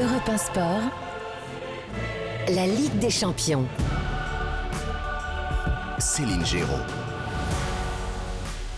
Europe 1 Sport, la Ligue des Champions. Céline Géraud.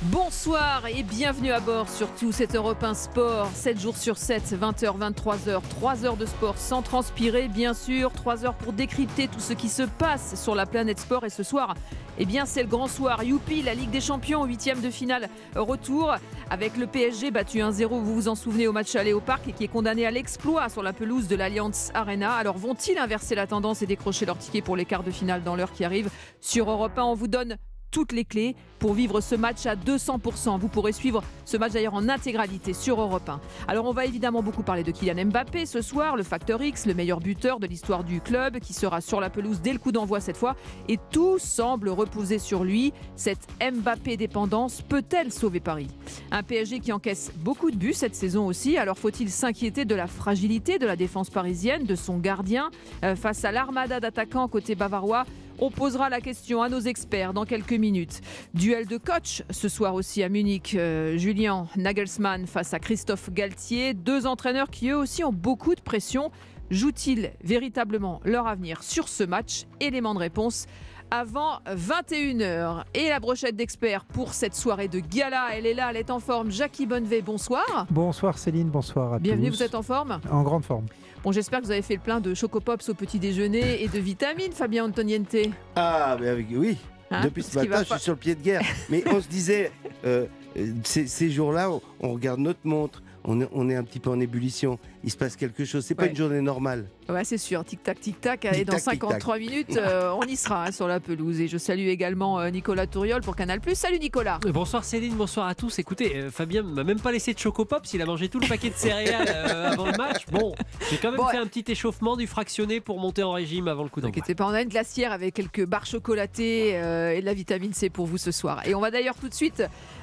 Bonsoir et bienvenue à bord sur tout cet Europe 1 Sport, 7 jours sur 7, 20h, 23h, 3 heures de sport sans transpirer, bien sûr, 3 heures pour décrypter tout ce qui se passe sur la planète sport. Et ce soir, eh bien, c'est le grand soir. Youpi, la Ligue des Champions, huitième de finale, retour avec le PSG battu 1-0, vous vous en souvenez, au match aller au parc et qui est condamné à l'exploit sur la pelouse de l'Alliance Arena. Alors, vont-ils inverser la tendance et décrocher leur ticket pour les quarts de finale dans l'heure qui arrive? Sur Europe 1, on vous donne toutes les clés pour vivre ce match à 200%. Vous pourrez suivre ce match d'ailleurs en intégralité sur Europe 1. Alors on va évidemment beaucoup parler de Kylian Mbappé ce soir, le facteur X, le meilleur buteur de l'histoire du club qui sera sur la pelouse dès le coup d'envoi cette fois et tout semble reposer sur lui. Cette Mbappé dépendance peut-elle sauver Paris? Un PSG qui encaisse beaucoup de buts cette saison aussi, alors faut-il s'inquiéter de la fragilité de la défense parisienne, de son gardien euh, face à l'armada d'attaquants côté bavarois? On posera la question à nos experts dans quelques minutes. Duel de coach ce soir aussi à Munich. Euh, Julien Nagelsmann face à Christophe Galtier. Deux entraîneurs qui eux aussi ont beaucoup de pression. Jouent-ils véritablement leur avenir sur ce match? Élément de réponse avant 21h. Et la brochette d'experts pour cette soirée de gala, elle est là, elle est en forme. Jackie Bonnevet, bonsoir. Bonsoir Céline, bonsoir à Bienvenue, tous. vous êtes en forme? En grande forme. Bon, j'espère que vous avez fait le plein de chocopops au petit déjeuner et de vitamines, Fabien Antoniente. Ah, mais avec, oui. Hein Depuis ce matin, je suis sur le pied de guerre. Mais on se disait, euh, euh, ces, ces jours-là, on, on regarde notre montre, on est, on est un petit peu en ébullition. Il se passe quelque chose. C'est pas Ouais. une journée normale. Ouais, c'est sûr. Tic-tac, tic-tac. Et dans Tic-tac, 53 minutes, euh, on y sera hein, sur la pelouse. Et je salue également euh, Nicolas Touriol pour Canal+. Salut Nicolas Bonsoir Céline, bonsoir à tous. Écoutez, euh, Fabien m'a même pas laissé de chocopops, il a mangé tout le paquet de céréales euh, avant le match. Bon, j'ai quand même Bon, fait ouais. un petit échauffement du fractionné pour monter en régime avant le coup d'envoi. T'inquiétez pas, on a une glacière avec quelques barres chocolatées euh, et de la vitamine C pour vous ce soir. Et on va d'ailleurs tout de suite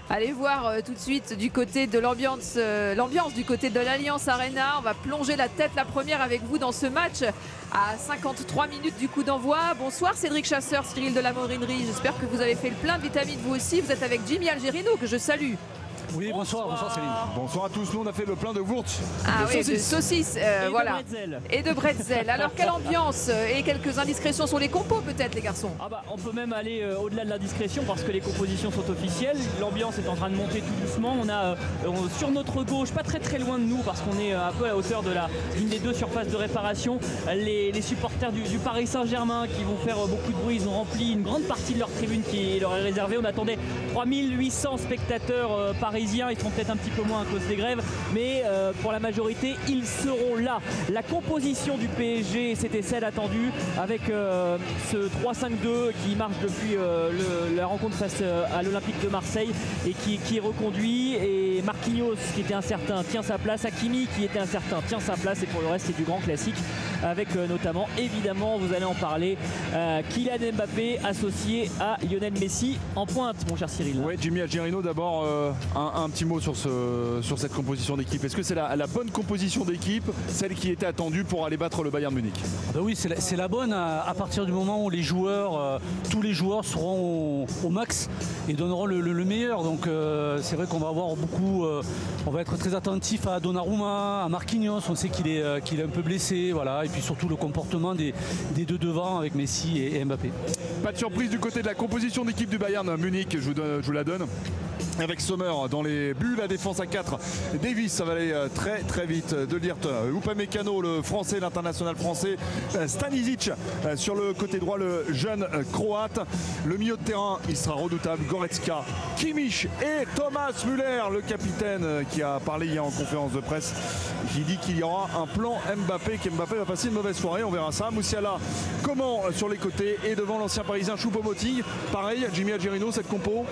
aller voir euh, tout de suite du côté de l'ambiance, euh, l'ambiance du côté de l'Alliance Arena. On va plonger la tête la première avec vous dans ce match à 53 minutes du coup d'envoi. Bonsoir Cédric Chasseur, Cyril de la Morinerie. J'espère que vous avez fait le plein de vitamines vous aussi. Vous êtes avec Jimmy Algerino que je salue. Oui, bonsoir, bonsoir Céline. Bonsoir à tous, nous on a fait le plein de Wurtz. Ah de oui, de saucisses. saucisses, euh, voilà. bretzel. Et de bretzel. Alors quelle ambiance euh, et quelques indiscrétions sur les compos peut-être les garçons? Ah bah, on peut même aller euh, au-delà de la discrétion parce que les compositions sont officielles. L'ambiance est en train de monter tout doucement. On a euh, on- sur notre gauche, pas très très loin de nous parce qu'on est euh, un peu à la hauteur de la d'une des deux surfaces de réparation, les, les supporters du, du Paris Saint-Germain qui vont faire euh, beaucoup de bruit. Ils ont rempli une grande partie de leur tribune qui leur est réservée. On attendait 3800 spectateurs euh, Ils seront peut-être un petit peu moins à cause des grèves, mais euh, pour la majorité, ils seront là. La composition du PSG, c'était celle attendue avec euh, ce 3-5-2 qui marche depuis euh, la rencontre face à l'Olympique de Marseille et qui, est reconduit. Et Marquinhos, qui était incertain, tient sa place. Hakimi, qui était incertain, tient sa place. Et pour le reste, c'est du grand classique avec notamment, évidemment, vous allez en parler, Kylian Mbappé associé à Lionel Messi en pointe, mon cher Cyril. Ouais, Jimmy Algerino, d'abord euh, un, un petit mot sur, ce, sur cette composition d'équipe. Est-ce que c'est la, la bonne composition d'équipe, celle qui était attendue pour aller battre le Bayern Munich? Ben oui, c'est la, bonne à, à partir du moment où les joueurs, euh, tous les joueurs seront au, au max et donneront le, le- le meilleur. Donc euh, c'est vrai qu'on va avoir beaucoup, euh, on va être très attentif à Donnarumma, à Marquinhos. On sait qu'il est, qu'il est un peu blessé, voilà. Et puis surtout le comportement des, des deux devant avec Messi et, et Mbappé. Pas de surprise du côté de la composition d'équipe du Bayern Munich, je vous, donne- je vous la donne. Avec Sommer dans les buts, la défense à 4. Davis, ça va aller euh, très très vite. De Lirt, Upamecano, le français, l'international français. Euh, Stanisic euh, sur le côté droit, le jeune euh, croate. Le milieu de terrain, il sera redoutable. Goretzka, Kimmich et Thomas Müller, le capitaine euh, qui a parlé hier en conférence de presse. Qui dit qu'il y aura un plan Mbappé, qu'Mbappé va passer une mauvaise soirée. On verra ça. Moussiala, comment euh, sur les côtés et devant l'ancien parisien Choupo-Moting. Pareil, Jimmy Algerino, cette compo?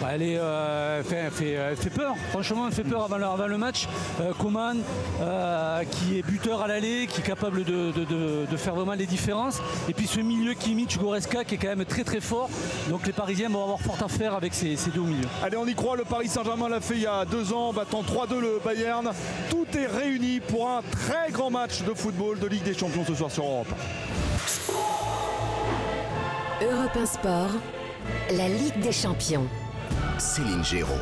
Bah, elle, est, euh, fait- elle fait peur, franchement, elle fait peur avant le, avant le match. Euh, Coman, euh, qui est buteur à l'aller, qui est capable de, de- de- de faire vraiment les différences. Et puis ce milieu Kimmich Goreska qui est quand même très très fort. Donc les Parisiens vont avoir fort à faire avec ces, ces deux au milieu. Allez, on y croit. Le Paris Saint-Germain l'a fait il y a deux ans, battant 3-2 le Bayern. Tout est réuni pour un très grand match de football de Ligue des Champions ce soir sur Europe. Europe 1 Sport, la Ligue des Champions. Céline Géraud.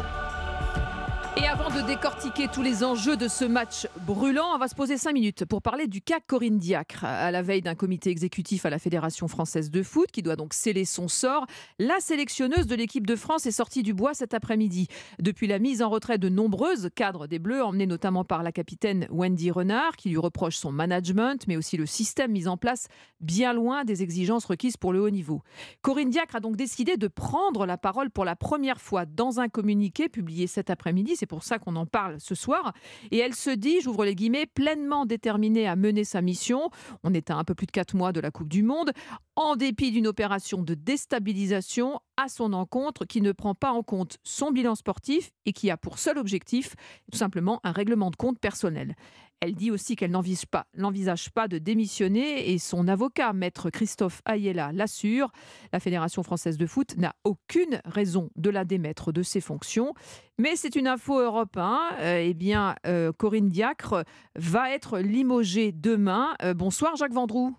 Et avant de décortiquer tous les enjeux de ce match brûlant, on va se poser 5 minutes pour parler du cas Corinne Diacre. À la veille d'un comité exécutif à la Fédération française de foot qui doit donc sceller son sort, la sélectionneuse de l'équipe de France est sortie du bois cet après-midi. Depuis la mise en retrait de nombreuses cadres des Bleus, emmenés notamment par la capitaine Wendy Renard, qui lui reproche son management, mais aussi le système mis en place bien loin des exigences requises pour le haut niveau. Corinne Diacre a donc décidé de prendre la parole pour la première fois dans un communiqué publié cet après-midi c'est pour ça qu'on en parle ce soir. Et elle se dit, j'ouvre les guillemets, pleinement déterminée à mener sa mission. On est à un peu plus de quatre mois de la Coupe du Monde, en dépit d'une opération de déstabilisation à son encontre qui ne prend pas en compte son bilan sportif et qui a pour seul objectif tout simplement un règlement de compte personnel. Elle dit aussi qu'elle n'envisage pas, pas, de démissionner et son avocat, maître Christophe Ayela, l'assure. La Fédération française de foot n'a aucune raison de la démettre de ses fonctions. Mais c'est une info Europe 1. Euh, eh bien, euh, Corinne Diacre va être limogée demain. Euh, bonsoir Jacques Vendroux.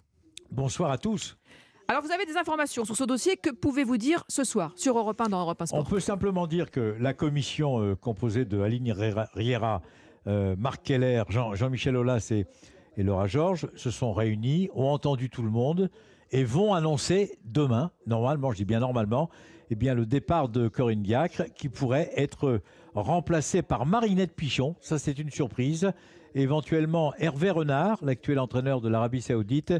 Bonsoir à tous. Alors, vous avez des informations sur ce dossier. Que pouvez-vous dire ce soir sur Europe 1 dans Europe 1 Sport? On peut simplement dire que la commission composée de Aline Riera, euh, Marc Keller, Jean, michel Aulas et, Laura Georges se sont réunis, ont entendu tout le monde et vont annoncer demain, normalement, je dis bien normalement, eh le départ de Corinne Diacre qui pourrait être remplacé par Marinette Pichon. Ça, c'est une surprise. Éventuellement, Hervé Renard, l'actuel entraîneur de l'Arabie Saoudite,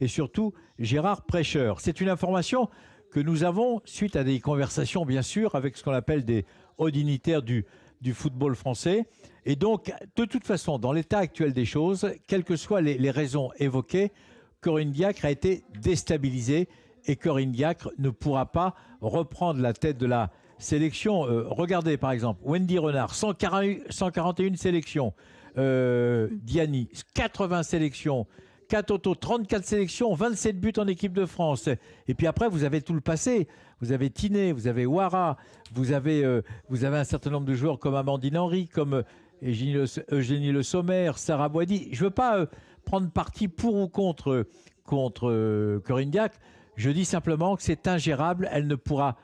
et surtout Gérard Prêcheur. C'est une information que nous avons suite à des conversations, bien sûr, avec ce qu'on appelle des hauts dignitaires du, du football français. Et donc, de toute façon, dans l'état actuel des choses, quelles que soient les, raisons évoquées, Corinne Diacre a été déstabilisée et Corinne Diacre ne pourra pas reprendre la tête de la sélection. Euh, regardez par exemple, Wendy Renard, 141 sélections. Euh, Diani, 80 sélections. Katoto, 34 sélections, 27 buts en équipe de France. Et puis après, vous avez tout le passé. Vous avez Tiné, vous avez Ouara, vous avez, euh, vous avez un certain nombre de joueurs comme Amandine Henry, comme Eugénie Le, Sommer, Sarah Boidi. Je ne veux pas euh, prendre parti pour ou contre, contre euh, Corinne Diac. Je dis simplement que c'est ingérable. Elle ne pourra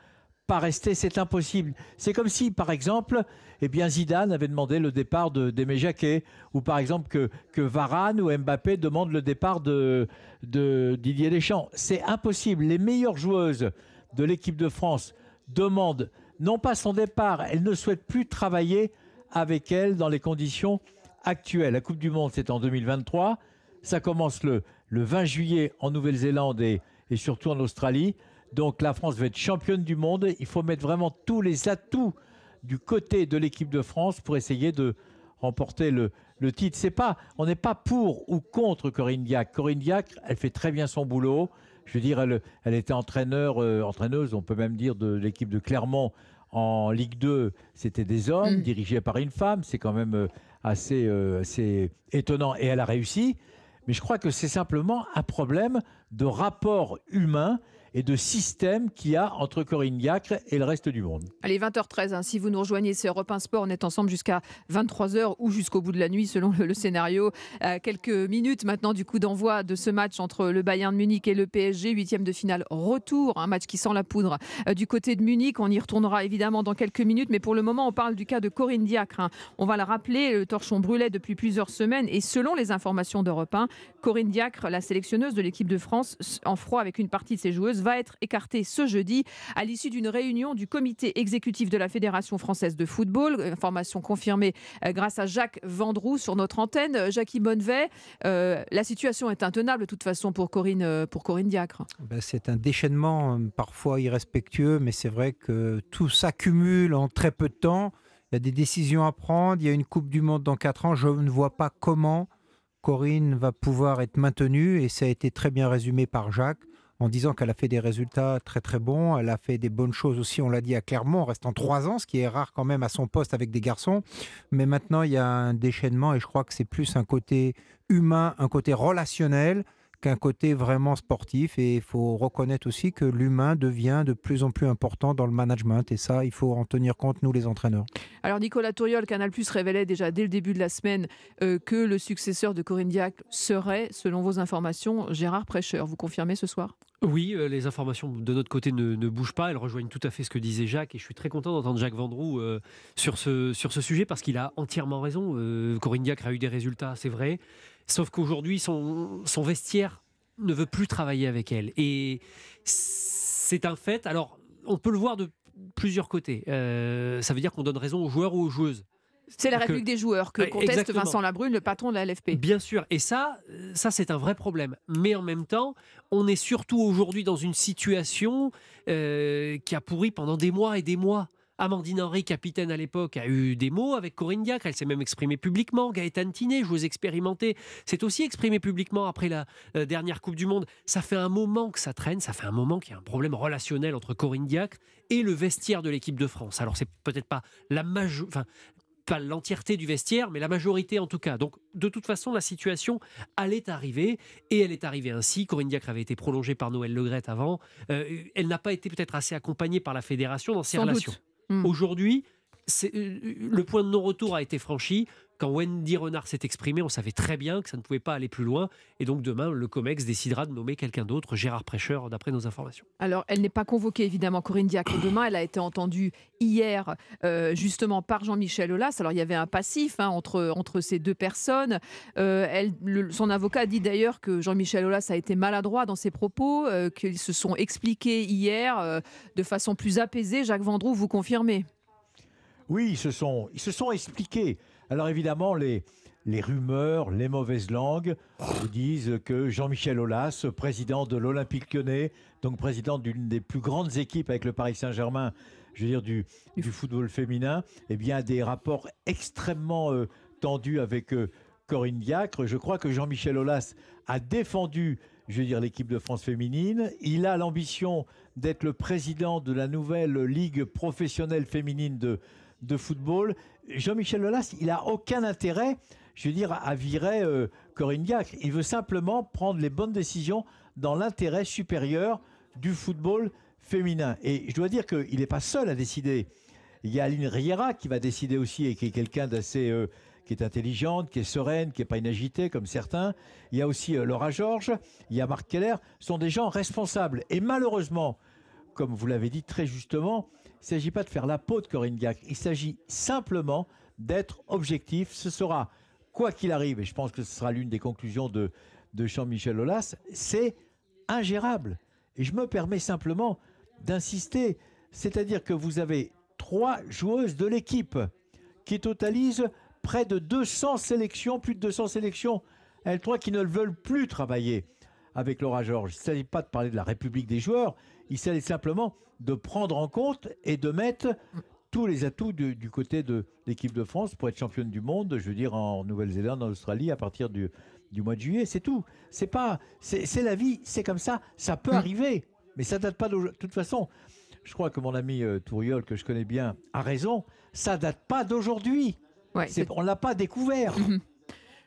pas rester, c'est impossible. C'est comme si, par exemple, eh bien Zidane avait demandé le départ de d'Aimé Jacquet, ou par exemple que, Varane ou Mbappé demandent le départ de, de Didier Deschamps. C'est impossible. Les meilleures joueuses de l'équipe de France demandent non pas son départ, elles ne souhaitent plus travailler avec elle dans les conditions actuelles. La Coupe du Monde, c'est en 2023. Ça commence le, le 20 juillet en Nouvelle-Zélande et surtout en Australie. Donc la France va être championne du monde. Il faut mettre vraiment tous les atouts du côté de l'équipe de France pour essayer de remporter le, le titre. C'est pas, on n'est pas pour ou contre Corinne Diacre. Corinne Diacre, elle fait très bien son boulot. Je veux dire, elle, elle était entraîneur, euh, entraîneuse, on peut même dire, de l'équipe de Clermont en Ligue 2, c'était des hommes mm. dirigés par une femme. C'est quand même euh, assez, euh, assez étonnant et elle a réussi. Mais je crois que c'est simplement un problème de rapport humain et de système qu'il y a entre Corinne Diacre et le reste du monde. Allez, 20h13, hein, si vous nous rejoignez, c'est Europe 1 Sport. On est ensemble jusqu'à 23h ou jusqu'au bout de la nuit, selon le, scénario. Euh, quelques minutes maintenant du coup d'envoi de ce match entre le Bayern de Munich et le PSG, huitième de finale retour, un match qui sent la poudre euh, du côté de Munich. On y retournera évidemment dans quelques minutes, mais pour le moment, on parle du cas de Corinne Diacre. Hein. On va le rappeler, le torchon brûlait depuis plusieurs semaines et selon les informations d'Europe 1, Corinne Diacre, la sélectionneuse de l'équipe de France, en froid avec une partie de ses joueuses, va être écartée ce jeudi à l'issue d'une réunion du comité exécutif de la Fédération française de football. Information confirmée euh, grâce à Jacques Vendroux sur notre antenne. Euh, Jackie Bonnevet, euh, la situation est intenable de toute façon pour Corinne, pour Corinne Diacre. Ben, c'est un déchaînement parfois irrespectueux, mais c'est vrai que tout s'accumule en très peu de temps. Il y a des décisions à prendre. Il y a une Coupe du Monde dans 4 ans. Je ne vois pas comment Corinne va pouvoir être maintenue. Et ça a été très bien résumé par Jacques en disant qu'elle a fait des résultats très très bons. Elle a fait des bonnes choses aussi, on l'a dit à Clermont, en restant trois ans, ce qui est rare quand même à son poste avec des garçons. Mais maintenant, il y a un déchaînement et je crois que c'est plus un côté humain, un côté relationnel qu'un côté vraiment sportif. Et il faut reconnaître aussi que l'humain devient de plus en plus important dans le management. Et ça, il faut en tenir compte, nous les entraîneurs. Alors Nicolas Touriol, Canal Plus révélait déjà dès le début de la semaine euh, que le successeur de Corinne Diac serait, selon vos informations, Gérard Prêcheur. Vous confirmez ce soir? Oui, euh, les informations de notre côté ne, ne bougent pas. Elles rejoignent tout à fait ce que disait Jacques. Et je suis très content d'entendre Jacques Vendroux euh, sur, ce, sur ce sujet parce qu'il a entièrement raison. Euh, Corinne Diacre a eu des résultats, c'est vrai. Sauf qu'aujourd'hui, son, son vestiaire ne veut plus travailler avec elle. Et c'est un fait. Alors, on peut le voir de plusieurs côtés. Euh, ça veut dire qu'on donne raison aux joueurs ou aux joueuses. C'est la Que- République des joueurs que conteste exactement. Vincent Labrune, le patron de la LFP. Bien sûr, et ça, ça c'est un vrai problème. Mais en même temps, on est surtout aujourd'hui dans une situation euh, qui a pourri pendant des mois et des mois. Amandine Henry, capitaine à l'époque, a eu des mots avec Corinne Diacre. Elle s'est même exprimée publiquement. Gaëtan Tinet, joueuse expérimentée, s'est aussi exprimée publiquement après la euh, dernière Coupe du Monde. Ça fait un moment que ça traîne. Ça fait un moment qu'il y a un problème relationnel entre Corinne Diacre et le vestiaire de l'équipe de France. Alors, c'est peut-être pas la majeure. Enfin, pas l'entièreté du vestiaire, mais la majorité en tout cas. Donc, de toute façon, la situation allait arriver, et elle est arrivée ainsi. Corinne Diacre avait été prolongée par Noël Legrette avant. Euh, elle n'a pas été peut-être assez accompagnée par la fédération dans ses Sans relations. doute. Hmm. Aujourd'hui, euh, le point de non-retour a été franchi. Quand Wendy Renard s'est exprimée, on savait très bien que ça ne pouvait pas aller plus loin. Et donc demain, le COMEX décidera de nommer quelqu'un d'autre, Gérard Prêcheur, d'après nos informations. Alors, elle n'est pas convoquée, évidemment, Corinne Diacre. Demain, elle a été entendue hier, euh, justement, par Jean-Michel Aulas. Alors, il y avait un passif hein, entre, entre ces deux personnes. Euh, elle, le- son avocat dit d'ailleurs que Jean-Michel Aulas a été maladroit dans ses propos, euh, qu'ils se sont expliqués hier euh, de façon plus apaisée. Jacques Vendroux, vous confirmez? Oui, ils se sont, ils se sont expliqués. Alors évidemment, les, les rumeurs, les mauvaises langues vous disent que Jean-Michel Aulas, président de l'Olympique lyonnais, donc président d'une des plus grandes équipes avec le Paris Saint-Germain, je veux dire du, du football féminin, eh bien a des rapports extrêmement euh, tendus avec euh, Corinne Diacre. Je crois que Jean-Michel Aulas a défendu, je veux dire, l'équipe de France féminine. Il a l'ambition d'être le président de la nouvelle ligue professionnelle féminine de, de football. Jean-Michel Aulas, il n'a aucun intérêt, je veux dire, à virer euh, Corinne Diacre. Il veut simplement prendre les bonnes décisions dans l'intérêt supérieur du football féminin. Et je dois dire qu'il n'est pas seul à décider. Il y a Aline Riera qui va décider aussi et qui est quelqu'un d'assez... euh, qui est intelligente, qui est sereine, qui n'est pas inagitée comme certains. Il y a aussi euh, Laura Georges, il y a Marc Keller. Ce sont des gens responsables. Et malheureusement, comme vous l'avez dit très justement, il ne s'agit pas de faire la peau de Corinne Diacre. Il s'agit simplement d'être objectif. Ce sera, quoi qu'il arrive, et je pense que ce sera l'une des conclusions de, de Jean-Michel Aulas, c'est ingérable. Et je me permets simplement d'insister. C'est-à-dire que vous avez trois joueuses de l'équipe qui totalisent près de 200 sélections, plus de 200 sélections. Elles trois qui ne veulent plus travailler avec Laura Georges. Il ne s'agit pas de parler de la République des joueurs, il s'agit simplement de prendre en compte et de mettre tous les atouts du, du côté de l'équipe de France pour être championne du monde, je veux dire en Nouvelle-Zélande, en Australie, à partir du, du mois de juillet, c'est tout. C'est pas, c'est la vie, c'est comme ça, ça peut arriver, mais ça date pas. De toute façon, je crois que mon ami euh, Touriol, que je connais bien, a raison, ça date pas d'aujourd'hui. Ouais, on l'a pas découvert.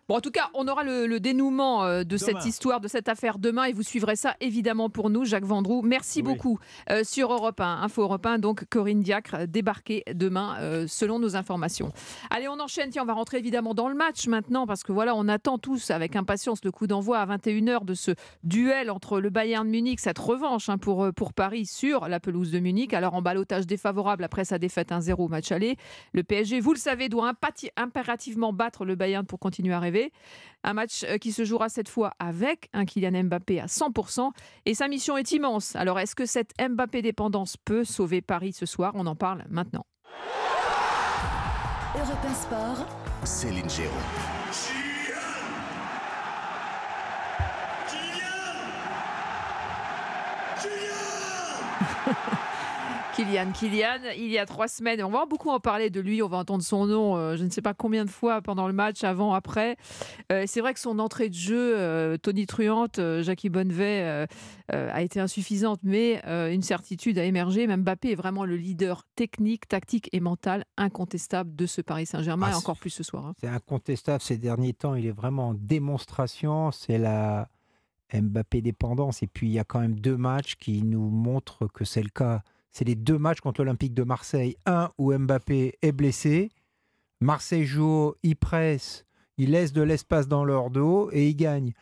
Bon, en tout cas, on aura le, le dénouement euh, de Demain. cette histoire, de cette affaire demain, et vous suivrez ça évidemment pour nous, Jacques Vendroux. Merci Oui. beaucoup Euh, sur Europe 1, Info Europe 1, donc Corinne Diacre euh, débarquée demain, euh, selon nos informations. Allez, on enchaîne. Tiens, on va rentrer évidemment dans le match maintenant, parce que voilà, on attend tous avec impatience le coup d'envoi à 21h de ce duel entre le Bayern Munich, cette revanche hein, pour, pour Paris sur la pelouse de Munich. Alors, en balotage défavorable après sa défaite 1-0 au match aller, le PSG, vous le savez, doit impérativement battre le Bayern pour continuer à rêver. Un match euh, qui se jouera cette fois avec un Kylian Mbappé à 100%. Et sa mission est immense. Alors, est-ce que cette Mbappé dépendance peut sauver Paris ce soir? On en parle maintenant. Europe 1 Sport, Céline Géraud. Kylian, Kylian, il y a trois semaines, on va beaucoup en parler de lui, on va entendre son nom, euh, je ne sais pas combien de fois pendant le match, avant, après. Euh, c'est vrai que son entrée de jeu, euh, Tony Truante, euh, Jackie Bonnevet, a été insuffisante, mais une certitude a émergé. Même Mbappé est vraiment le leader technique, tactique et mental incontestable de ce Paris Saint-Germain, Ah, et encore plus ce soir. hein. C'est incontestable ces derniers temps. Il est vraiment en démonstration. C'est la Mbappé dépendance. Et puis, il y a quand même deux matchs qui nous montrent que c'est le cas. C'est les deux matchs contre l'Olympique de Marseille. Un où Mbappé est blessé. Marseille joue, il presse, il laisse de l'espace dans leur dos et il gagne.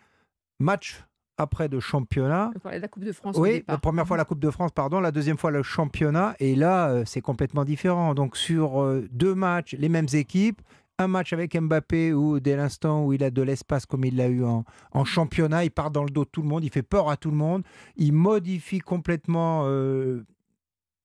Match après de championnat. La Coupe de France. Oui, la première fois la Coupe de France, pardon, la deuxième fois le championnat, et là, euh, c'est complètement différent. Donc, sur euh, deux matchs, les mêmes équipes, un match avec Mbappé où, dès l'instant où il a de l'espace comme il l'a eu en, en championnat, il part dans le dos de tout le monde, il fait peur à tout le monde, il modifie complètement euh,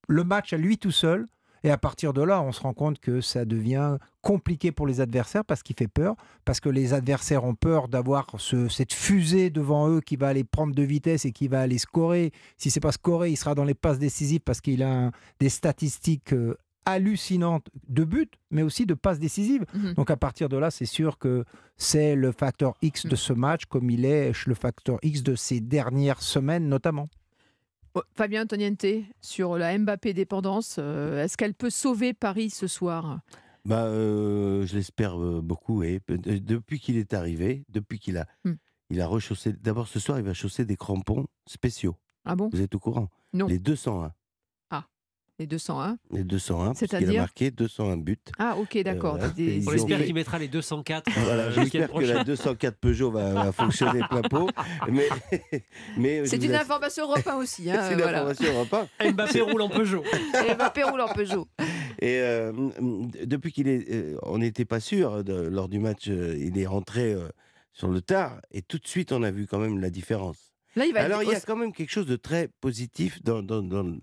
le match à lui tout seul. Et à partir de là, on se rend compte que ça devient compliqué pour les adversaires parce qu'il fait peur, parce que les adversaires ont peur d'avoir ce- cette fusée devant eux qui va aller prendre de vitesse et qui va aller scorer. Si c'est pas scorer, il sera dans les passes décisives parce qu'il a un- des statistiques euh, hallucinantes de buts, mais aussi de passes décisives. Mhm. Donc à partir de là, c'est sûr que c'est le facteur X de ce match, comme il est le facteur X de ces dernières semaines notamment. Oh, Fabien Antoniente, sur la Mbappé dépendance, euh, est-ce qu'elle peut sauver Paris ce soir? Bah, euh, je l'espère euh, beaucoup. Et depuis qu'il est arrivé, depuis qu'il a, Hmm. il a rechaussé. D'abord, ce soir, il va chausser des crampons spéciaux. Ah bon? Vous êtes au courant? Non. Les 201. Les 201 Les 201, parce qu'il a C'est-à-dire marqué 201 buts. Ah, ok, d'accord. Des- Ils On espère qu'il mettra les 204. Voilà, euh, J'espère que la 204 Peugeot va, va fonctionner plein pot. Mais, C'est une information Europe 1 aussi. hein, C'est une voilà. information Europe 1. Mbappé roule en Peugeot. Et Mbappé roule en Peugeot. Et euh, depuis qu'il est, euh, on n'était pas sûr de- lors du match, euh, il est rentré euh, sur le tard et tout de suite on a vu quand même la différence. Là, il va Alors être il y a quand même quelque chose de très positif dans, dans- dans le-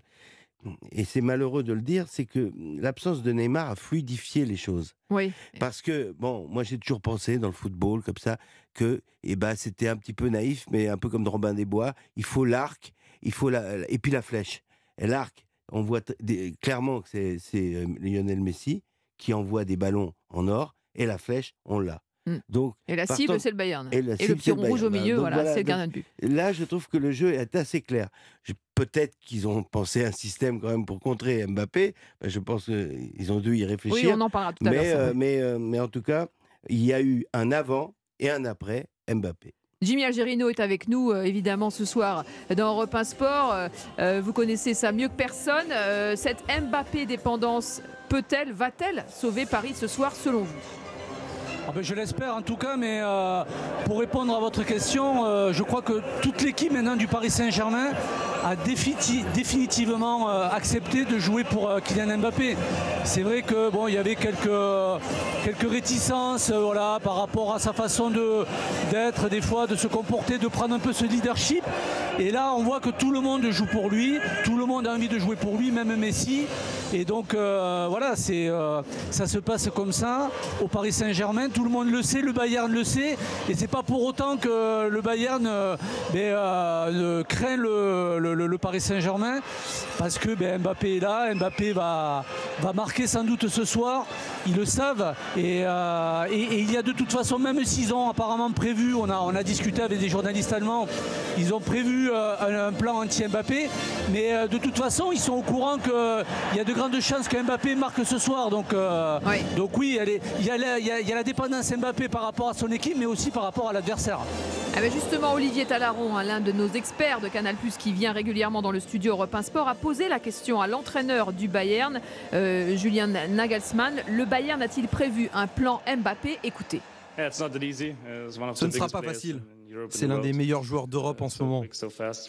et c'est malheureux de le dire, c'est que l'absence de Neymar a fluidifié les choses. Oui. Parce que, bon, moi j'ai toujours pensé dans le football comme ça que eh ben, c'était un petit peu naïf, mais un peu comme dans Robin des Bois, il faut l'arc, il faut la, et puis la flèche. Et l'arc, on voit des- clairement que c'est c'est, euh, Lionel Messi qui envoie des ballons en or, et la flèche, on l'a. Mm. Donc Et la cible, c'est le Bayern. et le pion rouge au milieu, voilà, voilà, c'est le gardien de but. Là, je trouve que le jeu est assez clair. Peut-être qu'ils ont pensé un système quand même pour contrer Mbappé. Je pense qu'ils ont dû y réfléchir. Oui, on en parlera tout à l'heure. Mais, euh, mais, euh, mais en tout cas, il y a eu un avant et un après Mbappé. Jimmy Algerino est avec nous, euh, évidemment, ce soir dans Europe 1 Sport. Euh, vous connaissez ça mieux que personne. Euh, cette Mbappé dépendance peut-elle, va-t-elle sauver Paris ce soir, selon vous? Ah ben, je l'espère en tout cas, mais euh, pour répondre à votre question, euh, je crois que toute l'équipe maintenant du Paris Saint-Germain a définitivement euh, accepté de jouer pour Kylian Mbappé. C'est vrai que bon, il y avait quelques, quelques réticences voilà, par rapport à sa façon de- d'être, des fois de se comporter, de prendre un peu ce leadership. Et là, on voit que tout le monde joue pour lui, tout le monde a envie de jouer pour lui, même Messi. Et donc voilà, ça se passe comme ça au Paris Saint-Germain. Tout le monde le sait, le Bayern le sait. Et c'est pas pour autant que le Bayern euh, ben, euh, craint le, le- le- le Paris Saint-Germain. Parce que ben, Mbappé est là, Mbappé va, va marquer sans doute ce soir. Ils le savent. Et, euh, et- et il y a de toute façon, même s'ils ont apparemment prévu, on a, on a discuté avec des journalistes allemands, ils ont prévu euh, un, un plan anti-Mbappé. Mais de toute façon, ils sont au courant qu'il y a de grandes chances que Mbappé marque ce soir. Donc, Oui. donc il y, a la- il y a- il y a la dépendance Mbappé par rapport à son équipe, mais aussi par rapport à l'adversaire. Ah ben justement, Olivier Talaron, hein, l'un de nos experts de Canal+, qui vient régulièrement dans le studio Europe 1 Sport, a posé la question à l'entraîneur du Bayern, euh, Julian Nagelsmann. Le Bayern a-t-il prévu un plan Mbappé? Écoutez. Ce ne sera pas facile. C'est l'un des meilleurs joueurs d'Europe en ce moment.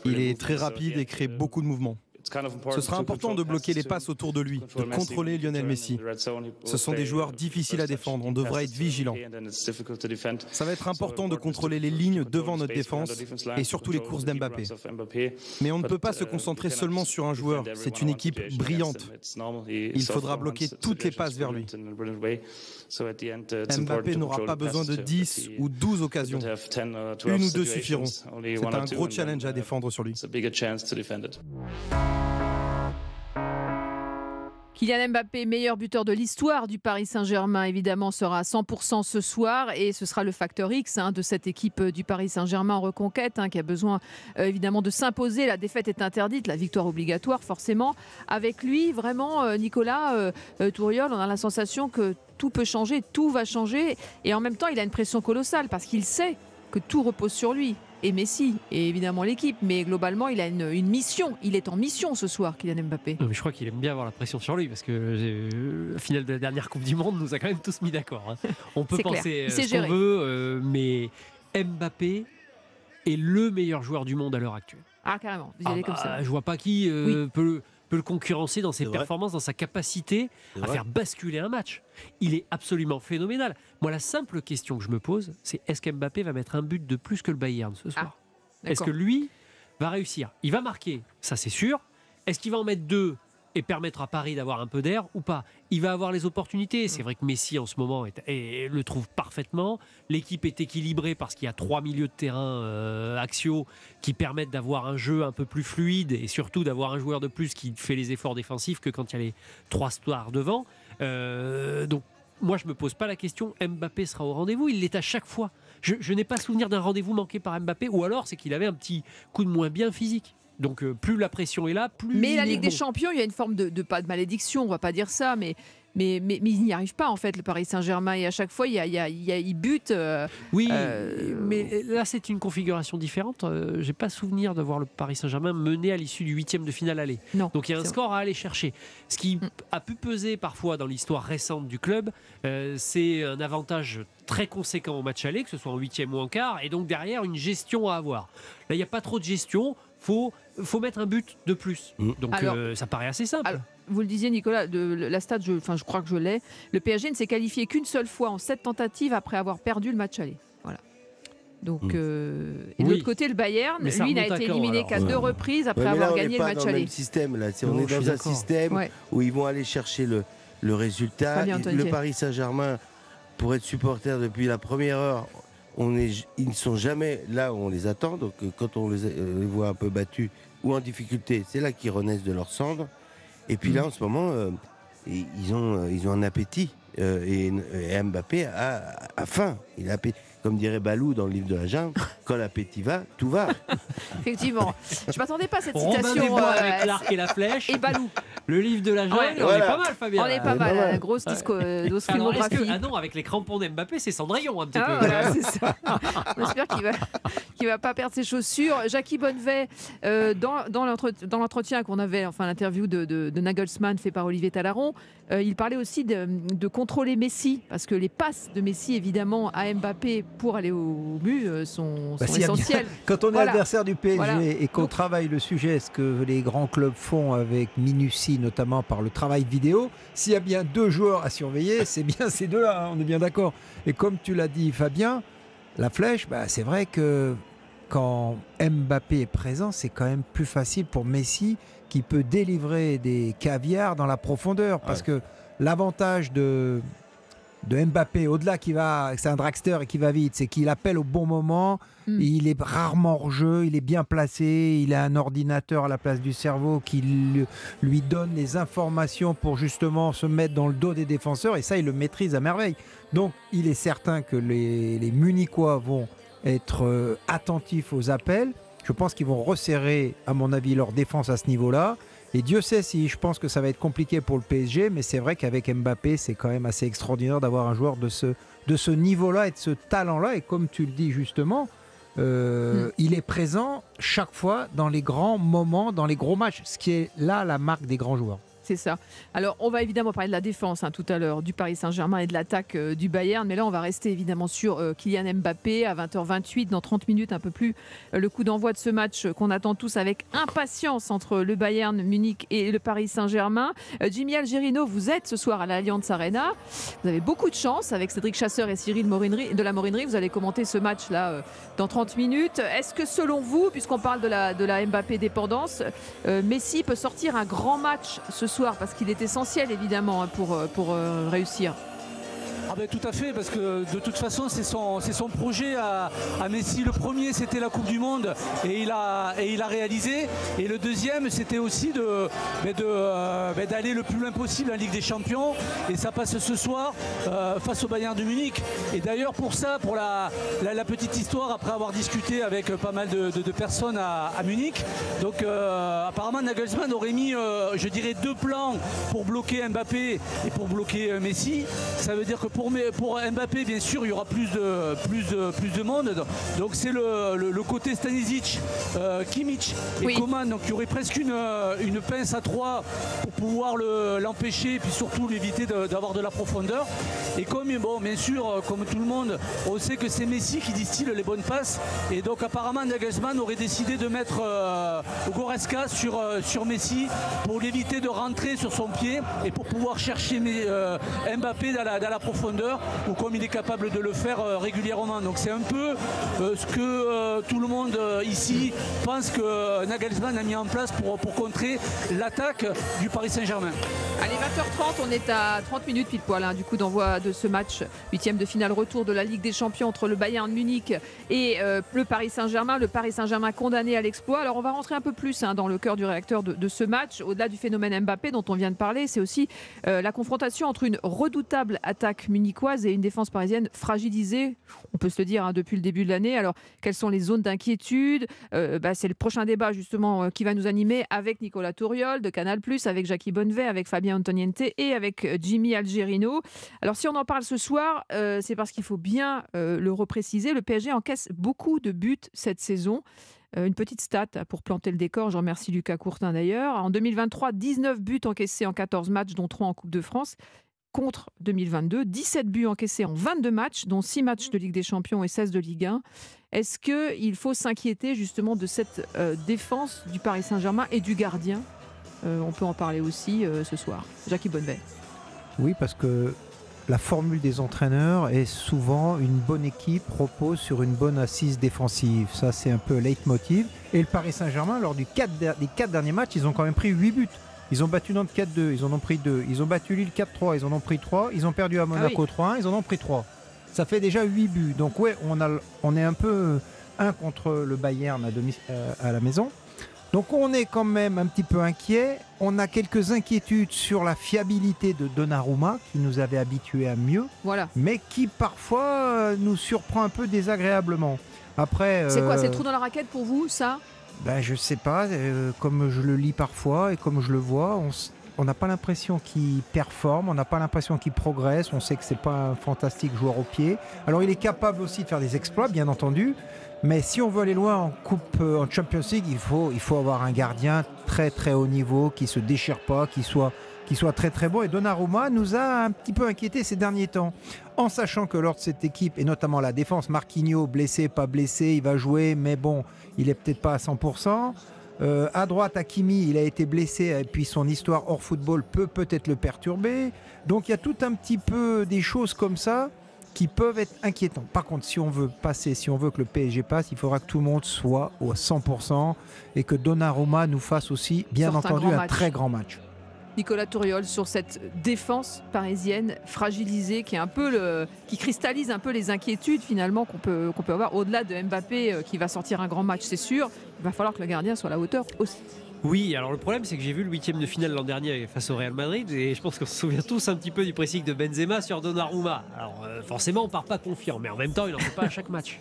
Il est très rapide et crée beaucoup de mouvements. Ce sera important de bloquer les passes autour de lui, de contrôler Lionel Messi. Ce sont des joueurs difficiles à défendre, on devra être vigilant. Ça va être important de contrôler les lignes devant notre défense et surtout les courses d'Mbappé. Mais on ne peut pas se concentrer seulement sur un joueur, c'est une équipe brillante. Il faudra bloquer toutes les passes vers lui. Mbappé n'aura pas besoin de 10 ou 12 occasions. Une ou deux suffiront. C'est un gros challenge à défendre sur lui. Kylian Mbappé, meilleur buteur de l'histoire du Paris Saint-Germain, évidemment, sera à 100% ce soir et ce sera le facteur X hein, de cette équipe du Paris Saint-Germain en reconquête hein, qui a besoin euh, évidemment de s'imposer. La défaite est interdite, la victoire obligatoire forcément. Avec lui, vraiment, euh, Nicolas euh, euh, Touriol, on a la sensation que tout peut changer, tout va changer et en même temps, il a une pression colossale parce qu'il sait que tout repose sur lui et Messi et évidemment l'équipe, mais globalement, il a une, une mission. Il est en mission ce soir, Kylian Mbappé. Non, mais je crois qu'il aime bien avoir la pression sur lui parce que euh, la finale de la dernière Coupe du Monde nous a quand même tous mis d'accord. hein. On peut penser euh, ce qu'on veut, euh, mais Mbappé, est le meilleur joueur du monde à l'heure actuelle. Ah, carrément, vous y allez Ah comme bah, ça. Je vois pas qui euh, peut, peut le concurrencer dans ses performances, dans sa capacité à vrai. faire basculer un match. Il est absolument phénoménal. Moi, la simple question que je me pose, c'est est-ce qu'Mbappé va mettre un but de plus que le Bayern ce soir? Est-ce D'accord. que lui va réussir? Il va marquer, ça c'est sûr. Est-ce qu'il va en mettre deux? Et permettre à Paris d'avoir un peu d'air ou pas Il va avoir les opportunités. C'est vrai que Messi en ce moment le trouve parfaitement. L'équipe est équilibrée parce qu'il y a trois milieux de terrain euh, axiaux qui permettent d'avoir un jeu un peu plus fluide et surtout d'avoir un joueur de plus qui fait les efforts défensifs que quand il y a les trois stars devant. Euh, donc moi je me pose pas la question. Mbappé sera au rendez-vous. Il l'est à chaque fois. Je, je n'ai pas souvenir d'un rendez-vous manqué par Mbappé ou alors c'est qu'il avait un petit coup de moins bien physique. Donc euh, plus la pression est là, plus. Mais la Ligue des bon. Champions, il y a une forme de, de- pas de malédiction, on va pas dire ça, mais mais, mais, mais il n'y arrive pas en fait le Paris Saint-Germain et à chaque fois il, y a, il, y a- il bute. euh, Oui, Euh, mais là c'est une configuration différente. Euh, J'ai pas souvenir de voir le Paris Saint-Germain mener à l'issue du huitième de finale aller. Non, Donc il y a un score à aller chercher. Ce qui Mm. a pu peser parfois dans l'histoire récente du club, c'est un avantage très conséquent au match aller, que ce soit en huitième ou en quart, et donc derrière une gestion à avoir. Là il n'y a pas trop de gestion. Faut faut mettre un but de plus. Mm. Donc Alors- euh, ça paraît assez simple. Alors, vous le disiez Nicolas, de, la stade, je, enfin, je crois que je l'ai. Le PSG ne s'est qualifié qu'une seule fois en sept tentatives après avoir perdu le match aller. Voilà. Donc, Mm. euh, et de Oui. l'autre côté, le Bayern, lui, n'a été éliminé qu'à Ouais. deux reprises après Ouais, mais là, avoir on gagné n'est le pas match dans le aller. même système. Là. Non, on est dans un système Ouais. où ils vont aller chercher le, le résultat. Le Paris Saint-Germain, pour être supporter depuis la première heure, on est, ils ne sont jamais là où on les attend. Donc euh, quand on les, euh, les voit un peu battus ou en difficulté, c'est là qu'ils renaissent de leur cendre. Et puis Mm. là, en ce moment, euh, ils, ont, ils ont un appétit. Euh, et, et Mbappé a, a faim. Il a appétit. Comme dirait Balou dans le livre de la jungle, quand l'appétit va, tout va. Effectivement. Je m'attendais pas à cette Robin citation. des Bois euh, avec l'arc et la flèche. et Balou. Le livre de la jungle, Ouais. on Voilà. est pas mal Fabien. On est pas mal, pas mal. la grosse disco, euh, Alors, que- ah non, avec les crampons d'Mbappé, c'est Cendrillon un petit Ah, peu. voilà, c'est ça. On espère qu'il va, qu'il va pas perdre ses chaussures. Jackie Bonnevet, euh, dans, dans l'entre- dans l'entretien qu'on avait, enfin l'interview de, de- de Nagelsmann fait par Olivier Talaron, euh, il parlait aussi de, de contrôler Messi, parce que les passes de Messi, évidemment, à Mbappé pour aller au but euh, sont, Bah, sont s'il y a bien- essentielles. Quand on est Voilà. adversaire du PSG Voilà. et qu'on Donc- travaille le sujet, ce que les grands clubs font avec minutie, notamment par le travail vidéo, s'il y a bien deux joueurs à surveiller, c'est bien ces deux-là, hein, on est bien d'accord. Et comme tu l'as dit Fabien, la flèche, bah, c'est vrai que quand Mbappé est présent, c'est quand même plus facile pour Messi qui peut délivrer des caviars dans la profondeur. Parce que l'avantage de, de Mbappé, au-delà qui va, c'est un dragster et qui va vite, c'est qu'il appelle au bon moment. Mm. Il est rarement hors jeu, il est bien placé, il a un ordinateur à la place du cerveau qui lui donne les informations pour justement se mettre dans le dos des défenseurs et ça, il le maîtrise à merveille. Donc, il est certain que les, les Munichois vont être euh, attentifs aux appels. Je pense qu'ils vont resserrer, à mon avis, leur défense à ce niveau-là. Et Dieu sait si je pense que ça va être compliqué pour le PSG, mais c'est vrai qu'avec Mbappé, c'est quand même assez extraordinaire d'avoir un joueur de ce, de ce niveau-là et de ce talent-là. Et comme tu le dis justement, euh, Mm. il est présent chaque fois dans les grands moments, dans les gros matchs, ce qui est là la marque des grands joueurs. Ça. Alors, on va évidemment parler de la défense hein, tout à l'heure du Paris Saint-Germain et de l'attaque euh, du Bayern. Mais là, on va rester évidemment sur euh, Kylian Mbappé à 20h28, dans 30 minutes, un peu plus. euh, le coup d'envoi de ce match qu'on attend tous avec impatience entre le Bayern Munich et le Paris Saint-Germain. Jimmy Algerino, vous êtes ce soir à l'Allianz Arena. Vous avez beaucoup de chance avec Cédric Chasseur et Cyril Morinery, de la Morinerie. Vous allez commenter ce match-là dans 30 minutes. Est-ce que selon vous, puisqu'on parle de la, de la Mbappé dépendance, Messi peut sortir un grand match ce soir parce qu'il est essentiel évidemment hein, pour, euh, euh, réussir. Ah ben, tout à fait, parce que de toute façon, c'est son, projet à, Messi. Le premier, c'était la Coupe du Monde et il a, réalisé. Et le deuxième, c'était aussi ben, euh, ben, d'aller le plus loin possible en Ligue des Champions. Et ça passe ce soir euh, face au Bayern de Munich. Et d'ailleurs, pour ça, pour la, petite histoire, après avoir discuté avec pas mal de, personnes à, Munich, donc euh, apparemment Nagelsmann aurait mis, je dirais, deux plans pour bloquer Mbappé et pour bloquer Messi. Ça veut dire que pour, pour Mbappé, bien sûr, il y aura plus de, plus plus de monde. Donc c'est le, côté Stanisic, euh, Kimmich et Coman. Donc il y aurait presque une, une pince à trois pour pouvoir l'empêcher et puis surtout l'éviter d'avoir de, la profondeur. Et comme, bon, bien sûr, comme tout le monde, on sait que c'est Messi qui distille les bonnes passes. Et donc apparemment, Nagelsmann aurait décidé de mettre euh, Goreska sur, euh, sur Messi pour l'éviter de rentrer sur son pied et pour pouvoir chercher euh, Mbappé dans la, profondeur ou comme il est capable de le faire régulièrement. Donc c'est un peu ce que tout le monde ici pense que Nagelsmann a mis en place pour, contrer l'attaque du Paris Saint-Germain. Allez, 20h30, on est à 30 minutes pile poil hein, du coup d'envoi de ce match, huitième de finale retour de la Ligue des Champions entre le Bayern Munich et le Paris Saint-Germain. Le Paris Saint-Germain condamné à l'exploit. Alors on va rentrer un peu plus hein, dans le cœur du réacteur de, ce match. Au-delà du phénomène Mbappé dont on vient de parler, c'est aussi euh, la confrontation entre une redoutable attaque et une défense parisienne fragilisée, on peut se le dire, hein, depuis le début de l'année. Alors quelles sont les zones d'inquiétude? Euh, bah, C'est le prochain débat justement euh, qui va nous animer avec Nicolas Touriol de Canal+, avec Jackie Bonnevet, avec Fabien Antoniente et avec Jimmy Algerino. Alors si on en parle ce soir, c'est parce qu'il faut bien le repréciser. Le PSG encaisse beaucoup de buts cette saison. Euh, une petite stat pour planter le décor, je remercie Lucas Courtin d'ailleurs. En 2023, 19 buts encaissés en 14 matchs, dont 3 en Coupe de France contre 2022. 17 buts encaissés en 22 matchs, dont 6 matchs de Ligue des Champions et 16 de Ligue 1. Est-ce qu'il faut s'inquiéter justement de cette euh, défense du Paris Saint-Germain et du gardien? Euh, On peut en parler aussi ce soir. Jackie Bonnevet. Oui, parce que la formule des entraîneurs est souvent une bonne équipe repose sur une bonne assise défensive. Ça, c'est un peu leitmotiv. Et le Paris Saint-Germain, lors du des quatre derniers matchs, ils ont quand même pris 8 buts. Ils ont battu Nantes 4-2, ils en ont pris 2. Ils ont battu Lille 4-3, ils en ont pris 3. Ils ont perdu à Monaco 3-1, ah ils en ont pris 3. Ça fait déjà 8 buts. Donc, ouais, on, a, on est un peu un contre le Bayern à, euh, à la maison. Donc on est quand même un petit peu inquiet. On a quelques inquiétudes sur la fiabilité de Donnarumma, qui nous avait habitués à mieux, voilà. mais qui parfois euh, nous surprend un peu désagréablement. Après, c'est quoi C'est le trou dans la raquette pour vous, ça? Ben, Je sais pas. Euh, comme je le lis parfois et comme je le vois, on n'a pas l'impression qu'il performe, on n'a pas l'impression qu'il progresse. On sait que c'est pas un fantastique joueur au pied. Alors il est capable aussi de faire des exploits, bien entendu, mais si on veut aller loin en Coupe, euh, en Champions League, il faut, il faut avoir un gardien très très haut niveau, qui se déchire pas, qui soit, qui soit très très bon. Et Donnarumma nous a un petit peu inquiété ces derniers temps, en sachant que lors de cette équipe, et notamment la défense, Marquinhos, blessé, pas blessé, il va jouer, mais bon, il est peut-être pas à 100%. Euh, à droite, Hakimi, il a été blessé et puis son histoire hors football peut peut-être le perturber. Donc il y a tout un petit peu des choses comme ça qui peuvent être inquiétants. Par contre, si on veut passer, si on veut que le PSG passe, il faudra que tout le monde soit au 100% et que Donnarumma nous fasse aussi, bien entendu, un, très grand match. Nicolas Touriol sur cette défense parisienne fragilisée qui est un peu le, qui cristallise un peu les inquiétudes finalement qu'on peut qu'on peut avoir au-delà de Mbappé euh, qui va sortir un grand match c'est sûr il va falloir que le gardien soit à la hauteur aussi oui, alors le problème c'est que j'ai vu le huitième de finale l'an dernier face au Real Madrid et je pense qu'on se souvient tous un petit peu du pressing de Benzema sur Donnarumma. Alors euh, forcément on part pas confiant, mais en même temps il n'en fait pas à chaque match.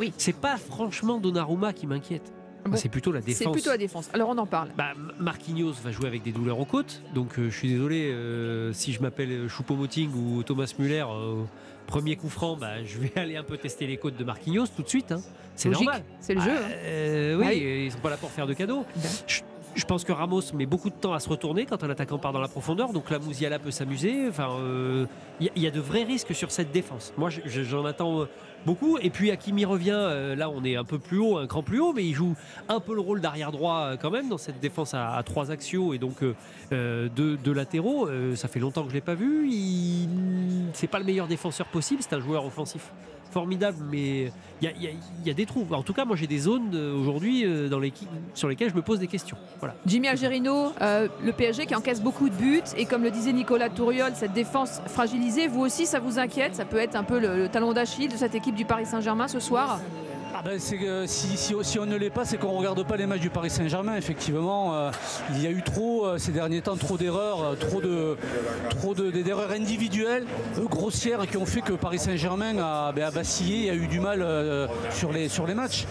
Oui. C'est pas franchement Donnarumma qui m'inquiète. C'est plutôt la défense. C'est plutôt la défense. Alors on en parle. Bah, Marquinhos va jouer avec des douleurs aux côtes, donc euh, je suis désolé euh, si je m'appelle Choupo-Moting ou Thomas Muller. Premier coup franc, bah, je vais aller un peu tester les côtes de Marquinhos tout de suite. Hein. C'est normal. C'est le jeu. Hein. oui, ah oui, ils sont pas là pour faire de cadeaux. Ben. Je pense que Ramos met beaucoup de temps à se retourner quand un attaquant part dans la profondeur, donc la Mousiala peut s'amuser. Enfin, il euh, y, a de vrais risques sur cette défense. Moi, j'en attends euh, beaucoup. Et puis Hakimi revient. Euh, là, on est un peu plus haut, un cran plus haut, mais il joue un peu le rôle d'arrière droit quand même dans cette défense à, trois axiaux et donc deux, latéraux. ça fait longtemps que je l'ai pas vu. C'est pas le meilleur défenseur possible. C'est un joueur offensif formidable, mais il y, a, des trous. En tout cas, moi j'ai des zones euh, aujourd'hui euh, sur lesquelles je me pose des questions. Voilà. Jimmy Algerino, euh, le PSG qui encaisse beaucoup de buts et comme le disait Nicolas Touriol, cette défense fragilisée, vous aussi ça vous inquiète? Ça peut être un peu le, talon d'Achille de cette équipe du Paris Saint-Germain ce soir? Ah ben, si, on ne l'est pas, c'est qu'on ne regarde pas les matchs du Paris Saint-Germain. Effectivement, euh, il y a eu trop euh, ces derniers temps, trop d'erreurs, euh, trop de trop d'erreurs individuelles grossières qui ont fait que Paris Saint-Germain a, ben, vacillé a eu du mal sur, les, sur les matchs.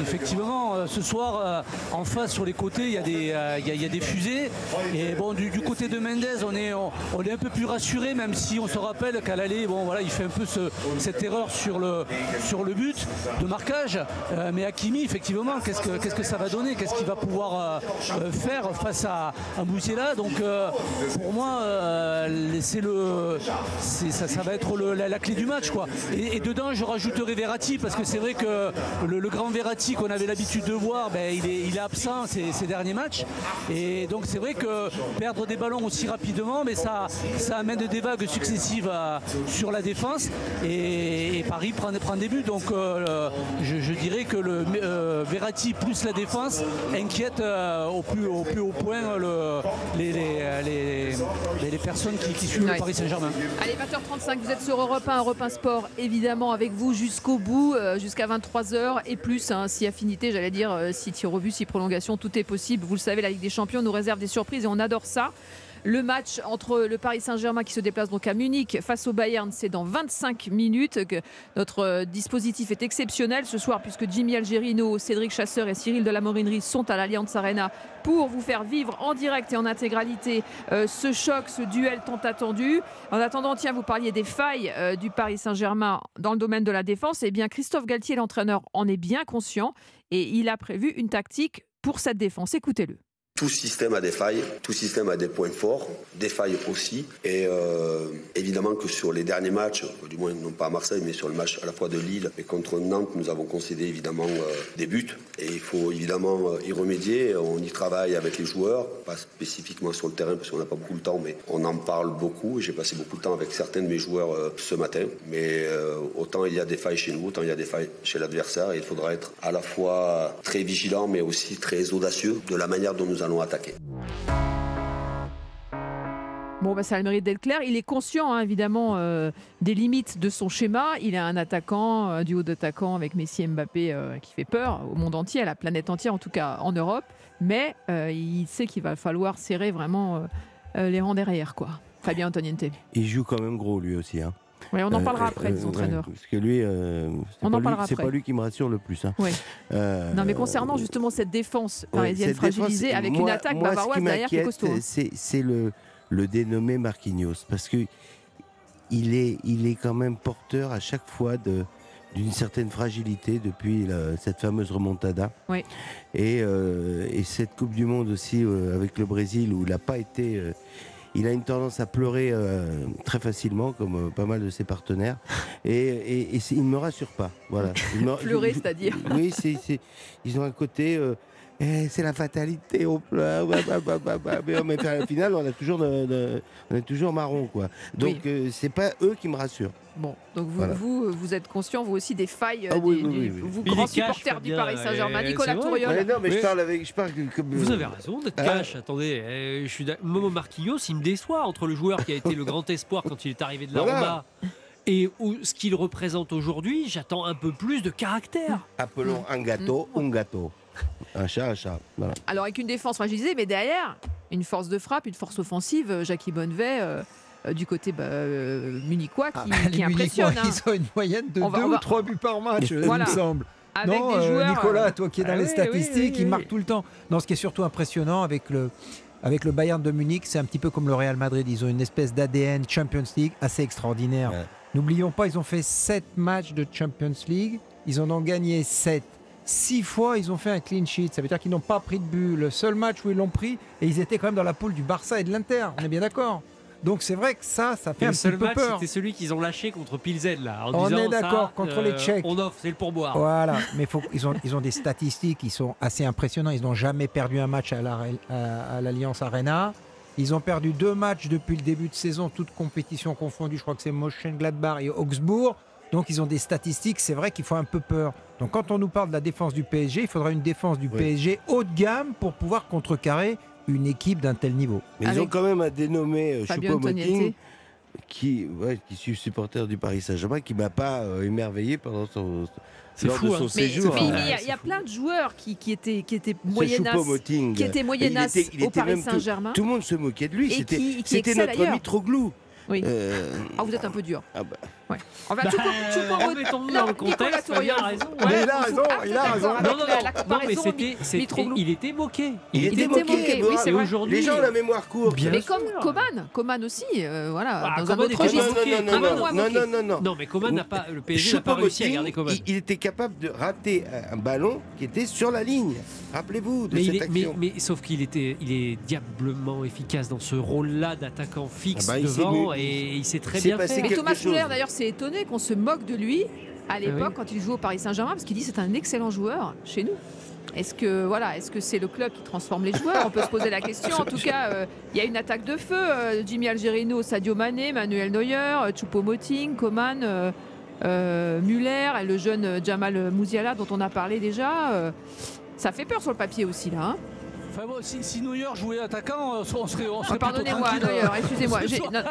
effectivement, ce soir, en face, sur les côtés, il y a des, il y a, des fusées. Et bon, du, côté de Mendes, on est, on, est un peu plus rassuré, même si on se rappelle qu'à l'aller, bon, voilà, il fait un peu cette erreur sur le, sur le but de marquage. Euh, mais Hakimi, effectivement, qu'est-ce que, qu'est-ce que ça va donner? Qu'est-ce qu'il va pouvoir euh, euh, faire face à, à Donc pour moi, c'est le, ça, ça, va être la, clé du match. Quoi. Et, dedans, je rajouterai Verratti parce que c'est vrai que le, grand Verratti qu'on avait l'habitude de voir, ben, il, est, il est absent ces, derniers matchs. Et donc c'est vrai que perdre des ballons aussi rapidement, mais ça, ça amène des vagues successives sur la défense. Et, Paris prend, prend des buts. Donc euh, je, dirais que le euh, Verratti plus la défense inquiète euh, au, plus, au plus haut point les, les, personnes qui, suivent le Paris Saint-Germain. Allez, 20h35, vous êtes sur Europe 1, Europe 1 Sport, évidemment avec vous jusqu'au bout, jusqu'à 23h et plus, hein, si affinité, j'allais dire, si tir au si prolongation, tout est possible. Vous le savez, la Ligue des Champions nous réserve des surprises et on adore ça. Le match entre le Paris Saint-Germain qui se déplace donc à Munich face au Bayern, c'est dans 25 minutes. Notre euh, dispositif est exceptionnel ce soir puisque Jimmy Algerino, Cédric Chasseur et Cyril de la Morinerie sont à l'Alliance Arena pour vous faire vivre en direct et en intégralité euh, ce choc, ce duel tant attendu. En attendant, tiens, vous parliez des failles euh, du Paris Saint-Germain dans le domaine de la défense. Eh bien, Christophe Galtier, l'entraîneur, en est bien conscient et il a prévu une tactique pour cette défense. Écoutez-le. Tout système a des failles, tout système a des points forts, des failles aussi. Et euh, évidemment que sur les derniers matchs, du moins non pas à Marseille, mais sur le match à la fois de Lille et contre Nantes, nous avons concédé évidemment euh, des buts. Et il faut évidemment euh, y remédier. On y travaille avec les joueurs, pas spécifiquement sur le terrain parce qu'on n'a pas beaucoup de temps, mais on en parle beaucoup. J'ai passé beaucoup de temps avec certains de mes joueurs ce matin. Mais autant il y a des failles chez nous, autant il y a des failles chez l'adversaire. Il faudra être à la fois très vigilant, mais aussi très audacieux de la manière dont nous allons attaquer. Bon, bah, ça a le mérite d'être clair. Il est conscient, hein, évidemment, euh, des limites de son schéma. Il a un attaquant, un duo d'attaquants avec Messi et Mbappé euh, qui fait peur au monde entier, à la planète entière, en tout cas en Europe. Mais euh, il sait qu'il va falloir serrer vraiment les rangs derrière, quoi. Fabien Antoniente. Il joue quand même gros, lui aussi. Hein on en parlera après, des entraîneurs. parce que lui, euh, c'est pas, lui qui me rassure le plus. Hein. Euh, non, mais concernant justement cette défense parisienne fragilisée avec une attaque bavaroise derrière qui est costaud. Hein. C'est le, le dénommé Marquinhos. Parce que il est, il est quand même porteur à chaque fois de d'une certaine fragilité depuis cette fameuse remontada. Et, euh, et, cette Coupe du Monde aussi avec le Brésil où il n'a pas été il a une tendance à pleurer euh, très facilement, comme euh, pas mal de ses partenaires. Et, il ne me rassure pas. Voilà. pleurer, c'est-à-dire Oui, c'est, ils ont un côté. Euh, eh, c'est la fatalité, on pleure. mais, au final, on, a toujours on est toujours marron. Quoi. Donc, c'est pas eux qui me rassurent. Bon, donc vous, vous, êtes conscient, vous aussi, des failles, ah, oui, des, vous, grands supporters du Paris Saint-Germain. Nicolas Touriol. non, mais je parle avec. Je parle comme... Vous avez raison d'être ah. cash. Attendez, eh, je suis Momo Marquinhos, il me déçoit entre le joueur qui a été le grand espoir quand il est arrivé de la Roma et ce qu'il représente aujourd'hui. J'attends un peu plus de caractère. Appelons un gâteau un gâteau. Un chat, un chat. Alors, avec une défense fragilisée, mais derrière, une force de frappe, une force offensive, Jackie Bonnevet. Euh, euh, du côté bah, euh, munichois qui, ah, qui impressionne. Hein. Ils ont une moyenne de 2 ou 3 buts par match, il me semble. non, euh, Nicolas, toi qui es dans ah les statistiques, il marque tout le temps. Non, ce qui est surtout impressionnant avec le, avec le Bayern de Munich, c'est un petit peu comme le Real Madrid. Ils ont une espèce d'ADN Champions League assez extraordinaire. N'oublions pas, ils ont fait 7 matchs de Champions League. Ils en ont gagné 7. Six fois, ils ont fait un clean sheet. Ça veut dire qu'ils n'ont pas pris de but. Le seul match où ils l'ont pris, et ils étaient quand même dans la poule du Barça et de l'Inter. On est bien d'accord donc c'est vrai que ça, ça fait un petit peu peur. C'était celui qu'ils ont lâché contre Pilsen là. En on est d'accord contre les euh, Tchèques. On offre, c'est le pourboire. Voilà, mais faut, ils ont ils ont des statistiques qui sont assez impressionnantes. Ils n'ont jamais perdu un match à l'Alliance Arena. Ils ont perdu deux matchs depuis le début de saison, toutes compétitions confondues. Je crois que c'est Mönchengladbach et Augsbourg. Donc ils ont des statistiques, c'est vrai qu'il faut un peu peur. Donc quand on nous parle de la défense du PSG, il faudra une défense du PSG haut de gamme pour pouvoir contrecarrer une équipe d'un tel niveau. Mais ils ont quand même un dénommé euh, Choupo-Moting qui, ouais, qui suis supporter du Paris Saint-Germain, qui m'a pas émerveillé pendant son, c'est fou, hein. séjour. Mais, il y, a plein de joueurs qui, qui étaient, qui étaient moyennas, qui étaient moyennas au Paris Saint-Germain. Tout, le monde se moquait de lui. C'était notre Mitroglou. Oui. Euh... Ah, vous êtes un peu dur. Ah bah. Ouais. On va bah, tout, tout, dans le contexte. Il a raison. Ouais, il a raison. Il a raison. Non, non, non. non mais c'était, il était moqué. Il, était, moqué. Oui, c'est vrai. Les gens ont la mémoire courte. Bien mais comme Coman, Coman aussi, euh, voilà, ah, dans Coman un autre registre. Non, non, non, non, non, non. Non, mais Coman n'a pas, le PSG n'a pas réussi à garder Coman. Il était capable de rater un ballon qui était sur la ligne. Rappelez-vous de cette action. Mais sauf qu'il était, il est diablement efficace dans ce rôle-là d'attaquant fixe devant et il s'est très bien fait. Mais Thomas Müller d'ailleurs s'est étonné qu'on se moque de lui à ah l'époque quand il joue au Paris Saint-Germain parce qu'il dit c'est un excellent joueur chez nous. Est-ce que voilà, est-ce que c'est le club qui transforme les joueurs? On peut se poser la question. En tout cas, euh, il y a une attaque de feu. Euh, Jimmy Algerino, Sadio Mané, Manuel Neuer, euh, Choupo-Moting, Coman, Muller, et le jeune Jamal Mouziala dont on a parlé déjà. ça fait peur sur le papier aussi là. Hein si, si, New York jouait attaquant, euh, on serait, on serait oh, Pardonnez-moi, New excusez-moi. non,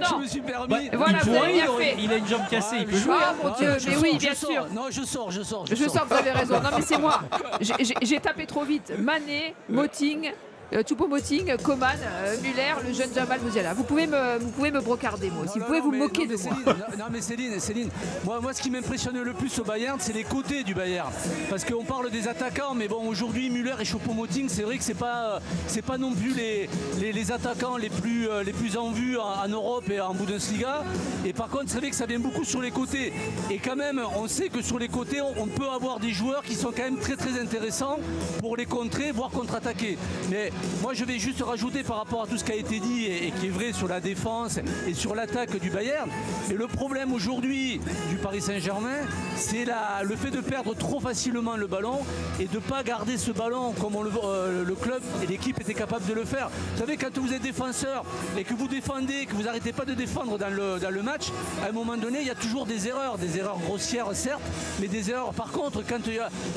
non, je me suis permis. Bah, voilà, il, il, a une jambe cassée, il peut jouer. Mon Dieu, mais oui, bien sûr. Non, je sors, je sors. Je, sors, vous avez raison. Non, mais c'est moi. J'ai tapé trop vite. Mané, Moting, Choupo-Moting, Coman, euh, Muller, le jeune Jamal Mouziala. Vous pouvez me, vous pouvez me brocarder, moi aussi. Vous pouvez vous moquer de moi. Non, mais Céline, Céline moi, moi, ce qui m'impressionne le plus au Bayern, c'est les côtés du Bayern. Parce qu'on parle des attaquants, mais bon, aujourd'hui, Muller et Choupo-Moting, c'est vrai que c'est pas, c'est pas non plus les, les, attaquants les plus, euh, les plus en vue en, Europe et en Bundesliga. Et par contre, c'est vrai que ça vient beaucoup sur les côtés. Et quand même, on sait que sur les côtés, on, peut avoir des joueurs qui sont quand même très très intéressants pour les contrer, voire contre-attaquer. Mais moi, je vais juste rajouter par rapport à tout ce qui a été dit et, qui est vrai sur la défense et sur l'attaque du Bayern. Et le problème aujourd'hui du Paris Saint-Germain, c'est le fait de perdre trop facilement le ballon et de ne pas garder ce ballon comme euh, le, club et l'équipe était capable de le faire. Vous savez, quand vous êtes défenseur et que vous défendez, que vous n'arrêtez pas de défendre dans le, dans le match, à un moment donné, il y a toujours des erreurs, des erreurs grossières certes, mais des erreurs. Par contre, quand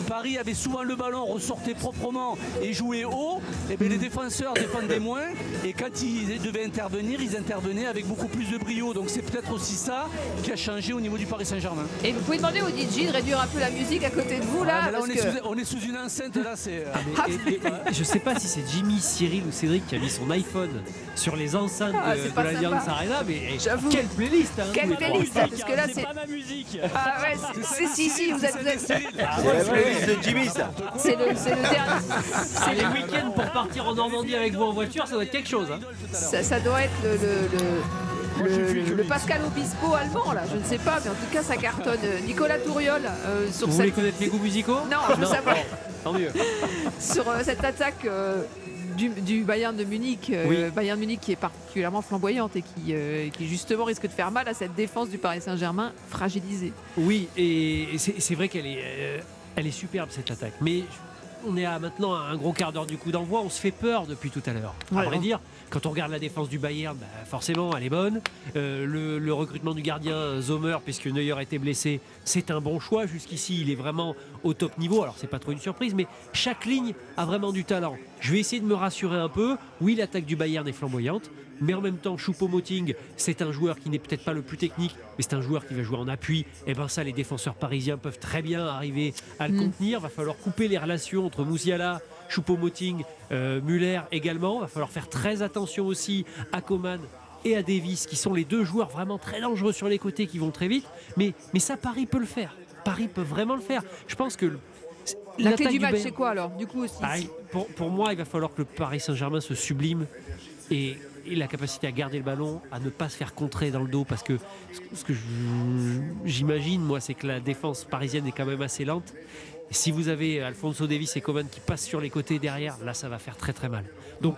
Paris avait souvent le ballon, ressortait proprement et jouait haut, et eh les défenseurs défendaient moins et quand ils devaient intervenir, ils intervenaient avec beaucoup plus de brio. Donc c'est peut-être aussi ça qui a changé au niveau du Paris Saint-Germain. Et vous pouvez demander au DJ de réduire un peu la musique à côté de vous là. Ah, on, est sous, une enceinte là, c'est. Euh, ah, je sais pas si c'est Jimmy, Cyril ou Cédric qui a mis son iPhone sur les enceintes ah, de, l'Alliance Arena, mais quelle playlist hein, Quelle playlist Parce que là c'est pas ma musique. Ah ouais, c'est si si vous êtes. C'est la playlist de Jimmy ça. C'est le, le dernier. C'est les week-ends pour partir en Normandie avec vous en voiture, ça doit être quelque chose. Hein. Ça, doit être le, le, Pascal Obispo allemand, là, je ne sais pas, mais en tout cas, ça cartonne. Nicolas Touriol, euh, sur Vous cette... voulez connaître mes goûts musicaux? Non, je veux savoir. Tant mieux. sur euh, cette attaque euh, du, Bayern de Munich, Bayern Munich qui est particulièrement flamboyante et qui, qui, justement risque de faire mal à cette défense du Paris Saint-Germain fragilisée. Oui, et c'est vrai qu'elle est, elle est superbe cette attaque. Mais on est à maintenant un gros quart d'heure du coup d'envoi. On se fait peur depuis tout à l'heure. À vrai dire, quand on regarde la défense du Bayern, bah, forcément, elle est bonne. Euh, le, recrutement du gardien Zomer, puisque Neuer était blessé, c'est un bon choix. Jusqu'ici, il est vraiment au top niveau. Alors, c'est pas trop une surprise, mais chaque ligne a vraiment du talent. Je vais essayer de me rassurer un peu. Oui, l'attaque du Bayern est flamboyante mais en même temps, Choupo-Moting, c'est un joueur qui n'est peut-être pas le plus technique, mais c'est un joueur qui va jouer en appui. Et eh bien ça, les défenseurs parisiens peuvent très bien arriver à le mm. contenir. Va falloir couper les relations entre Mouziala, Choupo-Moting, euh, Muller également. Va falloir faire très attention aussi à Coman et à Davis, qui sont les deux joueurs vraiment très dangereux sur les côtés, qui vont très vite. Mais, mais ça, Paris peut le faire. Paris peut vraiment le faire. Je pense que la clé du match, c'est quoi alors Du coup aussi. Pour, pour, moi, il va falloir que le Paris Saint-Germain se sublime et et la capacité à garder le ballon, à ne pas se faire contrer dans le dos, parce que ce que j'imagine, moi, c'est que la défense parisienne est quand même assez lente. si vous avez Alfonso Davis et Coman qui passent sur les côtés derrière, là, ça va faire très très mal. Donc,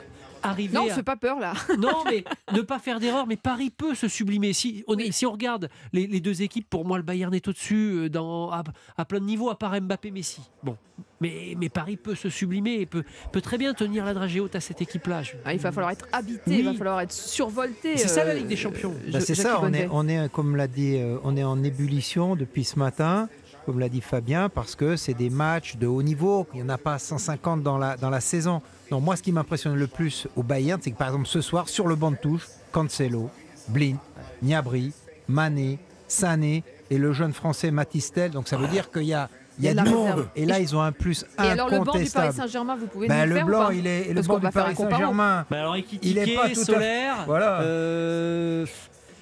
arriver. Non, on pas peur là. non, mais ne pas faire d'erreur. Mais Paris peut se sublimer. Si on, si on regarde les, deux équipes, pour moi, le Bayern est au-dessus euh, dans, à, plein de niveaux, à part Mbappé, Messi. Bon, mais, mais Paris peut se sublimer et peut, peut très bien tenir la dragée haute à cette équipe-là. Ah, il va falloir être habité, il va falloir être survolté. C'est ça la euh, Ligue des Champions. Bah, c'est ça. On est, on est, comme l'a dit, euh, on est en ébullition depuis ce matin comme l'a dit Fabien, parce que c'est des matchs de haut niveau. Il n'y en a pas 150 dans la, dans la saison. Non, moi, ce qui m'impressionne le plus au Bayern, c'est que par exemple ce soir, sur le banc de touche, Cancelo, Blin, Niabri, Mané, Sané et le jeune français Matistel. Donc ça veut dire qu'il y a il y a, du monde. Et là, ils ont un plus incontestable. Et alors, le banc du Paris Saint-Germain, vous pouvez ben, nous le faire blanc, il est, le banc du Paris Saint-Germain. Ben alors, il est pas tout Solaire, à... voilà. Euh...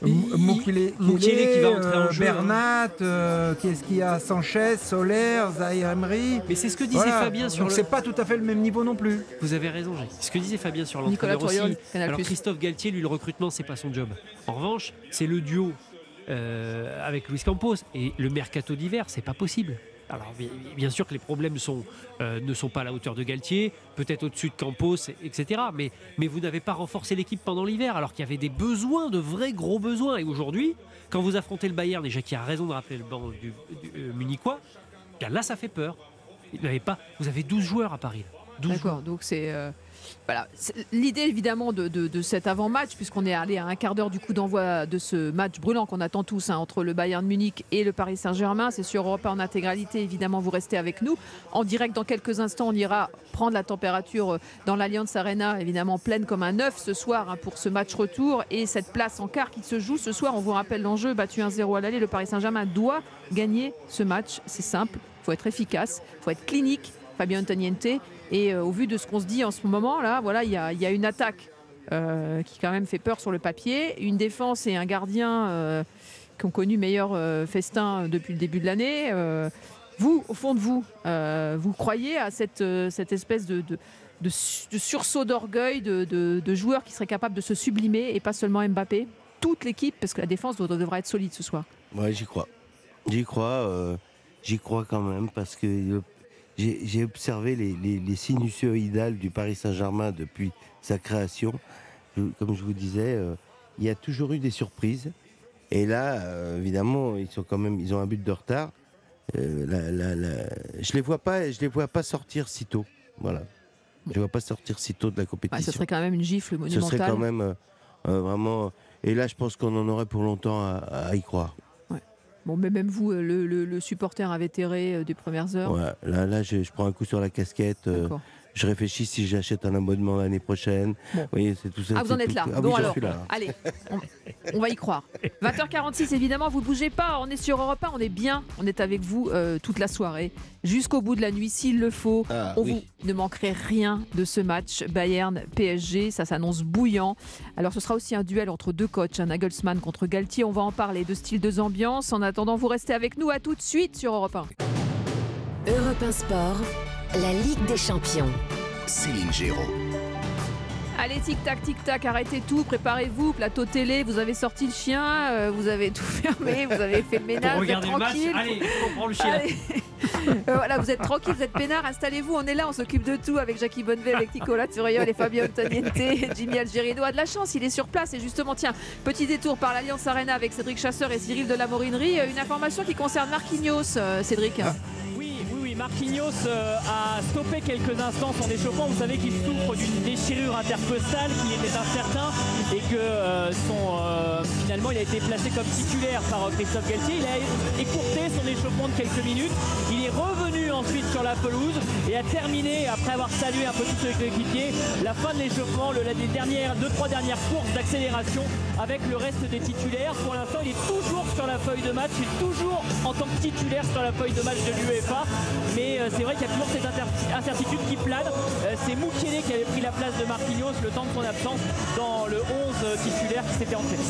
Moukile, qui va entrer en jeu. Hein. Bernat, euh, qu'est-ce qu'il y a? Sanchez, Solaire, Zahir Emery. Mais c'est ce que disait voilà. Fabien sur Donc le... c'est pas tout à fait le même niveau non plus. Vous avez raison, G. Ce que disait Fabien sur l'entraîneur aussi. Alors Christophe Galtier, lui, le recrutement, c'est pas son job. En revanche, c'est le duo euh, avec Luis Campos et le mercato d'hiver, c'est pas possible. Alors bien sûr que les problèmes sont, euh, ne sont pas à la hauteur de Galtier, peut-être au-dessus de Campos, etc. Mais, mais vous n'avez pas renforcé l'équipe pendant l'hiver, alors qu'il y avait des besoins, de vrais gros besoins. Et aujourd'hui, quand vous affrontez le Bayern, déjà qui a raison de rappeler le banc du, du euh, Munichois, là ça fait peur. Vous, pas, vous avez 12 joueurs à Paris. D'accord, donc c'est... Euh... Voilà. L'idée évidemment de, de, de cet avant-match, puisqu'on est allé à un quart d'heure du coup d'envoi de ce match brûlant qu'on attend tous hein, entre le Bayern Munich et le Paris Saint-Germain, c'est sur Europe en intégralité. Évidemment, vous restez avec nous. En direct, dans quelques instants, on ira prendre la température dans l'Alliance Arena, évidemment pleine comme un œuf ce soir hein, pour ce match retour et cette place en quart qui se joue ce soir. On vous rappelle l'enjeu, battu 1-0 à l'aller. Le Paris Saint-Germain doit gagner ce match. C'est simple, il faut être efficace, il faut être clinique. Fabien Antoniente et euh, au vu de ce qu'on se dit en ce moment, là, voilà, il y a, une attaque euh, qui quand même fait peur sur le papier, une défense et un gardien euh, qui ont connu meilleur festin depuis le début de l'année. Vous, au fond de vous, vous croyez à cette, espèce de, sursaut d'orgueil de, joueurs qui seraient capables de se sublimer et pas seulement Mbappé? Toute l'équipe, parce que la défense devra, devra être solide ce soir. Ouais, j'y crois. J'y crois. j'y crois quand même parce que j'ai observé les, les, les, sinusoïdales du Paris Saint-Germain depuis sa création. Je, comme je vous disais, euh, il y a toujours eu des surprises. Et là, euh, évidemment, ils sont quand même, ils ont un but de retard. Euh, la, la, la... Je les vois pas, je les vois pas sortir si tôt. Voilà. Je les vois pas sortir si tôt de la compétition. Ouais, ce serait quand même une gifle monumentale. Ce serait quand même vraiment. Et là, je pense qu'on en aurait pour longtemps à, à y croire. Bon, mais même vous, le, le, le supporter invétéré euh, des premières heures. Ouais, là, là je, je, prends un coup sur la casquette. Euh, je réfléchis si j'achète un abonnement l'année prochaine. Bon. Oui, c'est tout ça. Ah, vous en êtes tout, là. Ah, bon, oui, alors, là. allez, on, on, va y croire. 20h46, évidemment, vous ne bougez pas. On est sur Europe 1, on est bien. On est avec vous euh, toute la soirée, jusqu'au bout de la nuit, s'il le faut. Ah, on oui. vous ne manquerez rien de ce match Bayern-PSG. Ça s'annonce bouillant. Alors, ce sera aussi un duel entre deux coachs, un Nagelsmann contre Galtier. On va en parler de style, de ambiance. En attendant, vous restez avec nous. À tout de suite sur Europe 1. Europe 1 Sport, la Ligue des Champions. Céline Géraud. Allez, tic-tac, tic-tac, arrêtez tout, préparez-vous, plateau télé, vous avez sorti le chien, euh, vous avez tout fermé, vous avez fait le ménage, vous êtes regarder le match, tranquille. allez, on prend le chien. Euh, voilà, vous êtes tranquille, vous êtes peinard, installez-vous, on est là, on s'occupe de tout avec Jackie Bonnevet, avec Nicolas Turiol et Fabien Antoniente, Jimmy Algerido a de la chance, il est sur place et justement, tiens, petit détour par l'Alliance Arena avec Cédric Chasseur et Cyril de la Morinerie, une information qui concerne Marquinhos, euh, Cédric. Oui, Marquinhos euh, a stoppé quelques instants son échauffement. Vous savez qu'il souffre d'une déchirure intercostale qui était incertain et que euh, euh, finalement il a été placé comme titulaire par Christophe Galtier. Il a écourté son échauffement de quelques minutes. Il est revenu ensuite sur la pelouse et a terminé, après avoir salué un peu tous ses coéquipiers, la fin de l'échauffement, le, les deux, trois dernières courses d'accélération avec le reste des titulaires. Pour l'instant, il est toujours sur la feuille de match, il est toujours en tant que titulaire sur la feuille de match de l'UEFA. Mais euh, c'est vrai qu'il y a toujours cette incertitude qui plane. Euh, c'est Moukielé qui avait pris la place de Marquinhos le temps de son absence dans le 11 titulaire qui s'était entraîné.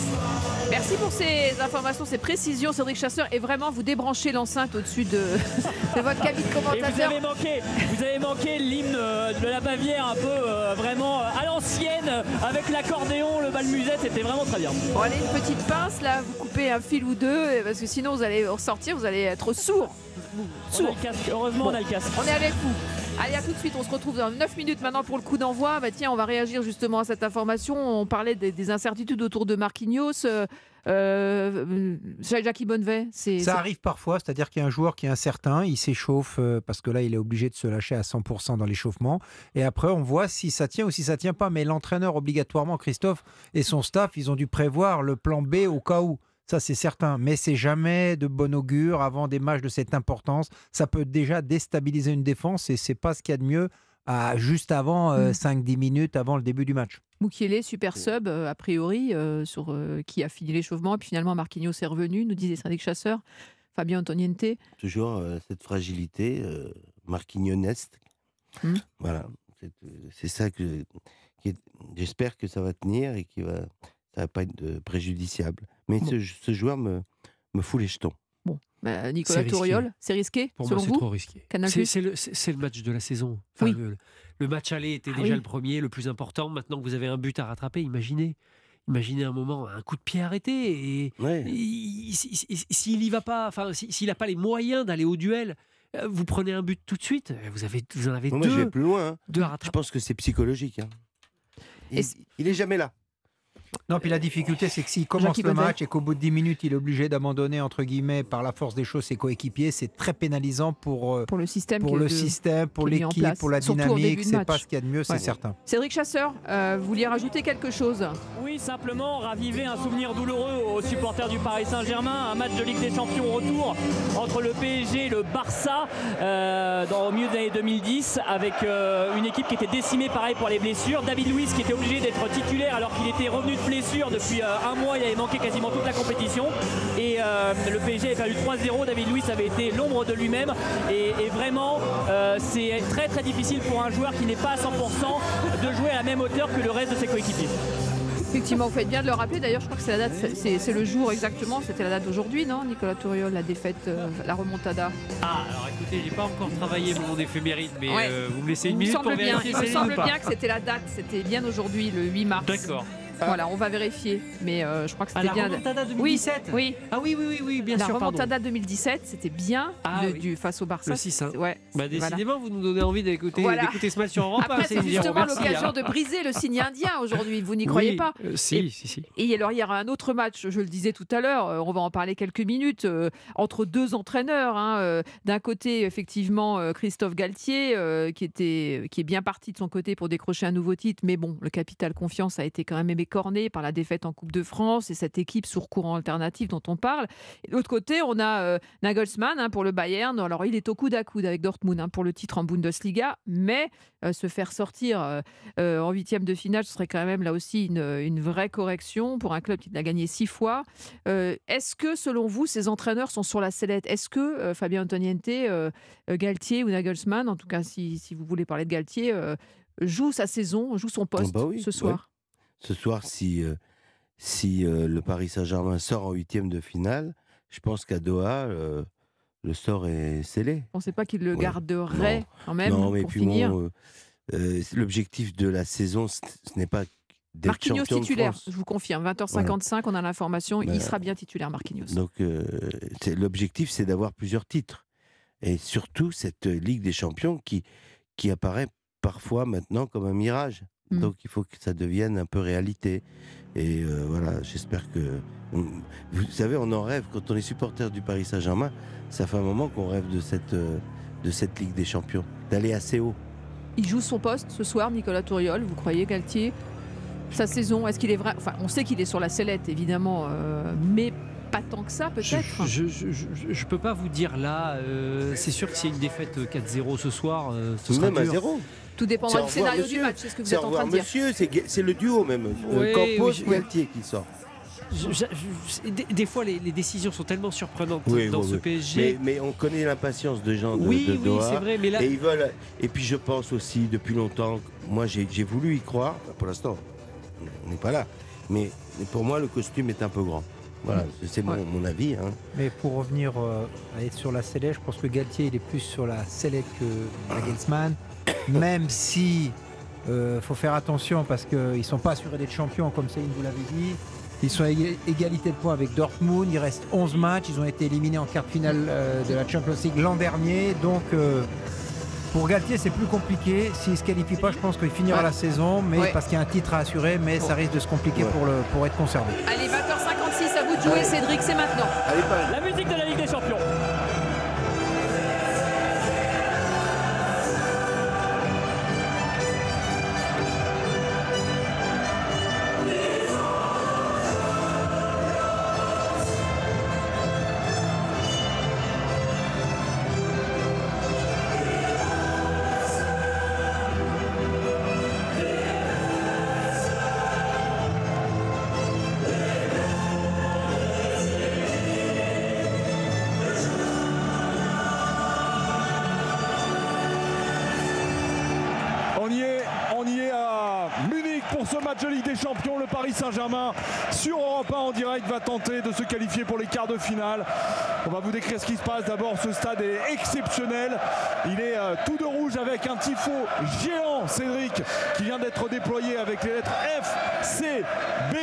Merci pour ces informations, ces précisions, Cédric Chasseur. Et vraiment, vous débranchez l'enceinte au-dessus de, de, votre cabine Et commentateur. vous avez manqué, vous avez manqué l'hymne de la Bavière un peu euh, vraiment à l'ancienne avec l'accordéon, le bal musette, c'était vraiment très bien. Bon, allez, une petite pince là, vous coupez un fil ou deux, parce que sinon vous allez ressortir, vous allez être sourd. On a le casque. Heureusement, Bon. on a le casque. On est avec vous. Allez, à tout de suite. On se retrouve dans 9 minutes maintenant pour le coup d'envoi. Bah, tiens, on va réagir justement à cette information. On parlait des, des incertitudes autour de Marquinhos. Euh, euh, Jackie Bonnevet, c'est. Ça arrive parfois, c'est-à-dire qu'il y a un joueur qui est incertain, il s'échauffe euh, parce que là, il est obligé de se lâcher à 100% dans l'échauffement. Et après, on voit si ça tient ou si ça tient pas. Mais l'entraîneur, obligatoirement, Christophe et son staff, ils ont dû prévoir le plan B au cas où. Ça, c'est certain. Mais c'est jamais de bon augure avant des matchs de cette importance. Ça peut déjà déstabiliser une défense et c'est pas ce qu'il y a de mieux à juste avant, Mm. 5-10 minutes avant le début du match. Mukiele, super sub, euh, a priori, euh, sur, euh, qui a fini l'échauffement. Et puis finalement, Marquinhos est revenu, nous disait Cédric Chasseur. Fabien Antoniente. Toujours euh, cette fragilité euh, marquignoneste. Hmm. Voilà, c'est euh, ça que j'espère que ça va tenir et que va, ça va pas être euh, préjudiciable. Mais Bon. ce, ce joueur me, me fout les jetons. Bah, Nicolas. Touriol, c'est risqué Pour selon moi, c'est trop risqué. C'est le, match de la saison. Enfin, Oui. le, le match aller était Ah déjà oui. le premier, le plus important. Maintenant que vous avez un but à rattraper, imaginez. Imaginez un moment, un coup de pied arrêté. Et Ouais. s'il y va pas, enfin, si- s'il n'a pas les moyens d'aller au duel, euh, vous prenez un but tout de suite. euh, Vous, avez, vous en avez Moi, je deux, vais plus loin. hein. deux à Je rattraper. pense que c'est psychologique. hein. Il, Et c- il est jamais là. Non, puis la difficulté, c'est que s'il commence le match et qu'au bout de 10 minutes, il est obligé d'abandonner, entre guillemets, par la force des choses, ses coéquipiers, c'est très pénalisant pour, euh, Pour le système. pour le système, pour l'équipe, pour la dynamique. C'est pas ce qu'il y a de mieux, c'est certain. Cédric Chasseur, euh, vous vouliez rajouter quelque chose? Oui, simplement raviver un souvenir douloureux aux supporters du Paris Saint-Germain. Un match de Ligue des Champions retour entre le PSG et le Barça euh, dans, au milieu des années 2010 avec euh, une équipe qui était décimée pareil pour les blessures. David Luiz qui était obligé d'être titulaire alors qu'il était revenu de blessure depuis euh, un mois. Il avait manqué quasiment toute la compétition. Et euh, le PSG avait perdu 3-0. David Luiz avait été l'ombre de lui-même. Et, et vraiment, euh, c'est très très difficile pour un joueur qui n'est pas à 100% de jouer à la même hauteur que le reste de ses coéquipiers. Effectivement, vous faites bien de le rappeler. D'ailleurs, je crois que c'est la date, c'est- le jour exactement. C'était la date d'aujourd'hui, non Nicolas Touriol, la défaite, euh, la remontada. Ah, alors écoutez, j'ai pas encore travaillé mon éphéméride, mais Ouais. euh, vous me laissez une il me minute semble pour bien, vérifier il si me semble bien que c'était la date. C'était bien aujourd'hui, le 8 mars. D'accord. Voilà, on va vérifier. Mais euh, je crois que c'était la bien. remontada Oui, 2017 oui. Ah oui, oui, oui, oui bien la sûr, pardon. remontada 2017, c'était bien Ah le- oui. du face au Barça. Le 6-1. Ouais. Bah, voilà. décidément, vous nous donnez envie d'écouter Voilà. d'écouter ce match sur Europe. Après, hein, c'est justement l'occasion hein. de briser le signe indien aujourd'hui. Vous n'y croyez Oui, pas euh, Si, Et- si, si. Et alors, il y aura un autre match, je le disais tout à l'heure, euh, on va en parler quelques minutes, euh, entre deux entraîneurs. hein, euh, D'un côté, effectivement, euh, Christophe Galtier, euh, qui, était, qui est bien parti de son côté pour décrocher un nouveau titre, mais bon, le capital confiance a été quand même écorné par la défaite en Coupe de France et cette équipe sur courant alternatif dont on parle. Et de l'autre côté, on a euh, Nagelsmann hein, pour le Bayern. Alors, il est au coude à coude avec Dortmund hein, pour le titre en Bundesliga, mais euh, se faire sortir euh, en huitième de finale, ce serait quand même là aussi une, une vraie correction pour un club qui l'a gagné six fois. Est-ce que, selon vous, ces entraîneurs sont sur la sellette? Est-ce que Fabien Antoniente, Galtier ou Nagelsmann, en tout cas si, si vous voulez parler de Galtier, joue sa saison, joue son poste bah oui, ce soir? Ce soir, si, euh, si euh, le Paris Saint-Germain sort en huitième de finale, je pense qu'à Doha, euh, le sort est scellé. On ne sait pas qu'il le Ouais. garderait Non. quand même non, mais pour puis finir. bon, l'objectif de la saison, ce n'est pas d'être Marquinhos titulaire, je vous confirme. 20h55, on a l'information, il sera bien titulaire, Marquinhos. Donc, l'objectif, c'est d'avoir plusieurs titres. Et surtout, cette Ligue des Champions qui, qui apparaît parfois maintenant comme un mirage. Mmh. Donc il faut que ça devienne un peu réalité. Et euh, voilà, j'espère que... Vous savez, on en rêve quand on est supporter du Paris Saint-Germain. Ça fait un moment qu'on rêve de cette, euh, de cette Ligue des Champions, d'aller assez haut. Il joue son poste ce soir, Nicolas Touriol, vous croyez, Galtier Sa saison, est-ce qu'il est vrai? Enfin, on sait qu'il est sur la sellette, évidemment, euh, mais pas tant que ça, peut-être Je ne peux pas vous dire là. C'est sûr que s'il y a une défaite 4-0 ce soir, ce sera. Même dur. à 0 tout dépendra du scénario du monsieur. match, c'est ce que vous C'est êtes en revoir, train de dire. monsieur, c'est le duo même. Euh, Oui, Campos, oui, Galtier qui sort. Je- je- je- des, des fois, les, les décisions sont tellement surprenantes Oui, dans oui, ce oui. PSG. Mais, mais on connaît l'impatience de gens de, oui, de oui, Doha. c'est vrai. Mais là, Et ils veulent. Et puis je pense aussi depuis longtemps, moi j'ai voulu y croire. Pour l'instant, on n'est pas là. Mais, mais pour moi, le costume est un peu grand. Voilà, c'est mon, Ouais. mon avis. hein. Mais pour revenir euh, à être sur la sellette, je pense que Galtier il est plus sur la sellette que Nagelsmann, même si euh, faut faire attention parce qu'ils ne sont pas assurés d'être champions, comme Céline vous l'avait dit. Ils sont à éga- égalité de points avec Dortmund, il reste 11 matchs, ils ont été éliminés en quart de finale euh, de la Champions League l'an dernier. Donc euh, pour Galtier c'est plus compliqué. S'il ne se qualifie pas, je pense qu'il finira Ouais. la saison, mais Ouais. parce qu'il y a un titre à assurer, mais ça risque de se compliquer Ouais. pour, le, pour être conservé. Allez, 20h56, à vous de jouer, Cédric, c'est maintenant. Allez, Paris. La musique de la Saint-Germain sur Europe 1 en direct va tenter de se qualifier pour les quarts de finale. On va vous décrire ce qui se passe. D'abord, ce stade est exceptionnel. Il est euh, tout de rouge avec un tifo géant, Cédric, qui vient d'être déployé avec les lettres F, C, B,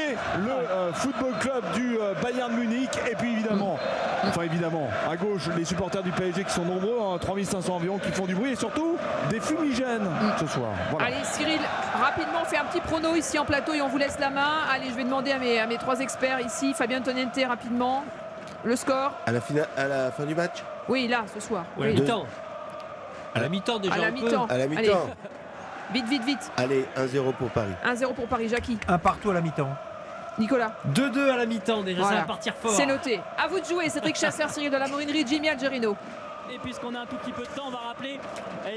le euh, football club du euh, Bayern Munich. Et puis évidemment, enfin évidemment, à gauche, les supporters du PSG qui sont nombreux, 3500 hein, environ, qui font du bruit et surtout des fumigènes ce soir. Allez, Cyril, rapidement, on fait un petit prono ici en plateau et on vous laisse la main. Allez, je vais demander à mes, à mes trois experts ici. Fabien Toniente, rapidement. Le score à la, à la fin du match? Oui, là, ce soir. Oui. À la mi-temps déjà. À la mi-temps. À la mi-temps. Vite, vite, vite. Allez, 1-0 pour Paris. 1-0 pour Paris, Jackie. Un partout à la mi-temps. Nicolas 2-2 à la mi-temps, déjà, ça va partir fort. C'est noté. À vous de jouer, Cédric Chasseur, Cyril de la Morinerie, Jimmy Algerino. Et puisqu'on a un tout petit peu de temps, on va rappeler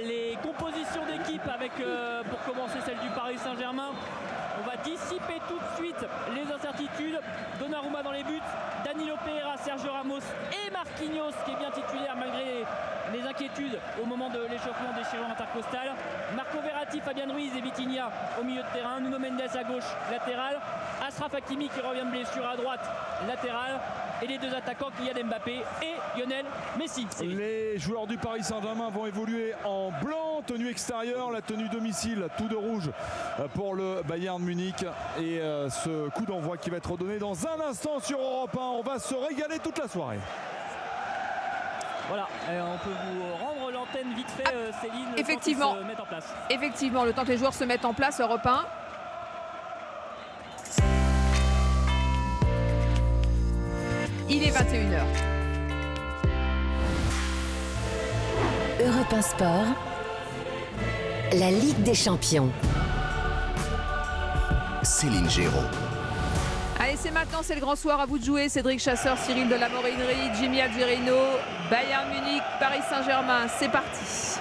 les compositions d'équipe avec, euh, pour commencer, celle du Paris Saint-Germain. On va dissiper tout de suite les incertitudes. Donnarumma dans les buts, Danilo Pereira, Sergio Ramos et Marquinhos qui est bien titulaire malgré inquiétudes au moment de l'échauffement des chirurgiens intercostales. Marco Verratti, Fabien Ruiz et Vitinha au milieu de terrain. Nuno Mendes à gauche, latéral. Ashraf Hakimi qui revient de blessure à droite, latéral et les deux attaquants Kylian Mbappé et Lionel Messi. Les joueurs du Paris Saint-Germain vont évoluer en blanc, tenue extérieure, la tenue domicile, tout de rouge euh, pour le Bayern Munich et euh, ce coup d'envoi qui va être donné dans un instant sur Europe 1. On va se régaler toute la soirée. Voilà, on peut vous rendre l'antenne vite fait, euh, Céline. Effectivement. Se en place. Effectivement, le temps que les joueurs se mettent en place, Europe 1. Il est 21h. Europe 1 Sport, la Ligue des Champions. Céline Géraud. Allez, c'est maintenant, c'est le grand soir à vous de jouer. Cédric Chasseur, Cyril de la Morinerie, Jimmy Algerino, Bayern Munich, Paris Saint-Germain. C'est parti.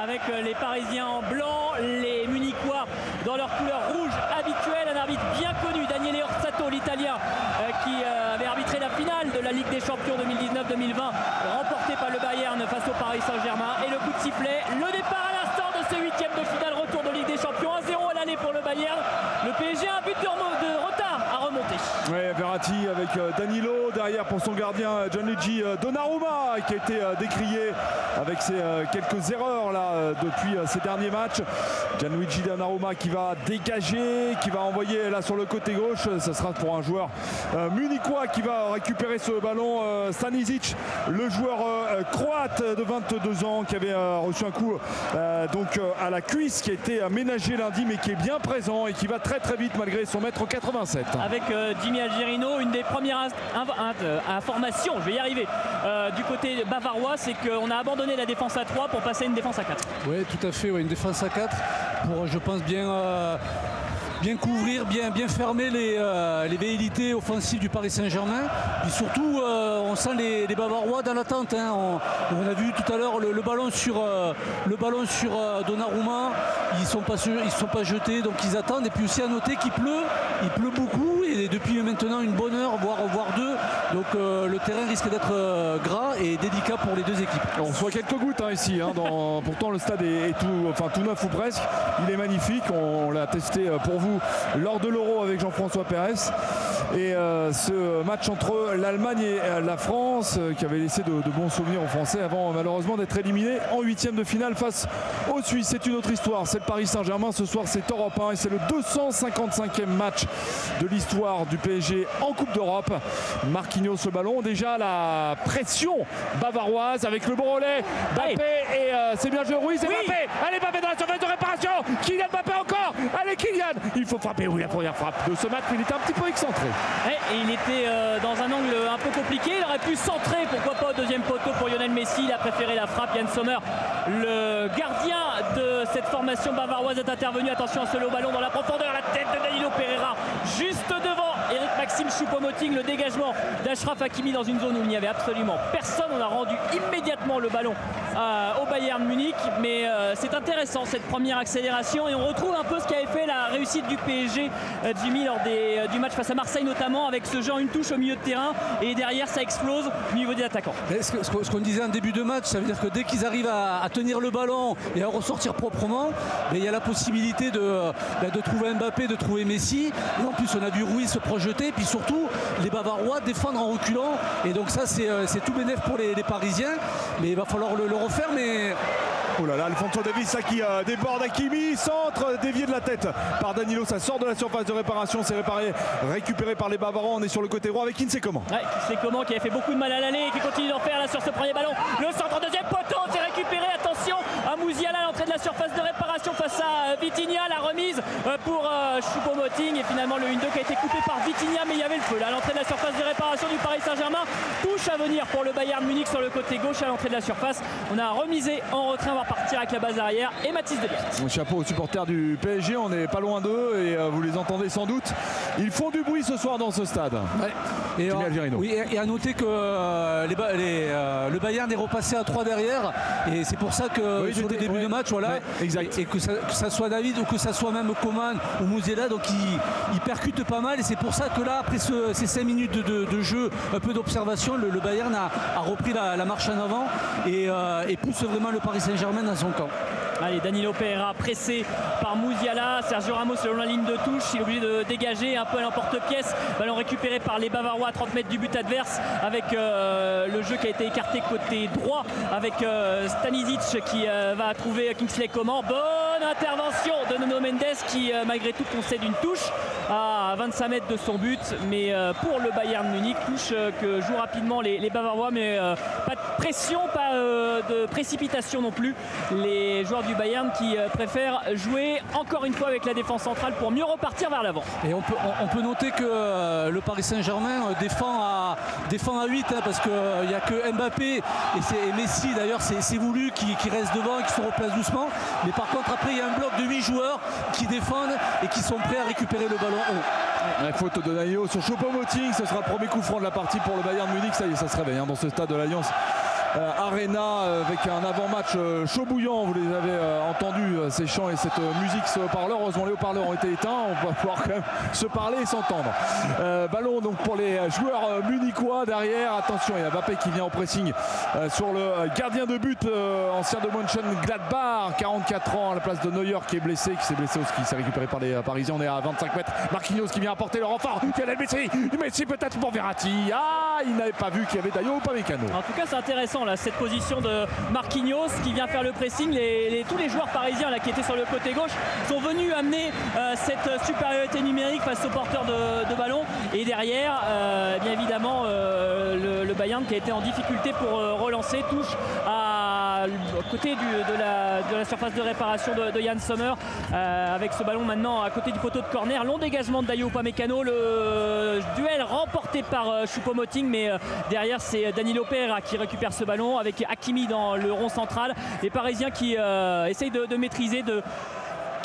Avec euh, les Parisiens en blanc, les Munichois dans leur couleur rouge habituelle. Un arbitre bien connu, Daniele Orsato, l'italien, euh, qui euh, avait arbitré la finale de la Ligue des Champions 2019-2020, remportée par le Bayern face au Paris Saint-Germain. Et le coup de sifflet, le départ à l'instant de ce huitième de finale, retour de Ligue des Champions, 1-0 à l'année pour le Bayern. Le PSG a un but de retard à remonter. Ouais, Verratti avec Danilo, pour son gardien Gianluigi Donnarumma qui a été décrié avec ses quelques erreurs là depuis ces derniers matchs. Gianluigi Donnarumma qui va dégager, qui va envoyer là sur le côté gauche. Ce sera pour un joueur munichois qui va récupérer ce ballon. Stanisic, le joueur croate de 22 ans qui avait reçu un coup donc à la cuisse qui a été aménagé lundi mais qui est bien présent et qui va très très vite malgré son mètre 87. Avec Jimmy Algerino, une des premières informations, je vais y arriver, euh, du côté bavarois, c'est qu'on a abandonné la défense à 3 pour passer à une défense à 4. Oui, tout à fait, une défense à 4 pour, je pense, bien. Euh, bien couvrir, bien, bien fermer les, euh, les offensives du Paris Saint-Germain. Puis surtout, euh, on sent les, les, Bavarois dans l'attente. Hein. On, a vu tout à l'heure le, ballon sur, euh, le ballon sur Donnarumma. Ils ne sont, pas, sont pas jetés, donc ils attendent. Et puis aussi à noter qu'il pleut. Il pleut beaucoup et depuis maintenant une bonne heure, voire, voire deux. Donc le terrain risque d'être gras et délicat pour les deux équipes. On reçoit quelques gouttes hein, ici. Hein, pourtant le stade est, tout, enfin, tout neuf ou presque. Il est magnifique. On, l'a testé pour vous lors de l'Euro avec Jean-François Pérez. Et euh, ce match entre l'Allemagne et la France euh, qui avait laissé de, de, bons souvenirs aux Français avant malheureusement d'être éliminé en huitième de finale face aux Suisses. C'est une autre histoire. C'est le Paris Saint-Germain. Ce soir, c'est Europe 1 et c'est le 255e match de l'histoire du PSG en Coupe d'Europe. Marquinhos ce ballon. Déjà la pression bavaroise avec le bon relais. Mbappé et euh, c'est bien joué Ruiz et Oui. Mbappé. Allez Mbappé dans la surface de réparation. Kylian Mbappé encore. Allez Kylian. Il faut frapper. Oui, la première frappe de ce match. Il était un petit peu excentré. Ouais, et il était euh, dans un angle un peu compliqué. Il aurait pu centrer, pourquoi pas au deuxième poteau pour Lionel Messi. Il a préféré la frappe. Yann Sommer, le gardien de cette formation bavaroise, est intervenu. Attention à ce low ballon dans la profondeur. La tête de Danilo Pereira juste devant Eric Maxime Choupo-Moting, le dégagement d'Ashraf Hakimi dans une zone où il n'y avait absolument personne. On a rendu immédiatement le ballon au Bayern Munich. Mais c'est intéressant cette première accélération et on retrouve un peu ce qui avait fait la réussite du PSG, Jimmy, lors des, du match face à Marseille notamment, avec ce genre une touche au milieu de terrain et derrière ça explose au niveau des attaquants. ce, qu'on disait en début de match, ça veut dire que dès qu'ils arrivent à, tenir le ballon et à ressortir proprement, il y a la possibilité de, ben, de trouver Mbappé, de trouver Messi. Et en plus, on a vu Ruiz se projeter, puis surtout les Bavarois défendre en reculant. Et donc ça, c'est euh, tout bénéf pour les, Parisiens. Mais il va falloir le, le refaire. Mais Oh là là, Alfonso Davis qui euh, déborde Akimi, centre dévié de la tête par Danilo, ça sort de la surface de réparation, c'est réparé, récupéré par les Bavarois, on est sur le côté droit avec sait comment. Ouais, c'est comment qui a fait beaucoup de mal à l'aller et qui continue d'en faire là sur ce premier ballon. Le centre deuxième poteau, c'est récupéré, attention à Mouziala à l'entrée de la surface de réparation face à euh, Vitinha, la remise euh, pour Choupo-Moting et finalement le 1-2 qui a été coupé par Vitinha mais il y avait le feu là à l'entrée de la surface de réparation du Paris Saint-Germain. Touche à venir pour le Bayern Munich sur le côté gauche à l'entrée de la surface. On a remisé en retrait, on va partir avec la base arrière et Mathis Delert. Mon chapeau aux supporters du PSG, on n'est pas loin d'eux et euh, vous les entendez sans doute. Ils font du bruit ce soir dans ce stade. Et, oui, et, à noter que euh, euh, le Bayern est repassé à 3 derrière et c'est pour ça que sur le début de match, voilà, exact. Et, que, ça, soit David ou que ça soit même Coman ou Mouzela, donc il, percute pas mal et c'est pour ça que là, après ces 5 minutes de, jeu, un peu d'observation, le, Bayern a, repris la, marche en avant et, et pousse vraiment le Paris Saint-Germain dans son camp. Allez, Danilo Pereira pressé par Mouziala. Sergio Ramos selon la ligne de touche. Il est obligé de dégager un peu à l'emporte-pièce. Ballon récupéré par les Bavarois à 30 mètres du but adverse avec euh, le jeu qui a été écarté côté droit avec euh, Stanisic qui euh, va trouver Kingsley Coman. Bonne intervention de Nuno Mendes qui malgré tout concède une touche à 25 mètres de son but. Mais pour le Bayern Munich, touche que jouent rapidement les, Bavarois. Mais pas de pression, pas de précipitation non plus. Les joueurs du Bayern qui euh, préfère jouer encore une fois avec la défense centrale pour mieux repartir vers l'avant. Et on peut, on, peut, noter que euh, le Paris Saint-Germain euh, défend à, défend à 8 hein, parce qu'il n'y a que Mbappé et, Messi d'ailleurs c'est voulu qui, restent devant et qui se replacent doucement. Mais par contre après il y a un bloc de 8 joueurs qui défendent et qui sont prêts à récupérer le ballon haut. Faute de Nayo sur Choupo-Moting, ce sera le premier coup franc de la partie pour le Bayern Munich. Ça y est, ça se réveille hein, dans ce stade de l'Alliance. Euh, Arena euh, avec un avant-match euh, chaud bouillant. Vous les avez entendus, ces chants et cette musique sur haut-parleur. Heureusement, les haut-parleurs ont été éteints. On va pouvoir quand même se parler et s'entendre. ballon donc pour les joueurs munichois derrière. Attention, il y a Mbappé qui vient au pressing sur le gardien de but, ancien de Gladbach 44 ans à la place de Neuer qui est blessé, qui s'est blessé au ski. s'est récupéré par les Parisiens. On est à 25 mètres. Marquinhos qui vient apporter le renfort. Lionel Messi, Messi peut-être pour Verratti. Ah, il n'avait pas vu qu'il y avait Dayo ou pas Mécano. En tout cas, c'est intéressant cette position de Marquinhos qui vient faire le pressing. Les, tous les joueurs parisiens qui étaient sur le côté gauche sont venus amener euh, cette supériorité numérique face aux porteurs de, ballon. Et derrière, euh, bien évidemment, euh, le, Bayern qui a été en difficulté pour relancer touche à, côté de, la, surface de réparation de, Yann Sommer avec ce ballon maintenant à côté du poteau de corner. Long dégagement de Dayo Upamecano. Le duel remporté par Choupo-Moting, mais derrière c'est Danilo Pereira qui récupère ce ballon avec Hakimi dans le rond central. Les Parisiens qui euh, essayent de, maîtriser, de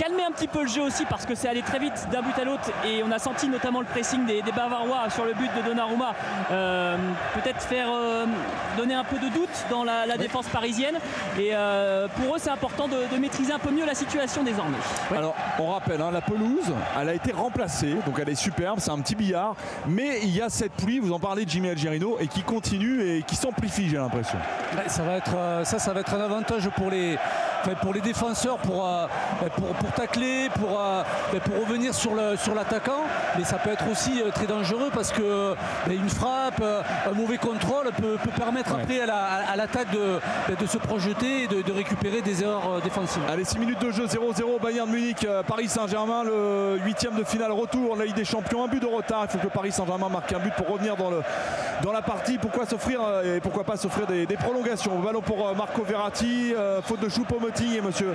calmer un petit peu le jeu aussi parce que c'est allé très vite d'un but à l'autre et on a senti notamment le pressing des, Bavarois sur le but de Donnarumma euh, peut-être faire euh, donner un peu de doute dans la, défense parisienne et pour eux c'est important de, maîtriser un peu mieux la situation désormais. Alors on rappelle hein, la pelouse elle a été remplacée donc elle est superbe c'est un petit billard mais il y a cette pluie vous en parlez de Jimmy Algerino et qui continue et qui s'amplifie j'ai l'impression. Ça va être ça ça va être un avantage pour les pour les défenseurs pour, euh, pour, pour, tacler, pour, euh, pour revenir sur l'attaquant. Sur mais ça peut être aussi euh, très dangereux parce que une frappe, un mauvais contrôle peut, permettre après à l'attaque de, de, se projeter et de, récupérer des erreurs défensives. Allez, 6 minutes de jeu, 0-0 Bayern Munich, Paris Saint-Germain, le huitième de finale retour, la Ligue des Champions, un but de retard. Il faut que Paris Saint-Germain marque un but pour revenir dans, le, dans la partie. Pourquoi s'offrir et pourquoi pas s'offrir des, prolongations? Ballon pour Marco Verratti, faute de Choupo Choupo-Moting et monsieur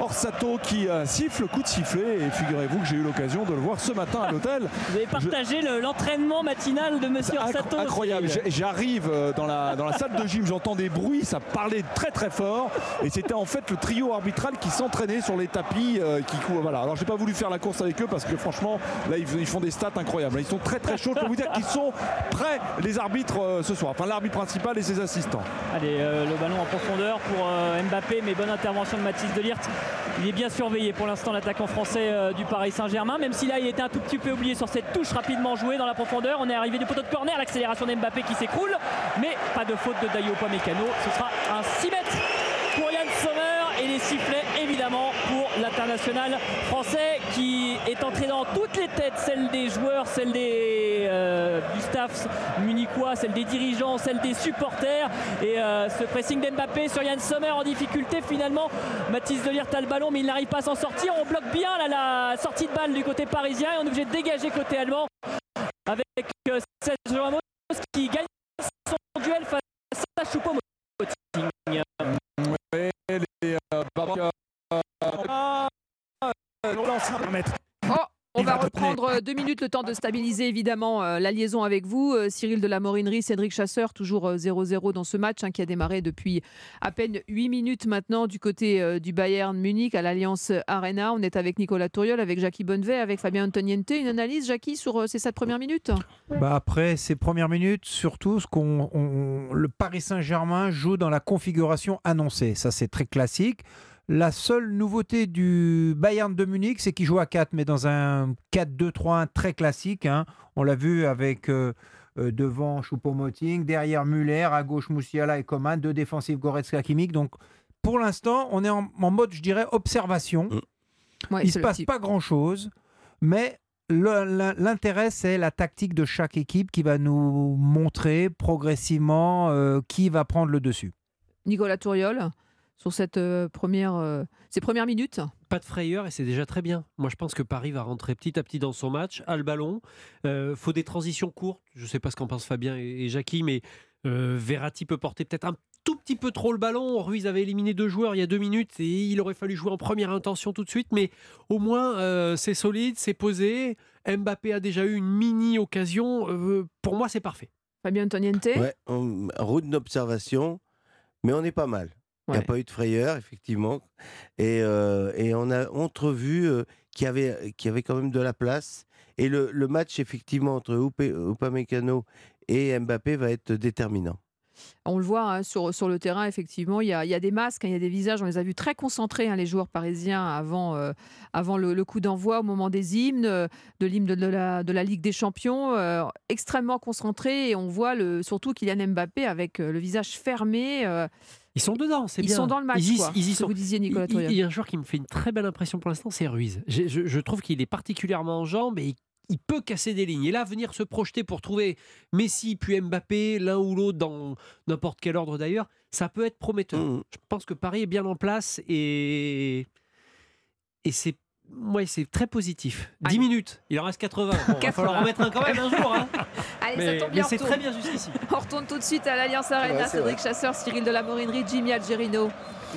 Orsato qui siffle, coup de sifflet. Et figurez-vous que j'ai eu l'occasion de le voir ce matin à l'hôtel. Vous avez partagé l'entraînement matinal de monsieur Orsato. Incroyable. J'arrive dans la, dans la salle de gym, j'entends des bruits, ça parlait très très fort. Et c'était en fait le trio arbitral qui s'entraînait sur les tapis. qui, voilà. Alors j'ai pas voulu faire la course avec eux parce que franchement, là ils, font des stats incroyables. Ils sont très très chauds. Je peux vous dire qu'ils sont prêts, les arbitres, ce soir. Enfin l'arbitre principal et ses assistants. Allez, le ballon en profondeur pour Mbappé, mais bonne intervention de Mathis Delirte. Il est bien surveillé pour l'instant l'attaquant français euh, du Paris Saint-Germain, même si là il était un tout petit peu oublié sur cette touche rapidement jouée dans la profondeur. On est arrivé du poteau de corner, l'accélération d'Mbappé qui s'écroule, mais pas de faute de Dayo Mécano. Ce sera un 6 mètres pour Yann Sommer et les sifflets évidemment pour l'international français qui est entré dans toutes les têtes, celle des joueurs, celle des, euh, du staff munichois, celle des dirigeants, celle des supporters. Et euh, ce pressing d'Mbappé sur Yann Sommer en difficulté finalement. Mathis Delirte a le ballon mais il n'arrive pas à s'en sortir. On bloque bien la sortie de balle du côté parisien et on est obligé de dégager côté allemand avec euh, Sergio qui gagne son duel face à Choupo-Moting. Oh, on va reprendre deux minutes le temps de stabiliser évidemment euh, la liaison avec vous. Euh, Cyril de la Morinerie, Cédric Chasseur, toujours 0-0 euh, dans ce match hein, qui a démarré depuis à peine 8 minutes maintenant du côté du Bayern Munich à l'Alliance Arena. On est avec Nicolas Touriol, avec Jackie Bonnevet, avec Fabien Antoniente. Une analyse, Jackie, sur ces 7 premières minutes? Bah Après ces premières minutes, surtout ce qu'on, le Paris Saint-Germain joue dans la configuration annoncée. Ça, c'est très classique. La seule nouveauté du Bayern de Munich, c'est qu'il joue à 4, mais dans un 4-2-3-1 très classique. Hein. On l'a vu avec euh, euh, devant Choupo-Moting, derrière Muller, à gauche Moussiala et Coman, deux défensifs Goretzka Kimmich. Donc pour l'instant, on est en, mode, je dirais, observation. Mm. Il ne se passe pas grand-chose, mais l'intérêt, c'est la tactique de chaque équipe qui va nous montrer progressivement euh, qui va prendre le dessus. Nicolas Touriol? Sur cette euh, première, euh, ces premières minutes Pas de frayeur et c'est déjà très bien. Moi, je pense que Paris va rentrer petit à petit dans son match, a le ballon. Euh, faut des transitions courtes. Je ne sais pas ce qu'en pensent Fabien et, Jackie, mais Verratti peut porter peut-être un tout petit peu trop le ballon. Ruiz avait éliminé deux joueurs il y a deux minutes et il aurait fallu jouer en première intention tout de suite. Mais au moins, c'est solide, c'est posé. Mbappé a déjà eu une mini occasion. pour moi, c'est parfait. Fabien Antoniente Ouais, route d'observation, mais on est pas mal. Il n'y a pas eu de frayeur, effectivement. Et, euh, et on a entrevu euh, qu'il y, avait, qu'il y avait quand même de la place. Et le, le match, effectivement, entre Upamecano et Mbappé va être déterminant. On le voit hein, sur, sur le terrain, effectivement, il y a, il y a des masques, hein, il y a des visages. On les a vus très concentrés, hein, les joueurs parisiens, avant, euh, avant le, coup d'envoi, au moment des hymnes, de l'hymne de, la, de la Ligue des Champions, extrêmement concentrés. Et on voit le, surtout Kylian Mbappé avec le visage fermé. Ils sont dedans, c'est bien. Ils sont dans le match. Ils, quoi, ils y sont. Vous disiez Nicolas Il y a un joueur qui me fait une très belle impression pour l'instant, c'est Ruiz. Je, je, trouve qu'il est particulièrement en jambes et il peut casser des lignes. Et là, venir se projeter pour trouver Messi puis Mbappé, l'un ou l'autre, dans n'importe quel ordre d'ailleurs, ça peut être prometteur. Mmh. Je pense que Paris est bien en place et, et c'est Ouais, c'est très positif. 10 minutes, il en reste 80. il va falloir en mettre un quand même un jour. Hein. Allez, mais, ça tombe bien. c'est très bien jusqu'ici. On retourne tout de suite à l'Alliance Arena. Cédric Chasseur, Cyril de la Morinerie, Jimmy Algerino.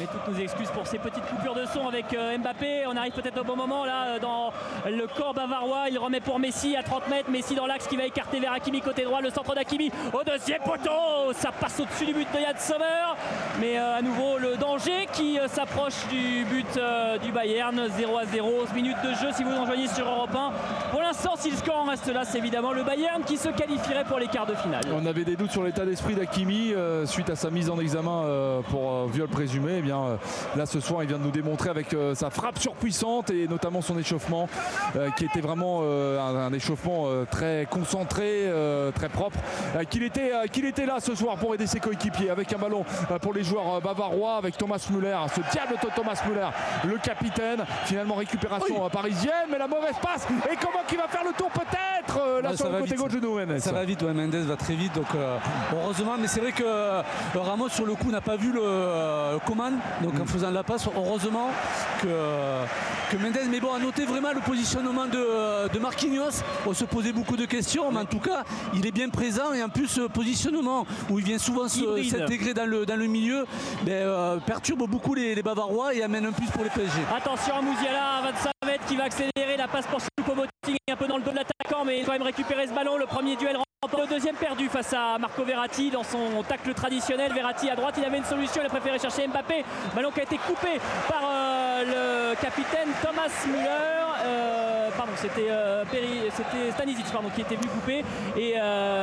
Toutes nos excuses pour ces petites coupures de son avec euh, Mbappé. On arrive peut-être au bon moment là euh, dans le corps bavarois. Il remet pour Messi à 30 mètres. Messi dans l'axe qui va écarter vers Hakimi côté droit. Le centre d'Hakimi au deuxième poteau. Ça passe au-dessus du but de Yann Sommer. Mais euh, à nouveau le danger qui s'approche du but du Bayern. 0 à 0. 11 minutes de jeu si vous nous rejoignez sur Europe 1. Pour l'instant, si le score en reste là, c'est évidemment le Bayern qui se qualifierait pour les quarts de finale. On avait des doutes sur l'état d'esprit d'Hakimi suite à sa mise en examen pour viol présumé. Là ce soir il vient de nous démontrer avec euh, sa frappe surpuissante et notamment son échauffement euh, qui était vraiment euh, un, échauffement très concentré, très propre. qu'il était, qu'il était là ce soir pour aider ses coéquipiers avec un ballon pour les joueurs bavarois avec Thomas Müller, ce diable de Thomas Müller, le capitaine. Finalement récupération parisienne mais la mauvaise passe et comment qu'il va faire le tour peut-être? Mètres là sur le côté gauche de Mendes. Ça va vite, ouais, Mendes va très vite. Donc heureusement, mais c'est vrai que Ramos sur le coup n'a pas vu le commande. Donc en mm. faisant la passe, heureusement que, que Mendes. Mais bon, à noter vraiment le positionnement de, de Marquinhos. On se posait beaucoup de questions, mais en tout cas, il est bien présent et en plus, ce positionnement où il vient souvent s'intégrer dans le, dans le milieu ben, perturbe beaucoup les, les Bavarois et amène un plus pour les PSG. Attention à Mouziala, 25 mètres qui va accélérer la passe pour Choupo-Moting un peu dans le dos de l'attaquant mais il va même récupérer ce ballon. Le premier duel le deuxième perdu face à Marco Verratti dans son tacle traditionnel. Verratti à droite, il avait une solution, il a préféré chercher Mbappé. Ballon qui a été coupé par euh, le capitaine Thomas Müller. Euh, pardon, c'était euh, c'était Stanisic pardon, qui était vu couper et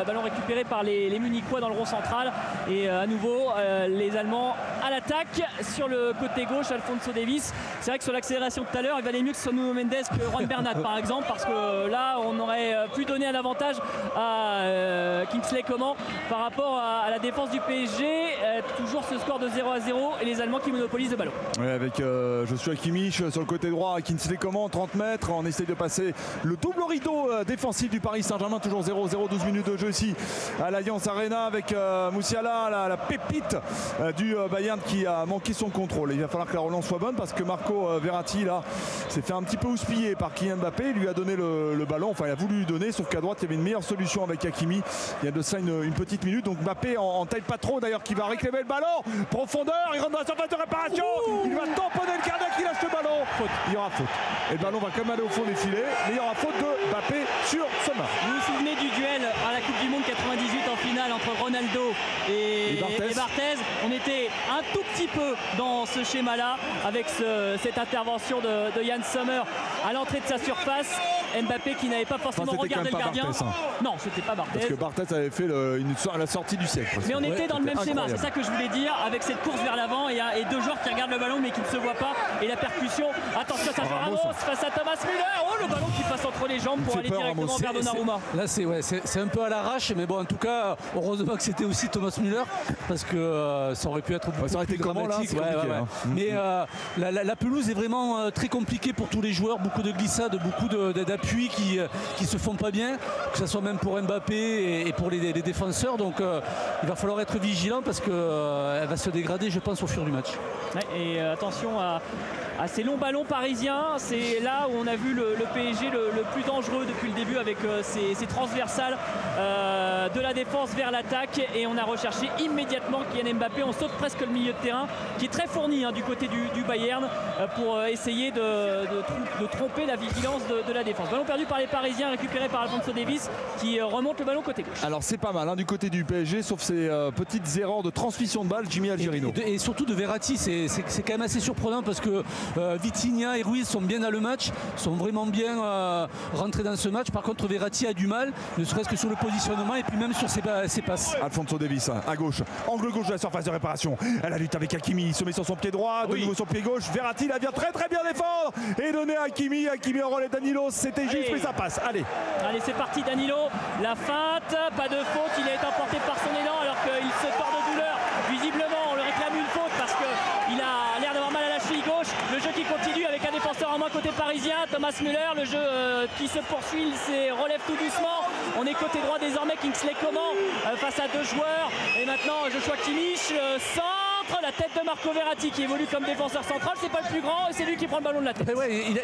ballon récupéré par les, les, Munichois dans le rond central et à nouveau les Allemands à l'attaque sur le côté gauche Alfonso Davis c'est vrai que sur l'accélération tout à l'heure il valait mieux que Nuno Mendes que Juan Bernat par exemple parce que là on aurait pu donner un avantage à euh, Kingsley comment par rapport à, la défense du PSG. Euh, toujours ce score de 0 à 0 et les Allemands qui monopolisent le ballon. avec euh, Joshua Kimmich sur le côté droit, Kingsley comment 30 mètres. On essaye de passer le double rideau défensif du Paris Saint-Germain. Toujours 0-0, 12 minutes de jeu ici à l'Alliance Arena avec Moussiala, la, pépite du Bayern qui a manqué son contrôle. Il va falloir que la relance soit bonne parce que Marco Verratti là s'est fait un petit peu houspiller par Kylian Mbappé. Il lui a donné le, ballon, enfin il a voulu lui donner, sauf qu'à droite il y avait une meilleure solution avec Hakimi. Il y a de ça une, petite minute. Donc Mbappé en, taille pas trop d'ailleurs qui va réclamer le ballon. Profondeur, il rentre dans la surface de réparation. Il va tamponner le gardien qui lâche le ballon. Il y aura faute. Et le ballon va quand même aller au fond des filets. Mais il y aura faute de Mbappé sur Sommer. Vous vous souvenez du duel à la Coupe du Monde 98 en finale entre Ronaldo et, Barthez. On était un tout petit peu dans ce schéma-là avec cette intervention de, de Yann Sommer à l'entrée de sa surface. Mbappé qui n'avait pas forcément regardé le gardien. Hein. Non, c'était pas Barthez. Parce que Barthez avait fait une, la sortie du siècle. Mais on était dans le même schéma, c'est ça que je voulais dire, avec cette course vers l'avant et, deux joueurs qui regardent le ballon mais qui ne se voient pas. Et la percussion, attention, ça fait Ramos face à Thomas Müller. Oh, le ballon qui passe entre les jambes pour aller directement vers Donnarumma. Là, c'est ouais, un peu à l'arrache, mais bon, en tout cas, heureusement que c'était aussi Thomas Müller parce que euh, ça aurait pu être beaucoup ça aurait plus été dramatique. Là, hein. Mais euh, la, pelouse est vraiment euh, très compliquée pour tous les joueurs, beaucoup de glissades, beaucoup d'appuis qui, qui se font pas bien, que ce soit même pour Mbappé et, pour les, défenseurs. Donc il va falloir être vigilant parce qu'elle va se dégrader, je pense, au fur du match. et attention à à ces longs ballons parisiens. C'est là où on a vu le, PSG le, plus dangereux depuis le début avec euh, ces, transversales euh, de la défense vers l'attaque. Et on a recherché immédiatement Kylian Mbappé. On saute presque le milieu de terrain qui est très fourni hein, du côté du, Bayern euh, pour essayer de, tromper la vigilance de, la défense. Ballon perdu par les Parisiens, récupéré par Alfonso Davis qui remonte le ballon côté gauche. Alors c'est pas mal hein, du côté du PSG, sauf ces petites erreurs de transmission de balle, Jimmy Algerino. Et, et surtout de Verratti, c'est quand même assez surprenant parce que euh, Vitinha et Ruiz sont bien dans le match, sont vraiment bien euh, rentrés dans ce match. Par contre, Verratti a du mal, ne serait-ce que sur le positionnement et puis même sur ses, Alfonso Davis à gauche, angle gauche de la surface de réparation. Elle a lutte avec Hakimi, il se met sur son pied droit, de nouveau sur pied gauche. Verratti la vient très très bien défendre et donner à Hakimi. Hakimi en relais Danilo, c'était juste, mais ça passe. Allez. Allez, c'est parti Danilo. La feinte, pas de faute, il a été emporté par son élan alors qu'il se tord de douleur. Visiblement, on le réclame une faute parce qu'il a l'air d'avoir mal à la cheville gauche. Le jeu qui continue avec un défenseur en moins côté Thomas Müller. Le jeu euh, qui se poursuit, il relève tout doucement. On est côté droit désormais, Kingsley comment euh, face à deux joueurs. Et maintenant Joshua Kimmich euh, la tête de Marco Verratti qui évolue comme défenseur central. C'est pas le plus grand et c'est lui qui prend le ballon de la tête.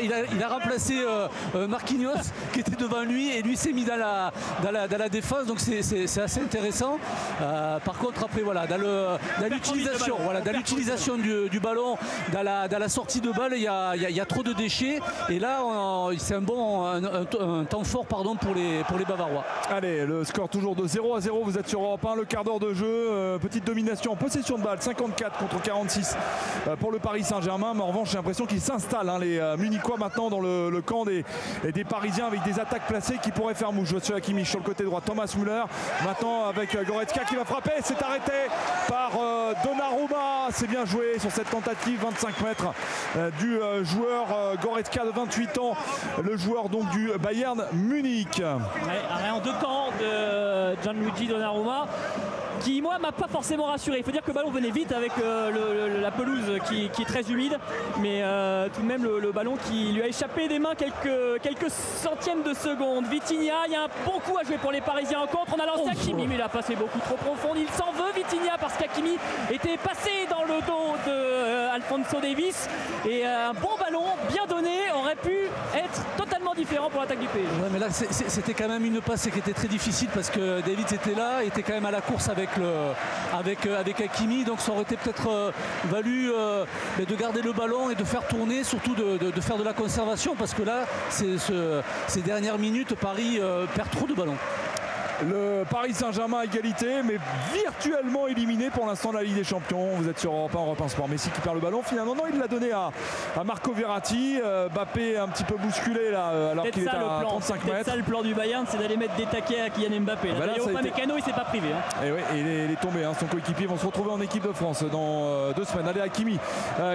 il, a, remplacé euh, euh, Marquinhos qui était devant lui et lui s'est mis dans la, dans la, défense. Donc c'est assez intéressant. Euh, par contre, après, voilà, dans l'utilisation voilà, l'utilisation du, ballon, dans la, dans la sortie de balle, il y a, trop de déchets. Et là, c'est un bon un, temps fort pardon, pour, les, pour les Bavarois. Allez, le score toujours de 0 à 0. Vous êtes sur Europe 1, le quart d'heure de jeu. petite domination, possession de balle, 50 contre 46 euh, pour le Paris Saint-Germain. Mais en revanche, j'ai l'impression qu'ils s'installent, hein, les euh, Munichois, maintenant dans le, camp des, des, Parisiens avec des attaques placées qui pourraient faire mouche. Joshua Kimmich sur le côté droit, Thomas Müller. Maintenant avec euh, Goretzka qui va frapper. C'est arrêté par Donnarumma. C'est bien joué sur cette tentative, 25 mètres du joueur Goretzka de 28 ans, le joueur donc du Bayern Munich. arrêt en deux temps de Gianluigi Donnarumma qui moi m'a pas forcément rassuré. Il faut dire que le ballon venait vite avec euh, la pelouse qui, est très humide, mais euh, tout de même le, ballon qui lui a échappé des mains quelques, quelques centièmes de seconde. Vitinha, il y a un bon coup à jouer pour les Parisiens en contre. On a lancé Hakimi, mais il a passé beaucoup trop profond. Il s'en veut Vitinha parce qu'Hakimi était passé dans le dos de euh, Alfonso Davis et un bon ballon bien donné aurait pu être différent pour l'attaque du PSG. mais là c'était quand même une passe qui était très difficile parce que David était là, était quand même à la course avec le avec avec Hakimi, donc ça aurait été peut-être euh, valu euh, de garder le ballon et de faire tourner, surtout de, faire de la conservation parce que là, ces dernières minutes, Paris euh, perd trop de ballons. Le Paris Saint-Germain à égalité, mais virtuellement éliminé pour l'instant de la Ligue des Champions. Vous êtes sur Europe 1, Europe 1 Sport. Messi qui perd le ballon. Finalement, non, il l'a donné à, Marco Verratti. Euh, Mbappé un petit peu bousculé là, euh, alors qu'il est à 35 mètres. C'est ça le plan du Bayern, c'est d'aller mettre des taquets à Kylian Mbappé. Là, bah là, Mécano, il s'est pas privé. Hein. Et, oui, il, est, tombé. Hein. Son coéquipier vont se retrouver en équipe de France dans euh, deux semaines. Allez, Hakimi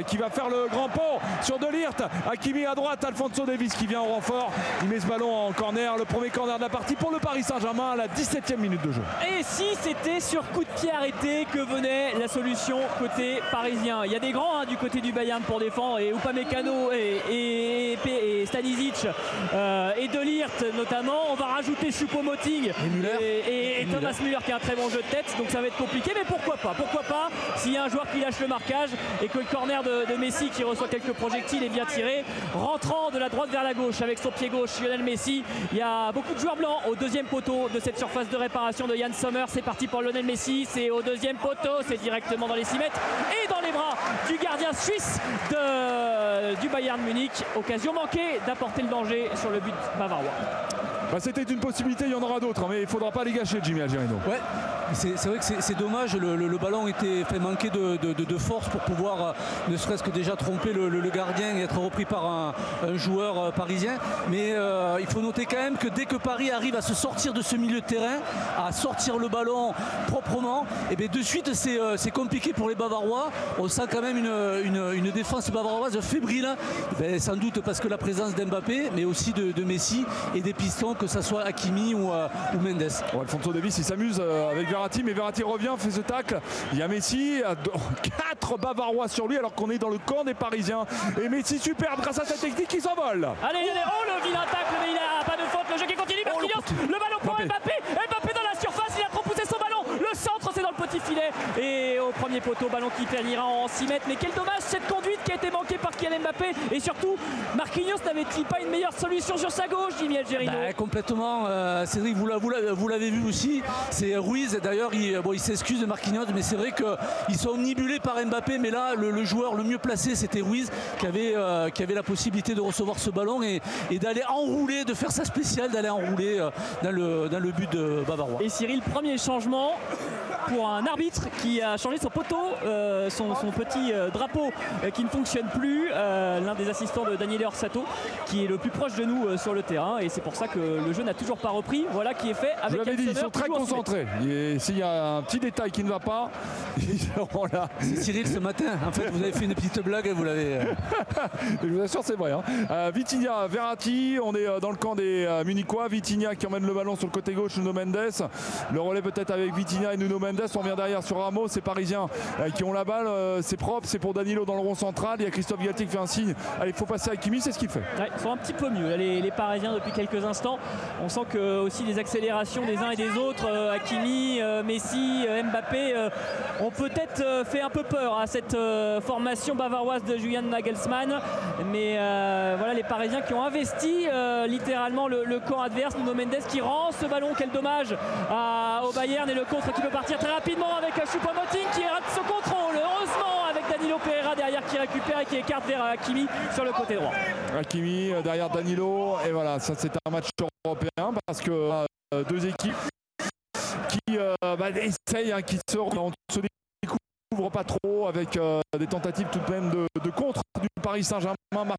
qui va faire le grand pont sur Delirte. Hakimi à droite, Alfonso Davis qui vient au renfort. Il met ce ballon en corner. Le premier corner de la partie pour le Paris Saint-Germain à la 17e minute de jeu. Et si c'était sur coup de pied arrêté que venait la solution côté parisien? Il y a des grands hein, du côté du Bayern pour défendre et Upamecano et, et, et, et Stanisic euh, et Delirte notamment. On va rajouter Choupo-Moting et, Thomas Müller qui a un très bon jeu de tête. Donc ça va être compliqué, mais pourquoi pas? Pourquoi pas? S'il y a un joueur qui lâche le marquage et que le corner de, Messi qui reçoit quelques projectiles est bien tiré, rentrant de la droite vers la gauche avec son pied gauche Lionel Messi. Il y a beaucoup de joueurs blancs au deuxième poteau de cette surface de réparation de Yann Sommer. C'est parti pour Lionel Messi. C'est au deuxième poteau. C'est directement dans les 6 mètres et dans les bras du gardien suisse du Bayern Munich. Occasion manquée d'apporter le danger sur le but bavarois. Bah, c'était une possibilité, il y en aura d'autres, hein, mais il ne faudra pas les gâcher, Jimmy Algerino. Ouais, c'est vrai que c'est dommage, le, ballon était fait manquer de, force pour pouvoir euh, ne serait-ce que déjà tromper le, gardien et être repris par un, joueur euh, parisien. Mais euh, il faut noter quand même que dès que Paris arrive à se sortir de ce milieu de terrain, à sortir le ballon proprement, et eh bien de suite c'est compliqué pour les Bavarois. On sent quand même une, défense bavaroise fébrile, ben, sans doute parce que la présence d'Mbappé, mais aussi de Messi et des pistons que ce soit Hakimi ou, euh, Mendes. Alfonso Davis il s'amuse euh, avec Verratti mais Verratti revient, fait ce tacle. Il y a Messi, 4 Bavarois sur lui alors qu'on est dans le camp des Parisiens. Et Messi super grâce à sa technique qui s'envole. Allez, allez, oh le vilain tacle mais il a pas de faute, le jeu qui continue. Oh, le, ballon pour Mbappé. Mbappé petit filet. Et au premier poteau, ballon qui finira en 6 mètres. Mais quel dommage cette conduite qui a été manquée par Kylian Mbappé. Et surtout, Marquinhos n'avait-il pas une meilleure solution sur sa gauche, Jimmy Algerino bah, Complètement. Euh, Cédric, vous, l'avez vu aussi. C'est Ruiz. D'ailleurs, il, bon, il s'excuse de Marquinhos, mais c'est vrai qu'ils sont omnibulés par Mbappé. Mais là, le, joueur le mieux placé, c'était Ruiz, qui avait, euh, qui avait la possibilité de recevoir ce ballon et, d'aller enrouler, de faire sa spéciale, d'aller enrouler euh, dans, le, dans le but de Bavarois. Et Cyril, premier changement pour un arbitre qui a changé son poteau, euh, son, petit euh, drapeau euh, qui ne fonctionne plus. L'un des assistants de Daniel Orsato qui est le plus proche de nous sur le terrain et c'est pour ça que le jeu n'a toujours pas repris. Voilà qui est fait avec. Je dit, ils sont très concentrés. S'il y a un petit détail qui ne va pas, ils seront là. Cyril ce matin. En fait, vous avez fait une petite blague et vous l'avez. Je vous assure, c'est vrai. Hein. Vitinha, Verratti, on est dans le camp des Munichois. Vitinha qui emmène le ballon sur le côté gauche, Nuno Mendes. Le relais peut-être avec Vitinha et Nuno Mendes. On derrière sur Ramos, c'est Parisiens euh, qui ont la balle. Euh, c'est propre, c'est pour Danilo dans le rond central. Il y a Christophe Galtier qui fait un signe. Allez, il faut passer à Kimi, c'est ce qu'il fait. ils sont un petit peu mieux, les, Parisiens, depuis quelques instants. On sent que aussi les accélérations des uns et des autres, euh, Hakimi, Messi, Mbappé, ont peut-être fait un peu peur à cette formation bavaroise de Julian Nagelsmann. Mais voilà, les Parisiens qui ont investi littéralement le, camp adverse. Nuno Mendes qui rend ce ballon, quel dommage Bayern et le contre qui peut partir rapidement avec Choupo-Moting qui rate ce contrôle. Heureusement avec Danilo Pereira derrière qui récupère et qui écarte vers Hakimi sur le côté droit. Hakimi euh, derrière Danilo et voilà, ça c'est un match européen parce que euh, deux équipes qui euh, bah, essayent, hein, qui se, on se découvre pas trop avec des tentatives tout de même de, contre du Paris Saint-Germain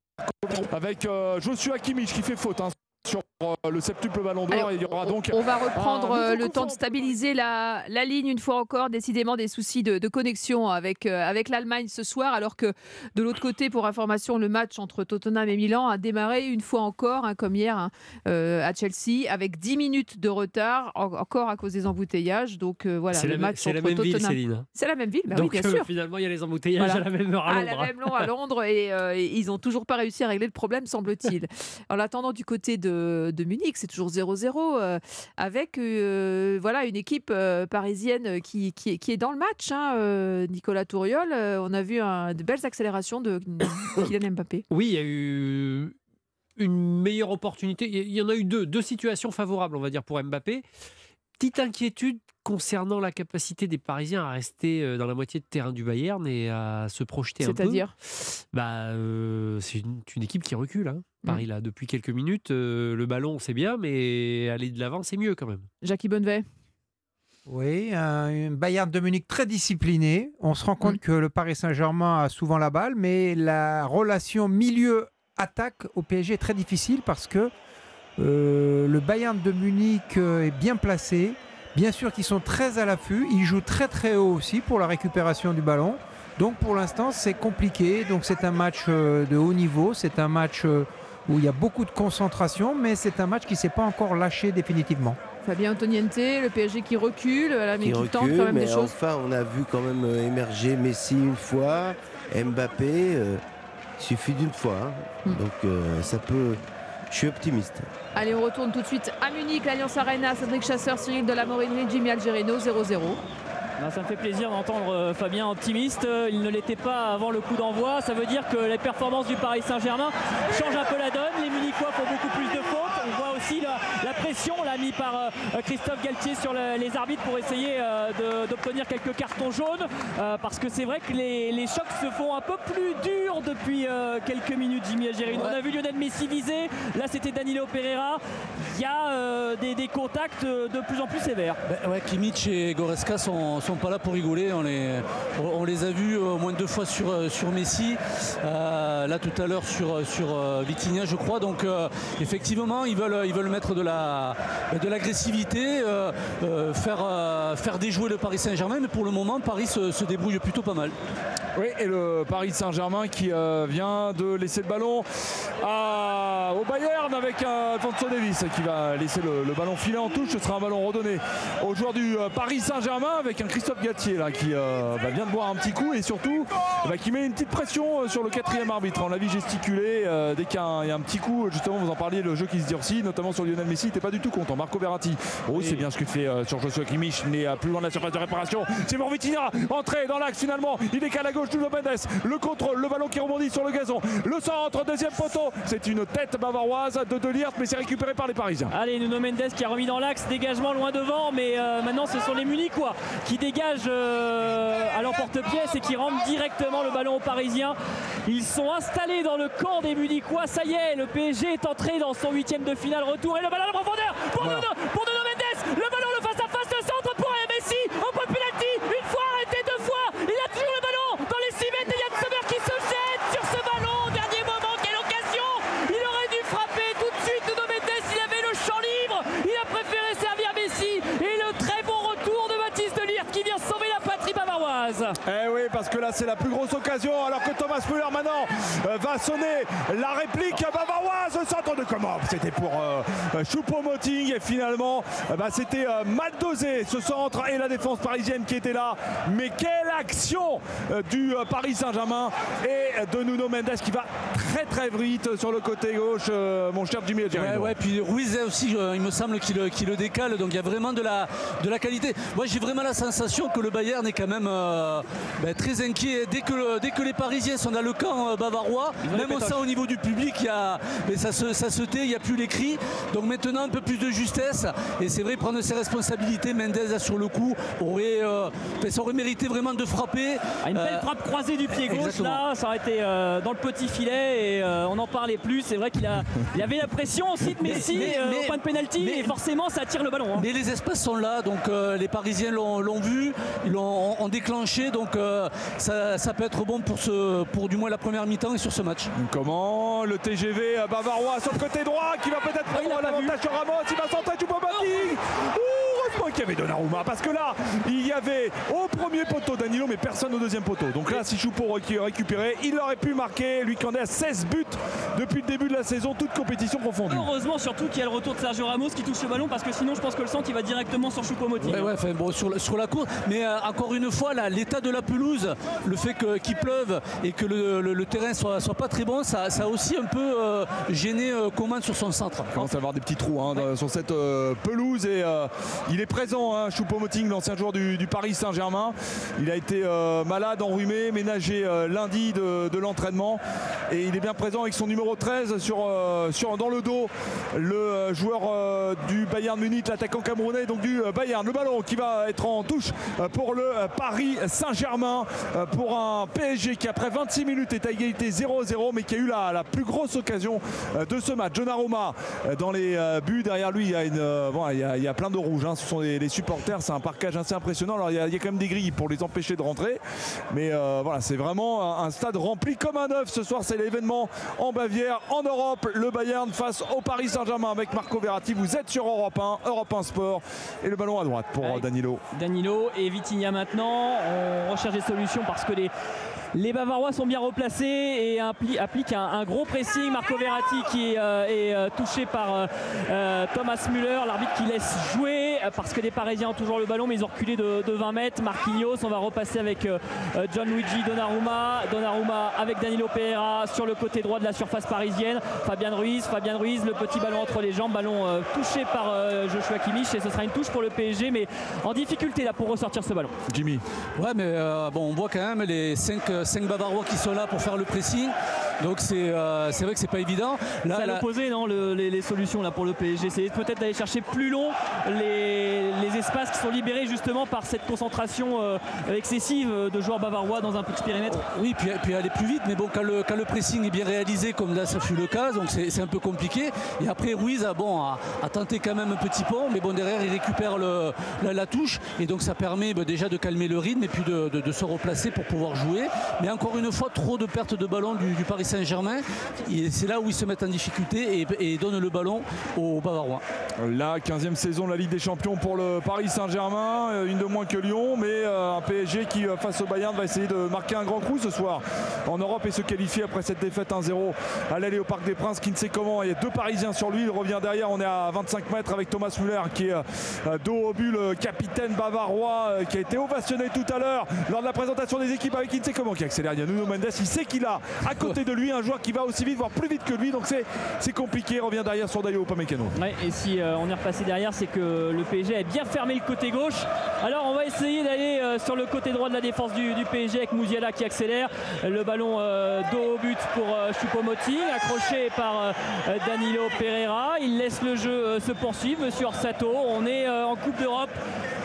avec Joshua Kimmich qui fait faute. Hein sur euh, le septuple ballon d'or. Il y aura donc. On va reprendre euh, le temps de stabiliser la, la, ligne une fois encore. Décidément, des soucis de, connexion avec, euh, avec l'Allemagne ce soir. Alors que de l'autre côté, pour information, le match entre Tottenham et Milan a démarré une fois encore, hein, comme hier hein, à Chelsea, avec 10 minutes de retard, encore à cause des embouteillages. Donc voilà, le la, match C'est la même ville, Céline. C'est la même ville, bah Donc, oui, bien sûr. Finalement, il y a les embouteillages à la même heure à Londres. À la même heure à Londres et, ils n'ont toujours pas réussi à régler le problème, semble-t-il. en attendant, du côté de, de Munich, c'est toujours 0-0 euh, avec euh, voilà une équipe euh, parisienne qui, qui, est dans le match. Hein, Nicolas Touriol, on a vu de belles accélérations de Kylian Mbappé. Oui, il y a eu une meilleure opportunité. Il y en a eu deux, deux situations favorables, on va dire, pour Mbappé. Petite inquiétude concernant la capacité des Parisiens à rester dans la moitié de terrain du Bayern et à se projeter un peu. C'est-à-dire? Bah, C'est une, équipe qui recule. Hein. Mmh. Paris, là, depuis quelques minutes, euh, le ballon, c'est bien, mais aller de l'avant, c'est mieux quand même. Jackie Bonnevet oui, un Bayern de Munich très discipliné. On se rend compte mmh. que le Paris Saint-Germain a souvent la balle, mais la relation milieu-attaque au PSG est très difficile parce que euh, le Bayern de Munich euh, est bien placé. Bien sûr qu'ils sont très à l'affût. Ils jouent très très haut aussi pour la récupération du ballon. Donc pour l'instant, c'est compliqué. Donc c'est un match de haut niveau. C'est un match où il y a beaucoup de concentration, mais c'est un match qui ne s'est pas encore lâché définitivement. Fabien Antoniente, le PSG qui recule, mais qui, tente quand même des choses. Enfin, on a vu quand même euh, émerger Messi une fois, Mbappé, euh, il suffit d'une fois. Hein. Hmm. Donc euh, ça peut. Je suis optimiste. Allez, on retourne tout de suite à Munich, l'Alliance Arena, Cédric Chasseur, Cyril de la Morinerie, Jimmy Algerino, 0-0. Ça me fait plaisir d'entendre euh, Fabien optimiste. Il ne l'était pas avant le coup d'envoi. Ça veut dire que les performances du Paris Saint-Germain changent un peu la donne. Les Munichois font beaucoup plus de fautes. Aussi la, pression l'a mis par euh, Christophe Galtier sur les arbitres pour essayer euh, d'obtenir quelques cartons jaunes. parce que c'est vrai que les, chocs se font un peu plus durs depuis quelques minutes, Jimmy Agéry. On a vu Lionel Messi viser. Là, c'était Danilo Pereira. Il y a des, contacts de plus en plus sévères. Ben ouais, Kimmich et Goreska sont sont pas là pour rigoler. On les, on les a vus au moins deux fois sur, euh, sur Messi, euh, là tout à l'heure sur, sur euh, Vitinha, je crois. Donc effectivement, ils veulent, ils veulent mettre de, la, de l'agressivité, faire, faire déjouer le Paris Saint-Germain. Mais pour le moment, Paris se, se débrouille plutôt pas mal. Oui, et le Paris Saint-Germain qui vient de laisser le ballon au Bayern avec Alfonso Davis qui va laisser le, ballon filer en touche. Ce sera un ballon redonné au joueur du Paris Saint-Germain avec un Christophe Gatier qui euh, bah, vient de boire un petit coup et surtout bah, qui met une petite pression euh, sur le quatrième arbitre. On l'a vu gesticuler euh, dès qu'il y, a un petit coup, justement vous en parliez, le jeu qui se durcit, notamment sur Lionel Messi, n'était pas du tout content. Marco Verratti, oh c'est bien ce qu'il fait sur Joshua Kimmich, mais plus loin de la surface de réparation. C'est Morvitina, entrée dans l'axe finalement, il décale à gauche, Nuno Mendes, le contrôle, le ballon qui rebondit sur le gazon, le centre, deuxième poteau, c'est une tête bavaroise de Delirte, mais c'est récupéré par les Parisiens. Allez, Nuno Mendes qui a remis dans l'axe, dégagement loin devant, mais maintenant ce sont les Munichois qui dégage euh, à l'emporte-pièce et qui rentre directement le ballon aux Parisiens. Ils sont installés dans le camp des Munichois. Ça y est, le PSG est entré dans son huitième de finale retour et le ballon en profondeur pour, Nuno, pour Mendes. Le ballon le face à face, le centre pour Messi. Au point de penalty, une fois arrêté, deux fois. Il a toujours le ballon dans les 6 mètres et Yann Sommer qui se jette sur ce ballon. Dernier moment, quelle occasion Il aurait dû frapper tout de suite Nuno Mendes. Il avait le champ libre. Il a préféré servir Messi et le très bon retour de Baptiste Delirte qui vient sauver la patrie Eh oui, parce que là, c'est la plus grosse occasion. Alors que Thomas Müller, maintenant, euh, va sonner la réplique bavaroise. Centre de comment C'était pour euh, Choupo-Moting. Et finalement, euh, bah, c'était euh, mal dosé ce centre et la défense parisienne qui était là. Mais quelle action du Paris Saint-Germain et de Nuno Mendes qui va très très vite sur le côté gauche, mon cher Jimmy ouais, ouais, puis Ruiz aussi, il me semble qu'il le décale. Donc il y a vraiment de la, de la qualité. Moi, j'ai vraiment la sensation que le Bayern est quand même euh, ben, très inquiet. Dès que, dès que les Parisiens sont dans le camp euh, bavarois, même au sein au niveau du public, il y a, ben, ça, se, ça se tait, il n'y a plus les cris. Donc maintenant, un peu plus de justesse. Et c'est vrai, prendre ses responsabilités, Mendez sur le coup, aurait, euh, ça aurait mérité vraiment de frapper. Ah, une belle frappe croisée du pied gauche, là, ça aurait été dans le petit filet et on n'en parlait plus. C'est vrai qu'il a, il avait la pression aussi de Messi au point de pénalty et forcément ça attire le ballon. Hein. Mais les espaces sont là, donc les Parisiens l'ont vu, ils l'ont déclenché. Donc euh, ça, peut être bon pour, ce, pour du moins la première mi-temps et sur ce match. Comment le TGV bavarois sur le côté droit qui va peut-être ah, prendre l'avantage sur Ramos, il va centrer Choupo-Moting Heureusement qu'il y avait Donnarumma parce que là, il y avait au premier poteau Danilo mais personne au deuxième poteau. Donc là, si Choupo récupérait, il aurait pu marquer, lui qui en est à 16 buts depuis le début de la saison, toute compétition confondue. Heureusement surtout qu'il y a le retour de Sergio Ramos qui touche le ballon parce que sinon je pense que le centre il va directement sur Choupo-Moting. Ouais, ouais, bon, sur, la, sur la course, mais euh, encore une fois, l'état de la pelouse, le fait qu'il pleuve et que le, terrain soit, soit pas très bon, ça, a aussi un peu euh, gêné euh, Coman sur son centre. Il commence à avoir des petits trous hein, sur cette pelouse et il est présent, hein, Choupo-Moting, l'ancien joueur du, Paris Saint-Germain. Il a été malade, enrhumé, ménagé lundi de, l'entraînement et il est bien présent avec son numéro 13 sur, sur, dans le dos. Le joueur du Bayern Munich, l'attaquant camerounais, donc du Bayern. Le ballon qui va être en touche pour le Paris Saint-Germain euh, pour un PSG qui après 26 minutes est à égalité 0-0 mais qui a eu la, plus grosse occasion euh, de ce match. Donnarumma euh, dans les buts derrière lui il y a, une, il y a, plein de rouges hein. ce sont les, supporters c'est un parquage assez impressionnant. Alors il y, a, quand même des grilles pour les empêcher de rentrer. Mais voilà c'est vraiment un, stade rempli comme un œuf. Ce soir c'est l'événement en Bavière en Europe. Le Bayern face au Paris Saint-Germain avec Marco Verratti. Vous êtes sur Europe 1 Europe 1 Sport. Et le ballon à droite pour Danilo. Danilo et Vitinha maintenant. On recherche des solutions parce que les, les Bavarois sont bien replacés et appliquent un, gros pressing. Marco Verratti qui est, euh, euh, touché par euh, Thomas Müller, l'arbitre qui laisse jouer parce que les Parisiens ont toujours le ballon mais ils ont reculé de, 20 mètres. Marquinhos, on va repasser avec John Luigi Donnarumma. Donnarumma avec Danilo Pereira sur le côté droit de la surface parisienne. Fabien Ruiz, Fabien Ruiz, le petit ballon entre les jambes, ballon touché par Joshua Kimmich et ce sera une touche pour le PSG mais en difficulté là pour ressortir ce ballon. Jimmy. Ouais mais bon on voit quand même les 5 5 Bavarois qui sont là pour faire le pressing. Donc c'est euh, vrai que c'est pas évident. Là, c'est à l'opposé, non, les, solutions là pour le PSG. C'est peut-être d'aller chercher plus long les, espaces qui sont libérés justement par cette concentration euh, excessive de joueurs bavarois dans un petit périmètre. Oui, puis, puis aller plus vite. Mais bon, quand le, le pressing est bien réalisé, comme là ça fut le cas, donc c'est un peu compliqué. Et après Ruiz a, bon, a, tenté quand même un petit pont, mais bon derrière il récupère le, la, touche et donc ça permet bah, déjà de calmer le rythme et puis de, se replacer pour pouvoir jouer. Mais encore une fois, trop de pertes de ballon du, du Paris Saint-Germain. C'est là où ils se mettent en difficulté et, donnent le ballon aux Bavarois. La 15e saison de la Ligue des Champions pour le Paris Saint-Germain, euh, une de moins que Lyon, mais euh, un PSG qui, euh, face au Bayern, va essayer de marquer un grand coup ce soir en Europe et se qualifier après cette défaite 1-0 à l'aller au Parc des Princes, qui ne sait comment. Il y a deux Parisiens sur lui, il revient derrière, on est à 25 mètres avec Thomas Müller qui est dos au but, le capitaine bavarois qui a été ovationné tout à l'heure lors de la présentation des équipes avec qui ne sait comment, qui accélère. Il y a Nuno Mendes, il sait qu'il a à côté de lui un joueur qui va aussi vite, voire plus vite que lui. Donc c'est compliqué. Revient derrière sur Dayo Upamecano. Ouais, et si on est repassé derrière, c'est que le PSG bien fermé le côté gauche. Alors on va essayer d'aller euh, sur le côté droit de la défense du, PSG avec Mouziala qui accélère. Le ballon euh, dos au but pour Choupo-Moting, accroché par Danilo Pereira. Il laisse le jeu se poursuivre. Monsieur Orsato, on est en Coupe d'Europe.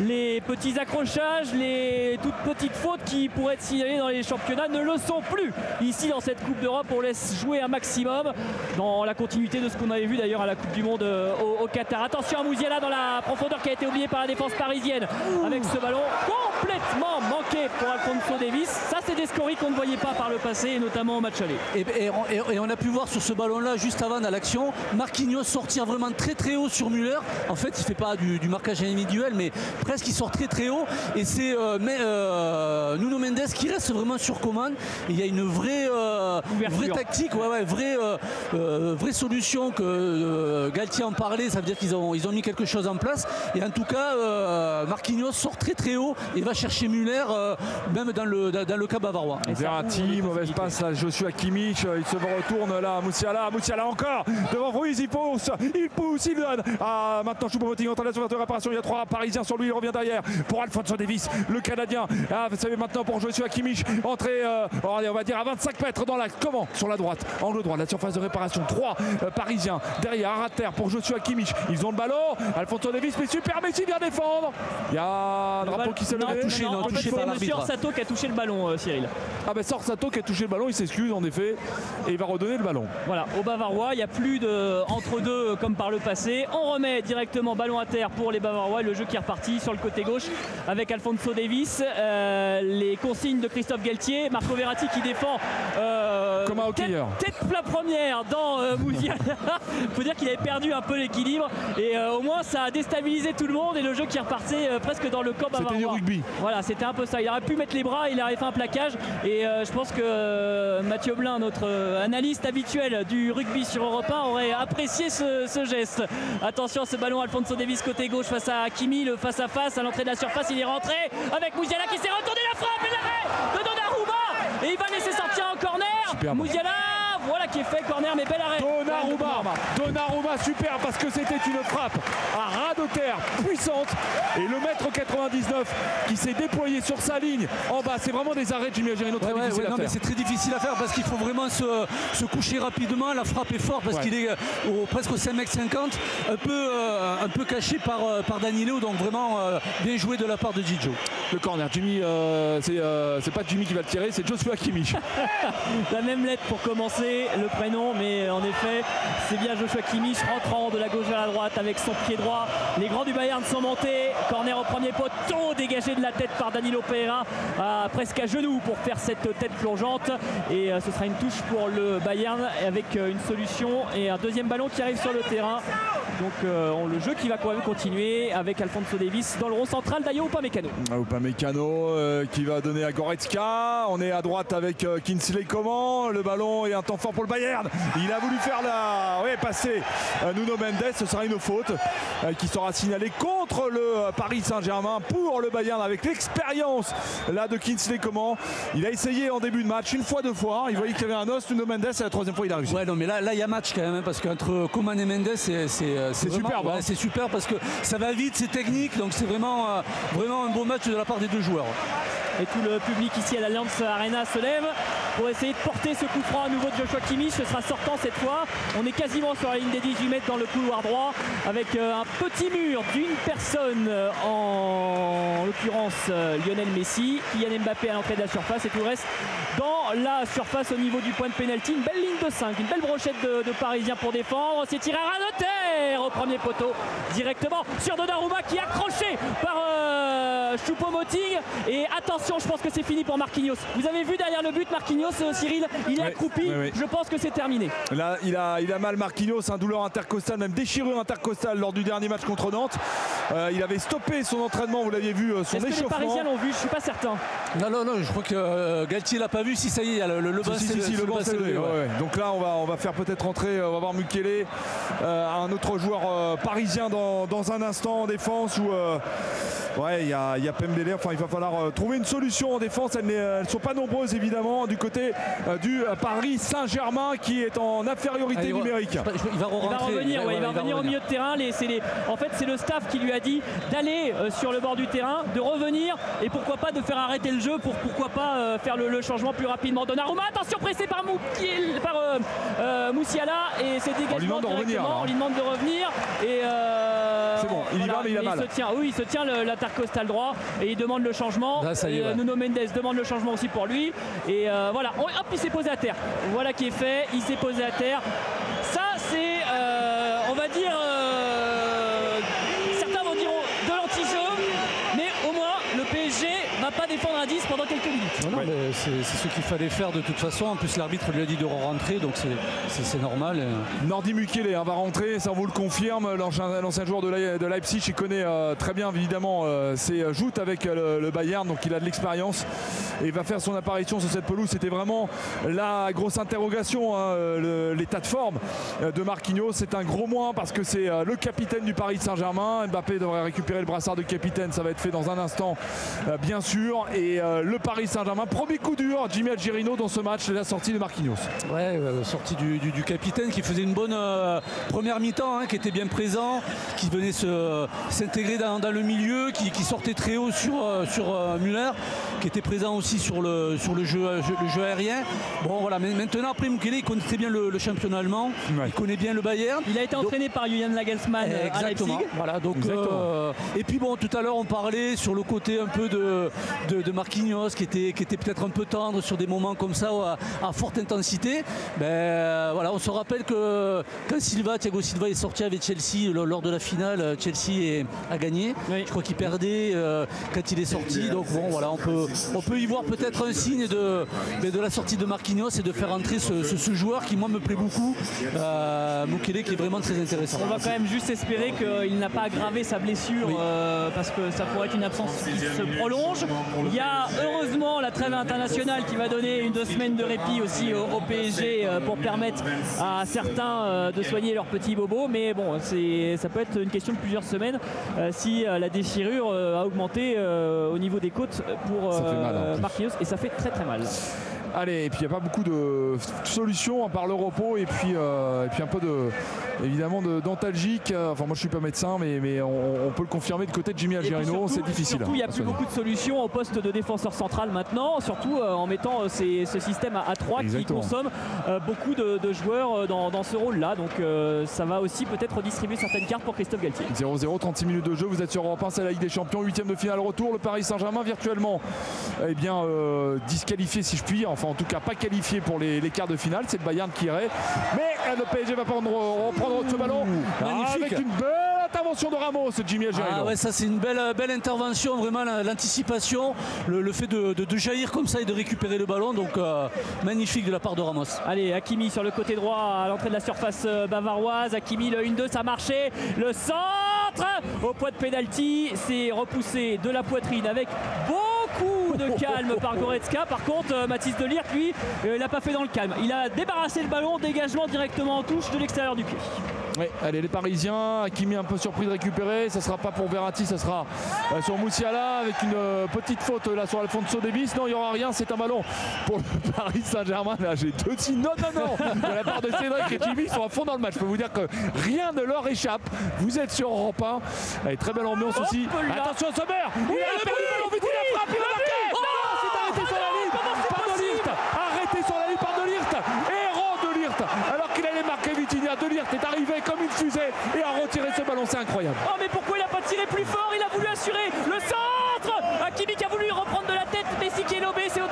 Les petits accrochages, les toutes petites fautes qui pourraient être signalées dans les championnats ne le sont plus ici dans cette Coupe d'Europe. On laisse jouer un maximum dans la continuité de ce qu'on avait vu d'ailleurs à la Coupe du Monde euh, au, Qatar. Attention à Mouziala dans la profondeur qui a été oubliée par la défense parisienne avec ce ballon complètement manqué pour Alfonso Davis. Ça, c'est des scories qu'on ne voyait pas par le passé, et notamment au match aller. Et, on a pu voir sur ce ballon-là, juste avant dans l'action, Marquinhos sortir vraiment très très haut sur Muller. En fait, il fait pas du, marquage individuel, mais presque il sort très très haut. Et c'est euh, euh, Nuno Mendes qui reste vraiment sur commande. il y a une vraie, euh, vraie tactique, ouais, ouais, vraie, vraie solution que Galtier en parlait. Ça veut dire qu'ils ont, ils ont mis quelque chose en place. Et en tout cas, Marquinhos sort très très haut et va chercher Muller, même dans le, dans, le cas bavarois. Verratti, mauvaise passe à Joshua Kimmich. Il se retourne là, Moussiala, Moussiala encore devant Ruiz. Il pousse, il pousse, il donne. Ah, maintenant Choupo-Moting en train de réparation. Il y a trois Parisiens sur lui. Il revient derrière pour Alfonso Davis, le Canadien. Ah, vous savez maintenant pour Joshua Kimmich, entrée, euh, on va dire à 25 mètres dans la comment Sur la droite, angle droit, la surface de réparation. Trois euh, Parisiens derrière, à terre pour Joshua Kimmich. Ils ont le ballon. Alfonso Davis, mais super Messi vient défendre. Il y a un drapeau qui s'est levé. Touché, non, touché par l'arbitre. Sato qui a touché le ballon, euh, Cyril. Ah ben sort Sato qui a touché le ballon, il s'excuse en effet et il va redonner le ballon. Voilà, au Bavarois, il n'y a plus de entre deux comme par le passé. On remet directement ballon à terre pour les Bavarois et le jeu qui est reparti sur le côté gauche avec Alfonso Davis. les consignes de Christophe Galtier, Marco Verratti qui défend comme un hockeyeur. Tête, tête plat première dans euh, Mouziala. faut dire qu'il avait perdu un peu l'équilibre et au moins ça a déstabilisé tout le monde et le jeu qui repartait presque dans le camp C'était du rugby. Voilà, c'était un peu ça. Il aurait pu mettre les bras, il aurait fait un plaquage et je pense que Mathieu Blin, notre analyste habituel du rugby sur Europe 1, aurait apprécié ce, geste. Attention, ce ballon Alfonso Davis côté gauche face à Kimi, le face à face à l'entrée de la surface, il est rentré avec Mouziala qui s'est retourné la frappe et l'arrêt de Donnarumma et il va laisser sortir en corner. Mouziala qui est fait, corner, mais bel arrêt. Donnarumma, Donnarumma, super parce que c'était une frappe à ras de terre puissante. Et le mètre 99 qui s'est déployé sur sa ligne en bas, c'est vraiment des arrêts, Jimmy Agirino, très ouais, difficile C'est très difficile à faire parce qu'il faut vraiment se, coucher rapidement. La frappe est forte parce qu'il est euh, presque au 5m50, un peu, euh, un peu caché par, euh, par Danilo. Donc vraiment bien joué de la part de Dijo. Le corner, Jimmy, c'est pas Jimmy qui va le tirer, c'est Joshua Kimmich. la même lettre pour commencer le prénom, mais en effet, c'est bien Joshua Kimmich rentrant de la gauche vers la droite avec son pied droit. Les grands du Bayern sont montés. Corner au premier poteau, dégagé de la tête par Danilo Pereira, presque à genoux pour faire cette tête plongeante. Et euh, ce sera une touche pour le Bayern avec euh, une solution et un deuxième ballon qui arrive sur le terrain. Donc euh, le jeu qui va quand même continuer avec Alfonso Davis dans le rond central d'ailleurs Upamecano. Ah, Upamecano euh, qui va donner à Goretzka. On est à droite avec Kinsley Coman. Le ballon est un temps fort pour le Bayern. Il a voulu faire la. Oui, passer Nuno Mendes. Ce sera une faute qui sera signalée contre le Paris Saint-Germain pour le Bayern avec l'expérience là de Kinsley Coman. Il a essayé en début de match une fois, deux fois. Il voyait qu'il y avait un os. Nuno Mendes et la troisième fois il a réussi. Ouais, non, mais là, là il y a match quand même hein, parce qu'entre Coman et Mendes, c'est c'est super. Hein. c'est super parce que ça va vite, c'est technique, donc c'est vraiment, euh, vraiment un beau match de la part des deux joueurs. Et tout le public ici à l'Alliance Arena se lève pour essayer de porter ce coup franc à nouveau de Joshua Ce sera sortant cette fois. On est quasiment sur la ligne des 18 mètres dans le couloir droit avec euh, un petit mur d'une personne euh, en l'occurrence Lionel Messi, Kylian Mbappé à l'entrée de la surface et tout le reste dans la surface au niveau du point de pénalty. Une belle ligne de 5, une belle brochette de, Parisiens pour défendre. C'est tiré à de terre au premier poteau directement sur Donnarumma qui est accroché par euh, Choupo-Moting. Et attention, je pense que c'est fini pour Marquinhos. Vous avez vu derrière le but Marquinhos, euh, Cyril, il est accroupi. Je pense que c'est terminé. Là, il a, il a mal Marquinhos, un douleur intercostale, même déchirure intercostale lors du dernier match contre Nantes. Euh, il avait stoppé son entraînement, vous l'aviez vu, son Est-ce Que les Parisiens l'ont vu, je suis pas certain. Non, non, non, je crois que Galtier l'a pas vu. Si ça y est, le, le, le si, si, le, Donc là, on va, on va faire peut-être rentrer, on va voir Mukele, un autre joueur parisien dans, dans, un instant en défense où ouais, il y a, y a Pembele. Enfin, il va falloir euh, trouver une solution en défense. Elles ne sont pas nombreuses, évidemment, du côté euh, du euh, Paris Saint-Germain qui est en infériorité numérique. Il va, revenir, il va revenir au milieu de terrain. Les, les, en fait, c'est le staff qui lui a dit d'aller sur le bord du terrain, de revenir et pourquoi pas de faire arrêter le jeu pour pourquoi pas faire le, changement plus rapidement. Donnarumma, attention pressé par, par Moussiala et c'est dégagement directement. On lui demande de revenir et c'est bon, il y va mais il a mal. Il se tient, oui, il se tient l'intercostal droit et il demande le changement. Euh, Nuno Mendes demande le changement aussi pour lui. Et euh, voilà, hop, il s'est posé à terre. Voilà qui est fait, il s'est posé à terre. Ça, c'est, euh, on va dire, certains vont dire de l'anti-jeu, mais au moins le PSG va pas défendre un 10 pendant quelques minutes. Non, c'est ce qu'il fallait faire de toute façon. En plus, l'arbitre lui a dit de rentrer, donc c'est normal. Nordi Mukele hein, va rentrer, ça vous le confirme. L'ancien joueur de, Leipzig, il connaît euh, très bien évidemment euh, ses joutes avec euh, le, Bayern, donc il a de l'expérience et il va faire son apparition sur cette pelouse. C'était vraiment la grosse interrogation, hein, l'état de forme de Marquinhos. C'est un gros moins parce que c'est le capitaine du Paris Saint-Germain. Mbappé devrait récupérer le brassard de capitaine, ça va être fait dans un instant, bien sûr. Et le Paris Saint-Germain, premier coup dur, Jimmy Algerino dans ce match, la sortie de Marquinhos. Ouais, la sortie du, capitaine qui faisait une bonne euh, première mi-temps, hein, qui était bien présent, qui venait s'intégrer dans, le milieu, qui, sortait très haut sur, euh, sur euh, Muller, qui était présent aussi sur le, sur le, jeu, le jeu aérien. Bon voilà, mais maintenant après Mukele il connaît très bien le, championnat allemand, il connaît bien le Bayern. Il a été entraîné par Julian Nagelsmann exactement, Voilà, donc, et puis bon, tout à l'heure on parlait sur le côté un peu de, de, Marquinhos qui était, qui était peut-être un peu tendre sur des moments comme ça à, forte intensité. Ben, voilà, on se rappelle que quand Silva, Thiago Silva est sorti avec Chelsea lors de la finale, Chelsea a gagné. Je crois qu'il perdait euh, quand il est sorti. Donc bon voilà, on peut, on peut y voir peut-être un signe de, ben, de la sortie de Marquinhos et de faire entrer ce, joueur qui moi me plaît beaucoup, euh, Mukele qui est vraiment très intéressant. On va quand même juste espérer qu'il n'a pas aggravé sa blessure euh, parce que ça pourrait être une absence qui se prolonge. Il y a heureusement la trêve internationale qui va donner une deux semaines de répit aussi au, PSG euh, pour permettre à certains euh, de soigner leurs petits bobos. Mais bon, ça peut être une question de plusieurs semaines si la déchirure a augmenté au niveau des côtes pour Marquinhos et ça fait très très mal. Allez, et puis il n'y a pas beaucoup de solutions à part le repos et puis, et puis un peu de, évidemment d'antalgique. Euh, enfin, moi je suis pas médecin, mais, mais on, peut le confirmer de côté de Jimmy Algerino, c'est difficile. Surtout, il n'y a plus beaucoup de solutions au poste de défenseur central maintenant, surtout euh, en mettant euh, ce système à, 3 qui consomme beaucoup de, joueurs dans, ce rôle-là. Donc ça va aussi peut-être redistribuer certaines cartes pour Christophe Galtier. 0-0, 36 minutes de jeu, vous êtes sur Europe 1, c'est la Ligue des Champions, 8 de finale retour. Le Paris Saint-Germain virtuellement eh bien, disqualifié si je puis, enfin en tout cas pas qualifié pour les, quarts de finale. C'est le Bayern qui irait. Mais le PSG va prendre, reprendre ce ballon. Magnifique. Avec une belle intervention de Ramos, Jimmy Ah ouais, ça c'est une belle, belle intervention, vraiment l'anticipation, le, fait de, jaillir comme ça et de récupérer le ballon. Donc euh, magnifique de la part de Ramos. Allez, Hakimi sur le côté droit à l'entrée de la surface euh, bavaroise. Hakimi le 1-2, ça a marché. Le centre au poids de pénalty, c'est repoussé de la poitrine avec beaucoup de calme par Goretzka. Par contre, euh, Mathis Delirte, lui, il n'a pas fait dans le calme. Il a débarrassé le ballon, dégagement directement en touche de l'extérieur du pied. Oui, allez, les Parisiens, Kimi un peu surpris de récupérer. Ça sera pas pour Verratti, ça sera euh, sur Moussiala avec une euh, petite faute là sur Alfonso Davis. Non, il n'y aura rien. C'est un ballon pour le Paris Saint-Germain. Là, j'ai deux signes. Non, non, non. De la part de Cédric et Jimmy, ils sont à fond dans le match. Je peux vous dire que rien ne leur échappe. Vous êtes sur Europe 1. Allez, très belle ambiance aussi. Attention, Sommer. il a perdu le ballon, vite, il a frappé, il a marqué. non, c'est arrêté sur la ligne. Par Delirte. Arrêté sur la ligne par Delirte. Héros Delirte. Alors qu'il allait Vitinha. Delirte est arrivé comme une fusée et a retiré ce ballon. C'est incroyable. Oh, mais pourquoi il n'a pas tiré plus fort? Il a voulu assurer le centre. Hakimi qui a voulu reprendre de la tête. Messi qui est lobé, c'est au,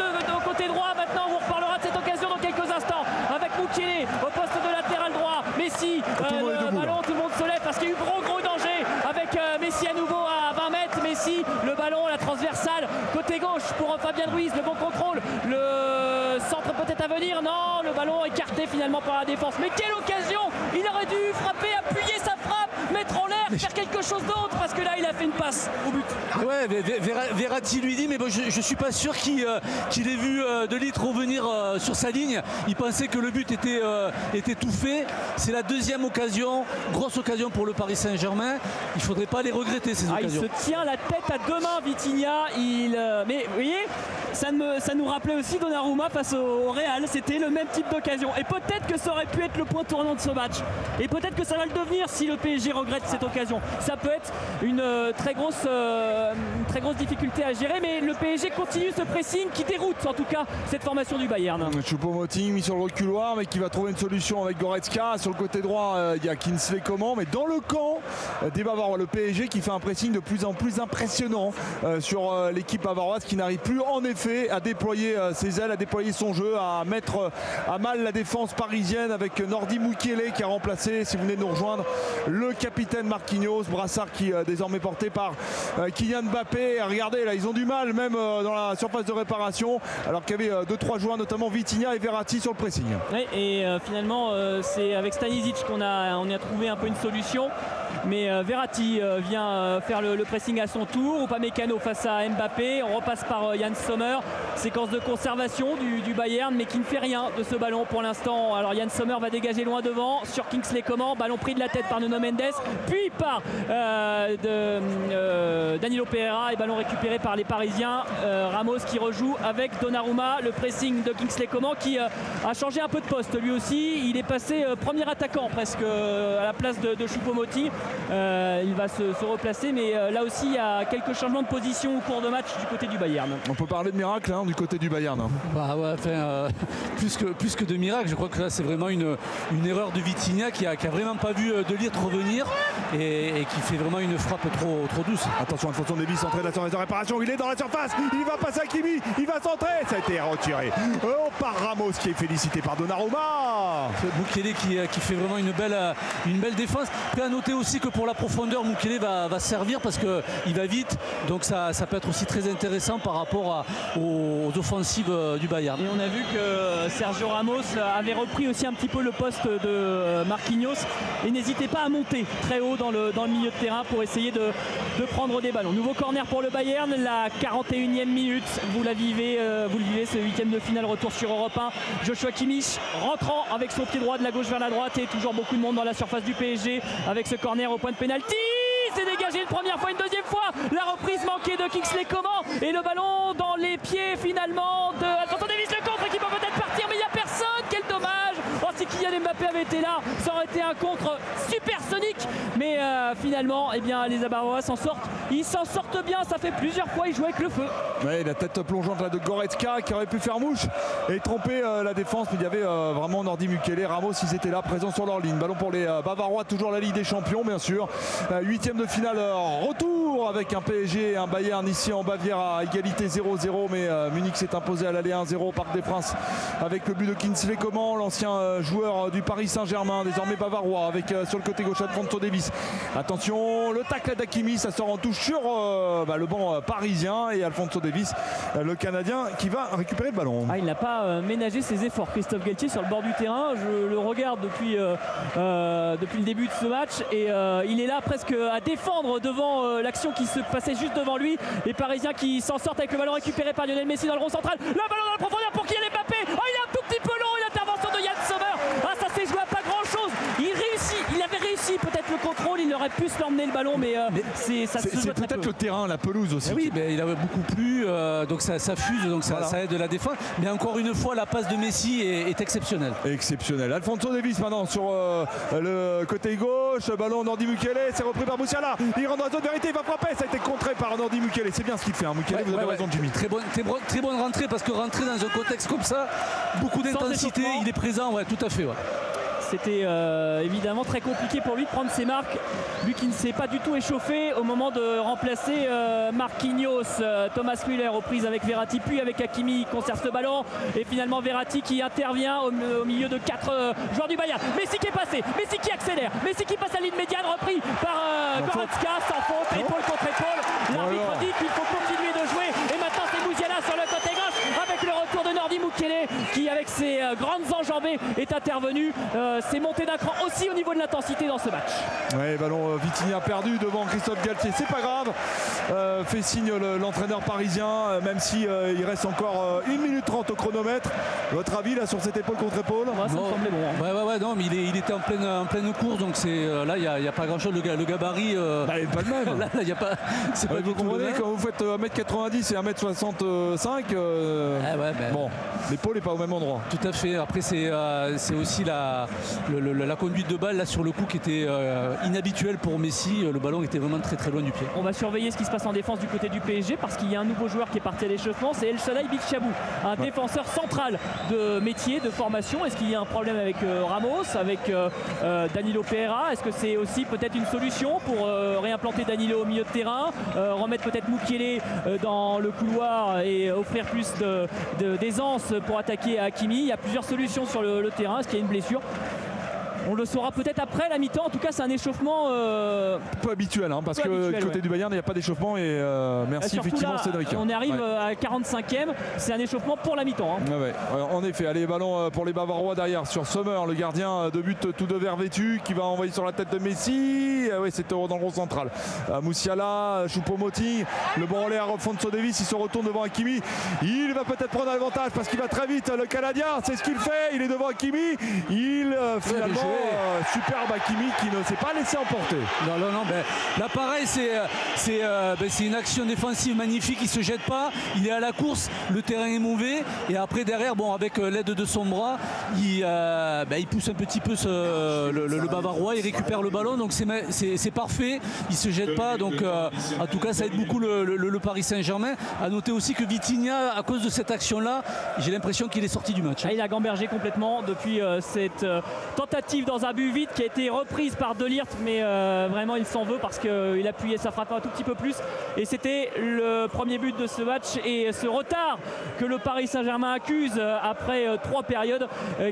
côté droit. Maintenant, on reparlera de cette occasion dans quelques instants avec Moukele au poste de latéral droit. Messi, euh, le ballon, tout le monde se lève parce qu'il y a eu gros gros danger avec euh, Messi à nouveau à 20 mètres. Messi, le ballon, la transversale côté gauche pour Fabien Ruiz, le bon contrôle, le centre peut-être à venir. Non, le écarté finalement par la défense. Mais quelle occasion Il aurait dû frapper, appuyer sa mettre en l'air, faire quelque chose d'autre parce que là il a fait une passe au but. Ouais, Verratti lui dit, mais bon, je, ne suis pas sûr qu'il euh, ait vu euh, De Litre revenir euh, sur sa ligne. Il pensait que le but était, était tout fait. C'est la deuxième occasion, grosse occasion pour le Paris Saint-Germain. Il faudrait pas les regretter ces occasions. Ah, il se tient la tête à deux mains, Vitinha. Il, mais vous voyez, ça, me, ça nous rappelait aussi Donnarumma face au, Real. C'était le même type d'occasion. Et peut-être que ça aurait pu être le point tournant de ce match. Et peut-être que ça va le devenir si le PSG regrette cette occasion. Ça peut être une euh, très grosse, euh, très grosse difficulté à gérer, mais le PSG continue ce pressing qui déroute en tout cas cette formation du Bayern. Choupo-Moting mis sur le reculoir, mais qui va trouver une solution avec Goretzka. Sur le côté droit, euh, il y a Kinsley comment, mais dans le camp des Bavarois, le PSG qui fait un pressing de plus en plus impressionnant sur l'équipe bavaroise qui n'arrive plus en effet à déployer ses ailes, à déployer son jeu, à mettre à mal la défense parisienne avec Nordi Mukiele qui a remplacé, si vous venez de nous rejoindre, le capitaine Marquinhos, brassard qui est euh, désormais porté par euh, Kylian Mbappé. Regardez, là, ils ont du mal même euh, dans la surface de réparation, alors qu'il y avait deux trois joueurs, notamment Vitinha et Verratti sur le pressing. et finalement, c'est avec Stanisic qu'on a, on a trouvé un peu une solution. Mais Verratti vient faire le, pressing à son tour. Upamecano face à Mbappé. On repasse par Yann Sommer. Séquence de conservation du, du, Bayern, mais qui ne fait rien de ce ballon pour l'instant. Alors Yann Sommer va dégager loin devant sur Kingsley Coman. Ballon pris de la tête par Nuno Mendes, puis par euh, de, euh, Danilo Pereira et ballon récupéré par les Parisiens. Euh, Ramos qui rejoue avec Donnarumma, le pressing de Kingsley Coman qui a changé un peu de poste lui aussi. Il est passé premier attaquant presque à la place de, de Choupo-Moting. il va se, replacer, mais là aussi il y a quelques changements de position au cours de match du côté du Bayern. On peut parler de miracle hein, du côté du Bayern. Bah ouais, plus, que, plus que de miracle, je crois que là c'est vraiment une, une erreur de Vitinha qui a, qui a vraiment pas vu De Ligt revenir et, qui fait vraiment une frappe trop, trop douce. Attention, Alfonso Davis entrée de la surface de réparation, il est dans la surface, il va passer à Kimi, il va centrer, ça a été retiré. Oh, par Ramos qui est félicité par Donnarumma. Mukele qui, qui fait vraiment une belle, une belle défense. Peut à noter aussi que pour la profondeur, Mukele va, va servir parce qu'il va vite, donc ça, ça peut être aussi très intéressant par rapport aux, offensives euh, du Bayern. Et on a vu que Sergio Ramos avait repris aussi un petit peu le poste de euh, Marquinhos et n'hésitait pas à monter très haut dans le, milieu de terrain pour essayer de, prendre des ballons. Nouveau corner pour le Bayern, la 41e minute. Vous la vivez, euh, vous le vivez ce huitième de finale, retour sur Europe 1. Joshua Kimmich rentrant avec son pied droit de la gauche vers la droite et toujours beaucoup de monde dans la surface du PSG avec ce corner au point de pénalty c'est dégagé une première fois, une deuxième fois. La reprise manquée de Kingsley Coman et le ballon dans les pieds finalement de Alfonso Davis le contre qui peut peut-être partir mais il n'y a personne. Quel dommage. Oh si Kylian Mbappé avait été là, aurait un contre supersonique. Mais euh, finalement, eh bien, les Abarois s'en sortent. Ils s'en sortent bien. Ça fait plusieurs fois ils jouent avec le feu. La tête plongeante là de Goretzka qui aurait pu faire mouche et tromper euh, la défense. Mais il y avait euh, vraiment Nordi Mukele, Ramos, ils étaient là, présents sur leur ligne. Ballon pour les Bavarois, toujours la Ligue des Champions, bien sûr. Huitième de finale, retour avec un PSG et un Bayern ici en Bavière à égalité 0-0. Mais Munich s'est imposé à l'aller 1-0 au Parc des Princes avec le but de Kinsley Coman, l'ancien joueur du Paris Saint-Germain, désormais bavarois, avec sur le côté gauche Alfonso Davis. Attention, le tacle d'Akimi, ça sort en touche sur euh, bah, le banc euh, parisien et Alfonso Davis, euh, le Canadien, qui va récupérer le ballon. Ah, il n'a pas ménagé ses efforts, Christophe Galtier, sur le bord du terrain. Je le regarde depuis, depuis le début de ce match et il est là presque à défendre devant l'action qui se passait juste devant lui. Les Parisiens qui s'en sortent avec le ballon récupéré par Lionel Messi dans le rond central. Le ballon dans la profondeur pour. Oh, il est un tout petit peu long et l'intervention de Yann Sommer. Ah, ça s'est joué à pas grand chose. Il réussit, il avait réussi peut-être le contrôle, il aurait pu se l'emmener le ballon, mais, euh, c'est ça C'est peut-être le terrain, la pelouse aussi. oui, mais il avait beaucoup plu, euh, donc ça, fuse, donc ça, aide de la défense. Mais encore une fois, la passe de Messi est, exceptionnelle. Exceptionnelle. Alfonso Davis maintenant sur euh, le côté gauche, ballon Nordi Mukele, c'est repris par Moussiala. Il rentre dans la zone vérité, il va frapper, ça a été contré par Nordi Mukele. C'est bien ce qu'il fait, hein. Mukele, vous avez raison, Jimmy. Très bonne, très, bonne rentrée parce que rentrer dans un contexte comme ça, beaucoup d'intensité, il est présent, ouais, tout à fait. C'était euh, évidemment très compliqué pour lui de prendre ses marques, lui qui ne s'est pas du tout échauffé au moment de remplacer euh, Marquinhos. Euh, Thomas Müller aux prises avec Verratti, puis avec Hakimi qui conserve ce ballon. Et finalement Verratti qui intervient au, milieu de quatre joueurs du Bayern. Messi qui est passé, Messi qui accélère, Messi qui passe à ligne médiane, repris par Goretzka sans faute, épaule contre épaule. L'arbitre dit qu'il faut continuer de jouer. Et maintenant c'est Mouziala sur le côté gauche avec le retour de Nordi Mukele qui avec ses grandes enjambées est intervenu c'est monté d'un cran aussi au niveau de l'intensité dans ce match. Ouais, ballon euh, a perdu devant Christophe Galtier, c'est pas grave. Euh, fait signe l'entraîneur parisien, euh, même si il reste encore 1 minute 30 au chronomètre. Votre avis là sur cette épaule contre épaule? Moi, ça me semblait bon. Hein. Ouais, ouais, ouais, non, mais il, était en pleine, en pleine course, donc c'est là, il n'y a, pas grand chose. Le, le gabarit. Bah, il pas le même. là, il y a pas. C'est pas vous comprenez, quand vous faites 1m90 et 1m65, ah ouais, ben. bon, l'épaule n'est pas au même endroit. Tout à fait. Après, c'est aussi la, la conduite de balle là sur le coup qui était euh, inhabituelle pour Messi. Le ballon était vraiment très très loin du pied. On va surveiller ce qui se passe en défense du côté du PSG parce qu'il y a un nouveau joueur qui est parti à l'échauffement, c'est El Shaddai Bichabou, un défenseur central de métier, de formation. Est-ce qu'il y a un problème avec euh, Ramos, avec euh, Danilo Pereira? Est-ce que c'est aussi peut-être une solution pour réimplanter Danilo au milieu de terrain, remettre peut-être Moukielé dans le couloir et offrir plus d'aisance pour attaquer à Hakimi Il y a plusieurs solutions sur le, le terrain. Est-ce qu'il y a une blessure? On le saura peut-être après la mi-temps. En tout cas, c'est un échauffement euh, peu habituel, hein, parce que du côté du Bayern, il n'y a pas d'échauffement. Et euh, merci effectivement, Cédric. On arrive à 45e. C'est un échauffement pour la mi-temps. Hein. en effet, allez, ballon euh, pour les Bavarois derrière sur Sommer, le gardien de but tout de vert vêtu, qui va envoyer sur la tête de Messi. Ah oui, c'est dans le rond central. Moussiala, Choupo-Moting, le bon relais à Alfonso Davis. Il se retourne devant Hakimi. Il va peut-être prendre l'avantage parce qu'il va très vite. Le Canadien, c'est ce qu'il fait. Il est devant Hakimi. Il finalement euh, superbe Hakimi qui ne s'est pas laissé emporter. Non, non, non. Ben, là, pareil, c'est euh, euh, ben, c'est une action défensive magnifique. Il se jette pas. Il est à la course. Le terrain est mauvais. Et après, derrière, bon, avec l'aide de son bras, il, ben, il pousse un petit peu ce, le, Bavarois. Il récupère le ballon. Donc, c'est parfait. Il se jette pas. Donc, en tout cas, ça aide beaucoup le, Paris Saint-Germain. À noter aussi que Vitinha, à cause de cette action-là, j'ai l'impression qu'il est sorti du match. Ah, il a gambergé complètement depuis cette tentative dans un but vite qui a été reprise par Delirte, mais euh, vraiment il s'en veut parce qu'il appuyait sa frappe un tout petit peu plus. Et c'était le premier but de ce match et ce retard que le Paris Saint-Germain accuse euh, après euh, trois périodes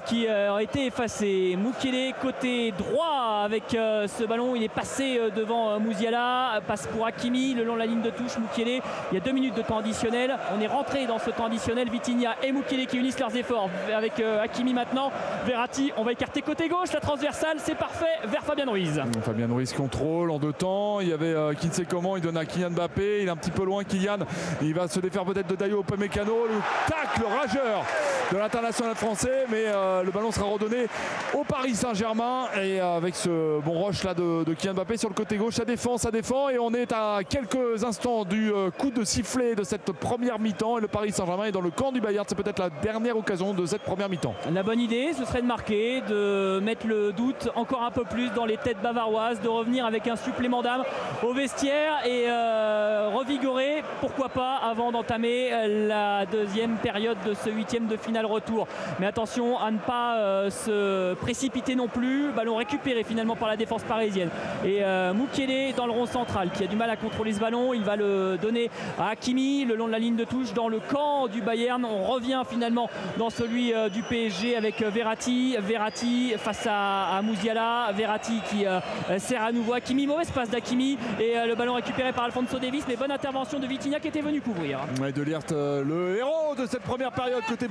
qui ont été effacées. Moukele côté droit avec ce ballon, il est passé devant Mouziala, passe pour Hakimi le long de la ligne de touche. Moukele, il y a deux minutes de temps additionnel. On est rentré dans ce temps additionnel. Vitinha et Moukele qui unissent leurs efforts avec Hakimi maintenant. Verratti, on va écarter côté gauche, transversale, c'est parfait vers Fabien Ruiz. Fabien Ruiz contrôle en deux temps. Il y avait euh, qui ne sait comment, il donne à Kylian Mbappé. Il est un petit peu loin, Kylian. Il va se défaire peut-être de Dayo Upamecano. Le tacle rageur de l'international français. Mais euh, le ballon sera redonné au Paris Saint-Germain. Et euh, avec ce bon rush là de, Kylian Mbappé sur le côté gauche, ça défend, ça défend. Et on est à quelques instants du coup de sifflet de cette première mi-temps. Et le Paris Saint-Germain est dans le camp du Bayern. C'est peut-être la dernière occasion de cette première mi-temps. La bonne idée, ce serait de marquer, de mettre le doute encore un peu plus dans les têtes bavaroises, de revenir avec un supplément d'âme au vestiaire et euh, revigorer, pourquoi pas, avant d'entamer euh, la deuxième période de ce huitième de finale retour. Mais attention à ne pas euh, se précipiter non plus. Ballon récupéré finalement par la défense parisienne. Et Moukele dans le rond central qui a du mal à contrôler ce ballon. Il va le donner à Hakimi le long de la ligne de touche dans le camp du Bayern. On revient finalement dans celui du PSG avec Verratti. Verratti face à, à Mouziala. Verratti qui euh, sert à nouveau Hakimi. Mauvaise passe d'Akimi et euh, le ballon récupéré par Alfonso Davis. Mais bonne intervention de Vitinha qui était venu couvrir. De Liert, euh, le héros de cette première période côté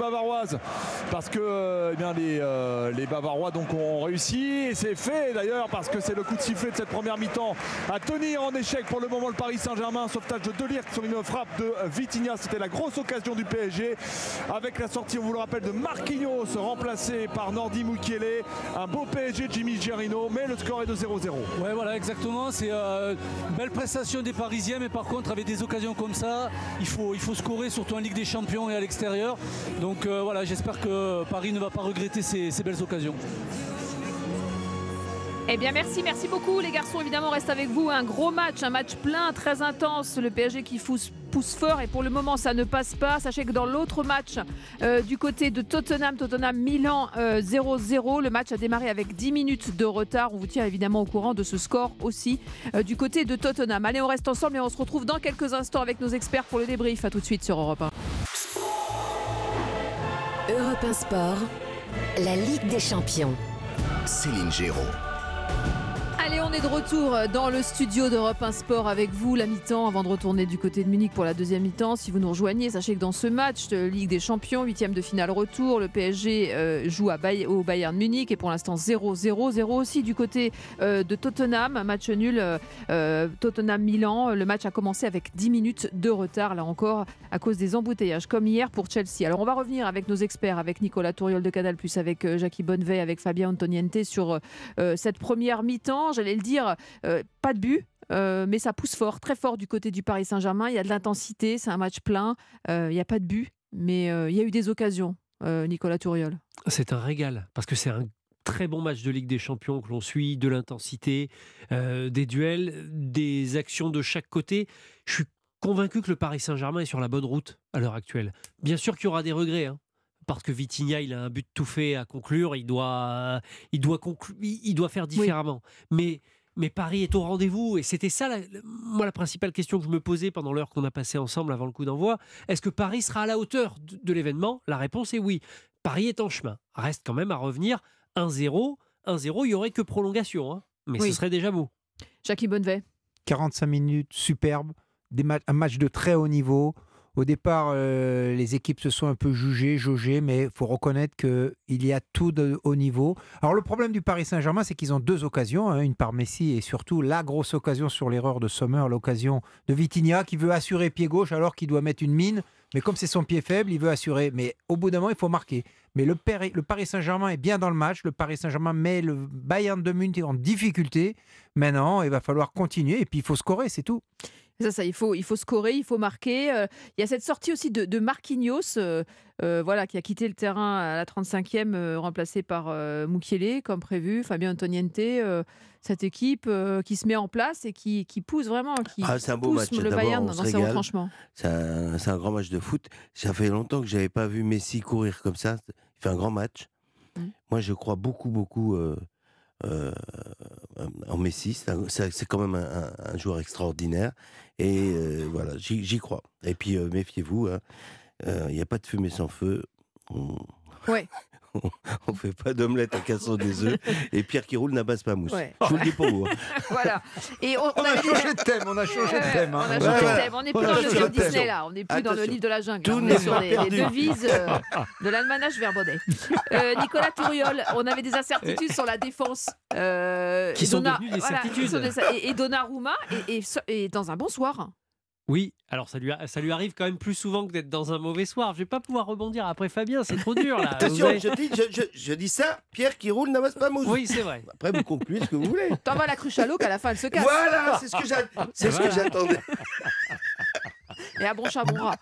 Parce que eh bien, les, les Bavarois donc, ont réussi. Et c'est fait d'ailleurs parce que c'est le coup de sifflet de cette première mi-temps à tenir en échec pour le moment le Paris Saint-Germain. Sauvetage de Delirte sur une frappe de Vitinha. C'était la grosse occasion du PSG. Avec la sortie, on vous le rappelle, de Marquinhos remplacé par Nordi Mukiele. Un beau PSG Jimmy Gerino. Mais le score est de 0-0. Ouais, voilà, exactement. C'est euh, une belle prestation des Parisiens, mais par contre, avec des occasions comme ça, il faut, il faut scorer, surtout en Ligue des Champions et à l'extérieur. Donc euh, voilà, j'espère que Paris ne va pas regretter ces, belles occasions. Eh bien merci, merci beaucoup les garçons. Évidemment, on reste avec vous. Un gros match, un match plein, très intense. Le PSG qui pousse, fort et pour le moment ça ne passe pas. Sachez que dans l'autre match euh, du côté de Tottenham, Tottenham Milan 0-0, euh, le match a démarré avec 10 minutes de retard. On vous tient évidemment au courant de ce score aussi euh, du côté de Tottenham. Allez, on reste ensemble et on se retrouve dans quelques instants avec nos experts pour le débrief. A tout de suite sur Europe 1. Europe 1 Sport, la Ligue des Champions. Céline Géraud. Allez, on est de retour dans le studio d'Europe 1 Sport avec vous, la mi-temps, avant de retourner du côté de Munich pour la deuxième mi-temps. Si vous nous rejoignez, sachez que dans ce match de Ligue des Champions, huitième de finale retour, le PSG euh, joue au Bayern Munich et pour l'instant 0-0. 0 aussi du côté euh, de Tottenham, match nul euh, Tottenham-Milan. Le match a commencé avec 10 minutes de retard, là encore, à cause des embouteillages, comme hier pour Chelsea. Alors on va revenir avec nos experts, avec Nicolas Touriol de Canal+, avec Jackie Bonnevet, avec Fabien Antoniente sur cette première mi-temps j'allais le dire, euh, pas de but. Euh, mais ça pousse fort, très fort du côté du Paris Saint-Germain. Il y a de l'intensité, c'est un match plein. Euh, il n'y a pas de but, mais il y a eu des occasions, Nicolas Touriol. C'est un régal, parce que c'est un très bon match de Ligue des Champions que l'on suit, de l'intensité, des duels, des actions de chaque côté. Je suis convaincu que le Paris Saint-Germain est sur la bonne route à l'heure actuelle. Bien sûr qu'il y aura des regrets, hein parce que Vitinha, il a un but tout fait à conclure, il doit, il doit, il doit faire différemment. Mais, mais Paris est au rendez-vous et c'était ça, la, moi, la principale question que je me posais pendant l'heure qu'on a passée ensemble avant le coup d'envoi. Est-ce que Paris sera à la hauteur de, l'événement? La réponse est oui. Paris est en chemin. Reste quand même à revenir 1-0. 1-0, il n'y aurait que prolongation, hein. mais ce serait déjà beau. Jackie Bonnevet. 45 minutes, superbe. Des un match de très haut niveau Au départ, euh, les équipes se sont un peu jugées, jaugées, mais il faut reconnaître qu'il y a tout de haut niveau. Alors le problème du Paris Saint-Germain, c'est qu'ils ont deux occasions, hein, une par Messi et surtout la grosse occasion sur l'erreur de Sommer, l'occasion de Vitinha qui veut assurer pied gauche alors qu'il doit mettre une mine. Mais comme c'est son pied faible, il veut assurer. Mais au bout d'un moment, il faut marquer. Mais le, Paris Saint-Germain est bien dans le match. Le Paris Saint-Germain met le Bayern de Munich en difficulté. Maintenant, il va falloir continuer et puis il faut scorer, c'est tout. Ça, ça, il faut, il faut scorer, il faut marquer. Euh, il y a cette sortie aussi de, de Marquinhos, euh, euh, voilà, qui a quitté le terrain à la 35e, remplacé par Mukiele, comme prévu, Fabien Antoniente. cette équipe qui se met en place et qui, qui pousse vraiment, qui ah, un beau pousse match. le Bayern dans, ses retranchements. C'est un, un, grand match de foot. Ça fait longtemps que je n'avais pas vu Messi courir comme ça. Il fait un grand match. Mmh. Moi, je crois beaucoup, beaucoup en Messi. C'est quand même un, joueur extraordinaire. Et euh, voilà, j'y crois. Et puis, euh, méfiez-vous, hein. il n'y a pas de fumée sans feu. Ouais. on fait pas d'omelette en cassant des œufs et Pierre qui roule n'abasse pas mousse. Je vous le dis pour vous. Hein. voilà. Et on, a changé de thème, on a changé de thème. On a changé de thème. On n'est plus dans le film Disney là, on n'est plus dans le livre de la jungle. on est sur les, devises euh, de l'almanach verbonnet. Euh, Nicolas Touriol, on avait des incertitudes sur la défense. Euh, qui sont devenues des certitudes. Et, Donnarumma et, dans un bon soir. Oui, alors ça lui, ça lui arrive quand même plus souvent que d'être dans un mauvais soir. Je vais pas pouvoir rebondir après Fabien, c'est trop dur là. Attention, je, dis, je, dis ça, Pierre qui roule n'amasse pas mousse. Oui, c'est vrai. Après, vous concluez ce que vous voulez. T'envoies la cruche à l'eau qu'à la fin elle se casse. Voilà, c'est ce que j'attendais. Et à bon chat, bon rat.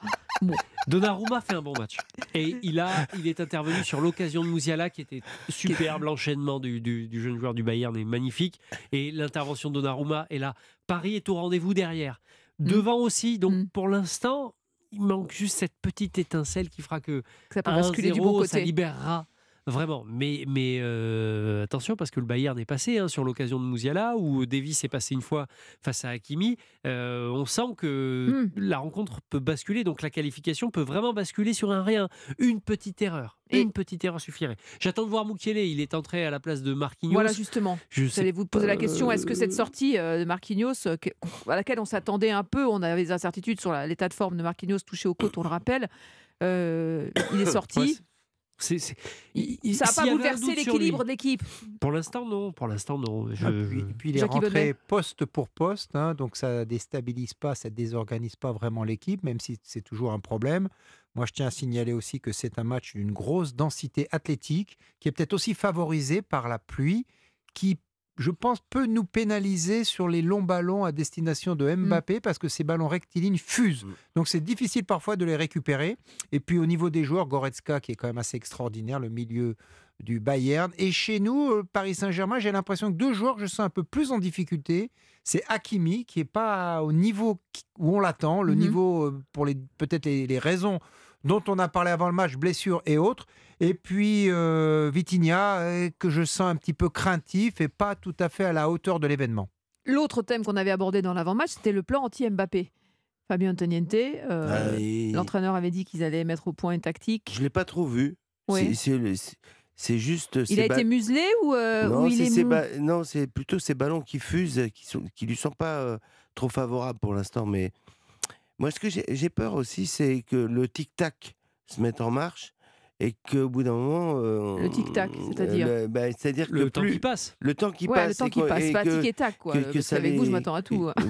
Donnarumma fait un bon match. Et il, a, il est intervenu sur l'occasion de Mouziala qui était superbe. L'enchaînement du, du, du, jeune joueur du Bayern est magnifique. Et l'intervention de Donnarumma est là. Paris est au rendez-vous derrière. Mmh. devant aussi. Donc mmh. pour l'instant, il manque juste cette petite étincelle qui fera que ça peut du bon côté. Ça libérera Vraiment, mais, mais euh, attention parce que le Bayern est passé hein, sur l'occasion de Mouziala ou Davis est passé une fois face à Hakimi. Euh, on sent que mmh. la rencontre peut basculer, donc la qualification peut vraiment basculer sur un rien. Une petite erreur, Et une petite erreur suffirait. J'attends de voir Mukiele, il est entré à la place de Marquinhos. Voilà justement. Je vais vous poser la question est-ce que cette sortie euh, de Marquinhos, à laquelle on s'attendait un peu, on avait des incertitudes sur l'état de forme de Marquinhos touché aux côtes, on le rappelle, il est sorti. C'est, ça n'a pas bouleversé l'équilibre de l'équipe Pour l'instant, non. Pour l'instant, non. Je... puis, puis, il est rentré poste pour poste, hein, donc ça déstabilise pas, ça désorganise pas vraiment l'équipe, même si c'est toujours un problème. Moi, je tiens à signaler aussi que c'est un match d'une grosse densité athlétique, qui est peut-être aussi favorisé par la pluie, qui je pense, peut nous pénaliser sur les longs ballons à destination de mmh. Mbappé parce que ces ballons rectilignes fusent. Mmh. Donc c'est difficile parfois de les récupérer. Et puis au niveau des joueurs, Goretzka qui est quand même assez extraordinaire, le milieu du Bayern. Et chez nous, euh, Paris Saint-Germain, j'ai l'impression que deux joueurs, je sens un peu plus en difficulté. C'est Hakimi qui est pas au niveau où on l'attend, le mmh niveau euh, pour les peut-être les raisons dont on a parlé avant le match, blessures et autres. Et puis euh, Vitinha, euh, que je sens un petit peu craintif et pas tout à fait à la hauteur de l'événement. L'autre thème qu'on avait abordé dans l'avant-match, c'était le plan anti-Mbappé. Fabien Antoniente, euh, l'entraîneur avait dit qu'ils allaient mettre au point une tactique. Je ne l'ai pas trop vu. C'est juste. Il a été muselé ou, non, il est Non, c'est plutôt ces ballons qui fusent, qui ne qui lui sont pas trop favorables pour l'instant. Mais moi, ce que j'ai peur aussi, c'est que le tic-tac se mette en marche et qu'au bout d'un moment. Euh, le tic-tac, c'est-à-dire le, bah, C'est-à-dire le temps qui passe. Le temps qui ouais, passe. Le temps qui passe, pas tic-tac, quoi. Que, que avec vous, je m'attends à tout.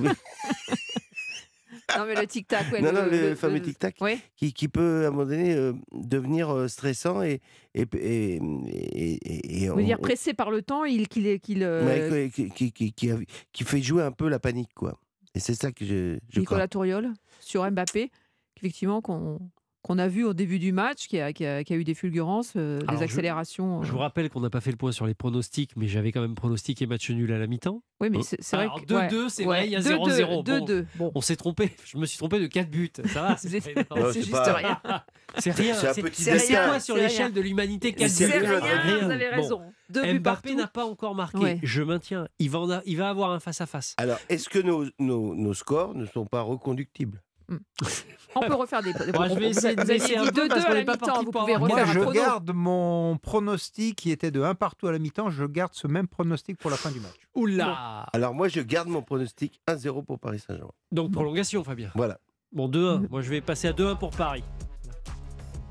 non, mais le tic-tac, ouais. Non, le, non, le, fameux tic-tac qui, qui, peut, à un moment donné, euh, devenir euh, stressant et. et, et, et, et Vous dire pressé par le temps, il, qu'il. qu'il euh... qui, qui, qui, qui, fait jouer un peu la panique, quoi. Et c'est ça que je. je Nicolas Touriol sur Mbappé, effectivement, qu'on qu'on a vu au début du match, qui a, qui a, eu des fulgurances, euh, des accélérations. Je, vous euh. rappelle qu'on n'a pas fait le point sur les pronostics, mais j'avais quand même pronostiqué match nul à la mi-temps. Oui, mais c'est vrai que. 2-2, c'est vrai, il y a 0-0. Bon, On s'est trompé, je me suis trompé de 4 buts. Ça va, c'est juste rien. C'est rien. C'est quoi sur l'échelle de l'humanité 4 buts C'est rien, vous avez raison. Mbappé n'a pas encore marqué. Je maintiens. Il va, il va avoir un face-à-face. Alors, est-ce que nos, nos, nos scores ne sont pas reconductibles? Mm. On peut refaire des. Moi, je vais essayer de vous avez dit 2-2 à la mi-temps. Vous pouvez refaire Moi, je garde mon pronostic qui était de 1 partout à la mi-temps. Je garde ce même pronostic pour la fin du match. Oula Alors, moi, je garde mon pronostic 1-0 pour Paris Saint-Germain. Donc, prolongation, Fabien. Voilà. Bon, 2-1. Moi, je vais passer à 2-1 pour Paris.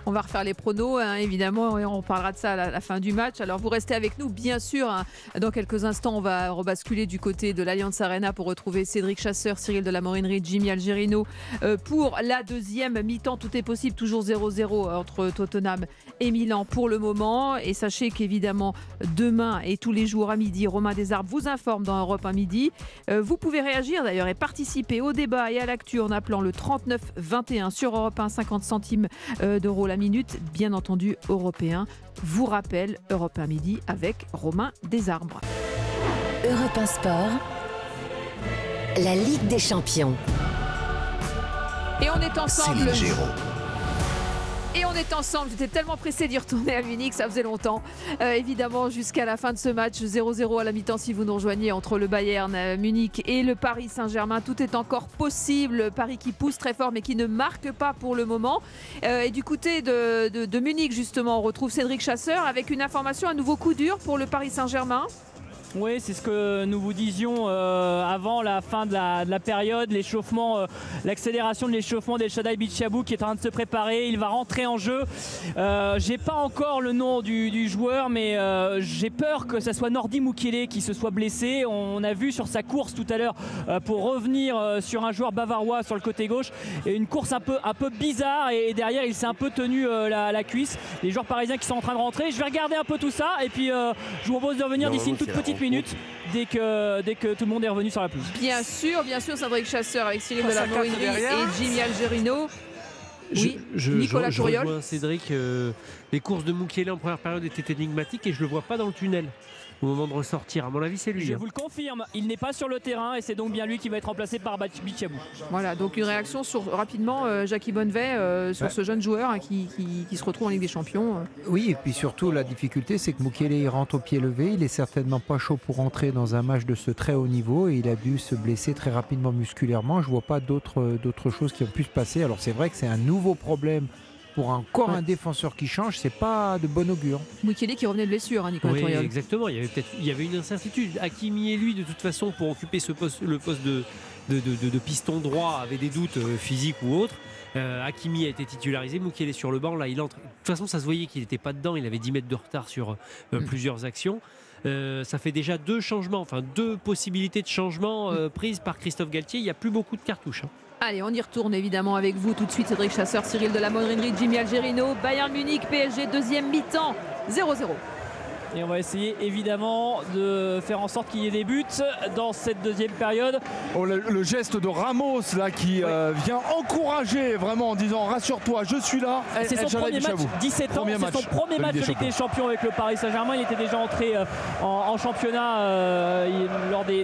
On va refaire les pronos, hein, évidemment, et on parlera de ça à la, fin du match. Alors vous restez avec nous, bien sûr. Hein. Dans quelques instants, on va rebasculer du côté de l'Alliance Arena pour retrouver Cédric Chasseur, Cyril de la Morinerie, Jimmy Algerino euh, pour la deuxième mi-temps. Tout est possible, toujours 0-0 euh, entre Tottenham et Milan pour le moment. Et sachez qu'évidemment, demain et tous les jours à midi, Romain Desarbes vous informe dans Europe à midi. Euh, vous pouvez réagir d'ailleurs et participer au débat et à l'actu en appelant le 39-21 sur Europe 1, 50 centimes d'euros 20 minutes, bien entendu européen, vous rappelle Europe 1 Midi avec Romain Desarbres. Europe 1 Sport, la Ligue des Champions. Et on est ensemble. Et on est ensemble. J'étais tellement pressé d'y retourner à Munich, ça faisait longtemps. Euh, évidemment, jusqu'à la fin de ce match, 0-0 à la mi-temps si vous nous rejoignez entre le Bayern euh, Munich et le Paris Saint-Germain. Tout est encore possible. Paris qui pousse très fort mais qui ne marque pas pour le moment. Euh, et du côté de, de Munich, justement, on retrouve Cédric Chasseur avec une information, un nouveau coup dur pour le Paris Saint-Germain. Oui, c'est ce que nous vous disions euh, avant la fin de la, période, l'échauffement, euh, l'accélération de l'échauffement d'El Shaddai Bichabou qui est en train de se préparer. Il va rentrer en jeu. Euh, j'ai pas encore le nom du, joueur, mais j'ai peur que ce soit Nordi Mukele qui se soit blessé. On, a vu sur sa course tout à l'heure pour revenir sur un joueur bavarois sur le côté gauche, et une course un peu, un peu bizarre et, derrière il s'est un peu tenu la, cuisse. Les joueurs parisiens qui sont en train de rentrer. Je vais regarder un peu tout ça et puis je vous propose de revenir d'ici une toute petite minute dès que, dès que tout le monde est revenu sur la pelouse. Bien sûr, bien sûr, Cédric Chasseur avec Cyril de la Morinerie et Jimmy Algerino. Oui, je, Nicolas je, je Cédric, euh, les courses de Moukielé en première période étaient énigmatiques et je le vois pas dans le tunnel au moment de ressortir. À mon avis, c'est lui. Je hein. vous le confirme, il n'est pas sur le terrain et c'est donc bien lui qui va être remplacé par Bichabou. Voilà, donc une réaction sur, rapidement, euh, Jackie Bonnevet, euh, sur ce jeune joueur hein, qui, se retrouve en Ligue des Champions. Euh. Oui, et puis surtout, la difficulté, c'est que Mukele rentre au pied levé. Il est certainement pas chaud pour entrer dans un match de ce très haut niveau et il a dû se blesser très rapidement musculairement. Je vois pas d'autres choses qui ont pu se passer. Alors, c'est vrai que c'est un nouveau problème pour encore un défenseur qui change, c'est pas de bon augure. Mukele qui revenait de blessure, hein, Nicolas oui, Exactement, il y avait peut-être il y avait une incertitude. Hakimi et lui, de toute façon, pour occuper ce poste, le poste de, de, piston droit, avait des doutes euh, physiques ou autres. Euh, Hakimi a été titularisé, Mukele est sur le banc, là il entre. De toute façon, ça se voyait qu'il n'était pas dedans, il avait 10 mètres de retard sur euh, mm. plusieurs actions. ça fait déjà deux changements, enfin deux possibilités de changement prises par Christophe Galtier. Il n'y a plus beaucoup de cartouches. Hein. Allez, on y retourne évidemment avec vous tout de suite. Cédric Chasseur, Cyril de la Jimmy Algerino, Bayern Munich, PSG, deuxième mi-temps, 0-0. Et on va essayer évidemment de faire en sorte qu'il y ait des buts dans cette deuxième période. Oh, le, geste de Ramos là qui euh, vient encourager vraiment en disant rassure-toi, je suis là. C'est son premier match, 17 ans, c'est son premier match de Ligue des Champions avec le Paris Saint-Germain. Il était déjà entré euh, en, championnat euh, lors des, des,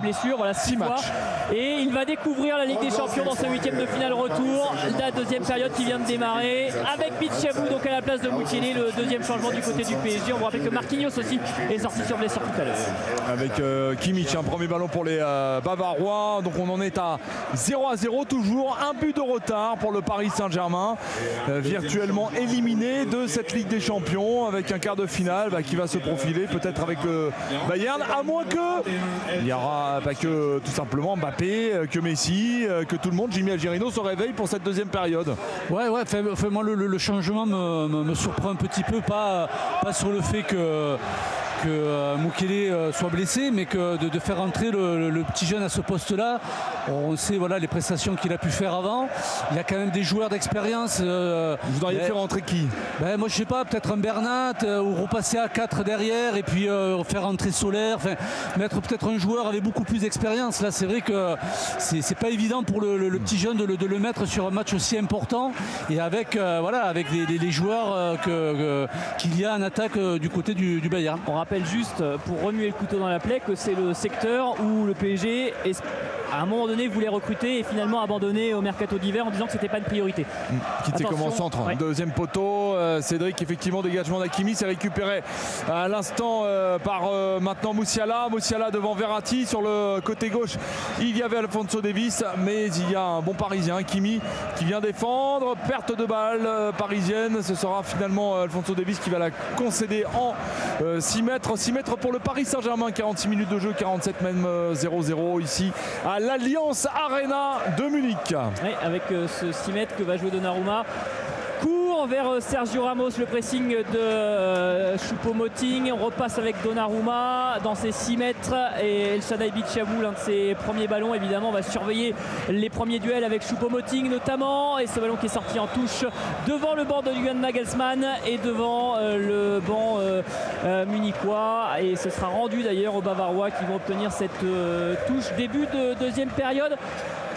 blessures, voilà, six, matchs. Et il va découvrir la Ligue des Champions dans ce huitième de finale retour. La deuxième période qui vient de démarrer avec Bichabou donc à la place de Moukili, le deuxième changement du côté du PSG. On vous rappelle que Marquinhos aussi est sorti sur blessure tout à l'heure. Avec euh, Kimmich, un premier ballon pour les euh, Bavarois. Donc on en est à 0 à 0 toujours. Un but de retard pour le Paris Saint-Germain. Euh, virtuellement éliminé de cette Ligue des Champions avec un quart de finale bah, qui va se profiler peut-être avec le Bayern. À moins que il n'y aura pas que tout simplement Mbappé, que Messi, que tout le monde, Jimmy Algerino se réveille pour cette deuxième période. Ouais, ouais, fait, moi le, changement me, surprend un petit peu, pas, pas sur le fait que que que euh, euh, soit blessé, mais que de, faire entrer le, petit jeune à ce poste-là, on sait voilà les prestations qu'il a pu faire avant. Il y a quand même des joueurs d'expérience. Euh, Vous voudriez faire entrer qui? Ben, Moi, je sais pas, peut-être un Bernat ou repasser à 4 derrière et puis faire entrer Solaire. Mettre peut-être un joueur avec beaucoup plus d'expérience. Là, c'est vrai que c'est pas évident pour le, petit jeune de le, mettre sur un match aussi important et avec voilà avec les, joueurs qu'il y a en attaque du côté du, du Bayern juste, euh, pour remuer le couteau dans la plaie, que c'est le secteur où le PSG est à un moment donné voulait recruter et finalement abandonner au mercato d'hiver en disant que c'était pas une priorité. Mmh. Qui était comme en centre. Deuxième poteau, euh, Cédric, effectivement, dégagement d'Akimi, c'est récupéré à l'instant euh, par maintenant Moussiala. Moussiala devant Verratti sur le côté gauche. Il y avait Alfonso Davis, mais il y a un bon parisien, Akimi, qui vient défendre. Perte de balle parisienne. Ce sera finalement Alfonso Davis qui va la concéder en 6 mètres mètres. 6 mètres pour le Paris Saint-Germain. 46 minutes de jeu, 47 même 0-0 ici à l'Alliance Arena de Munich. avec ce 6 mètres que va jouer Donnarumma vers euh, Sergio Ramos, le pressing de euh, Choupo-Moting. On repasse avec Donnarumma dans ses 6 mètres et El Shaddai Bichabou, l'un de ses premiers ballons. Évidemment, on va surveiller les premiers duels avec Choupo-Moting notamment. Et ce ballon qui est sorti en touche devant le banc de Juan Nagelsmann et devant euh, le banc munichois. Et ce sera rendu d'ailleurs aux Bavarois qui vont obtenir cette touche. Début de deuxième période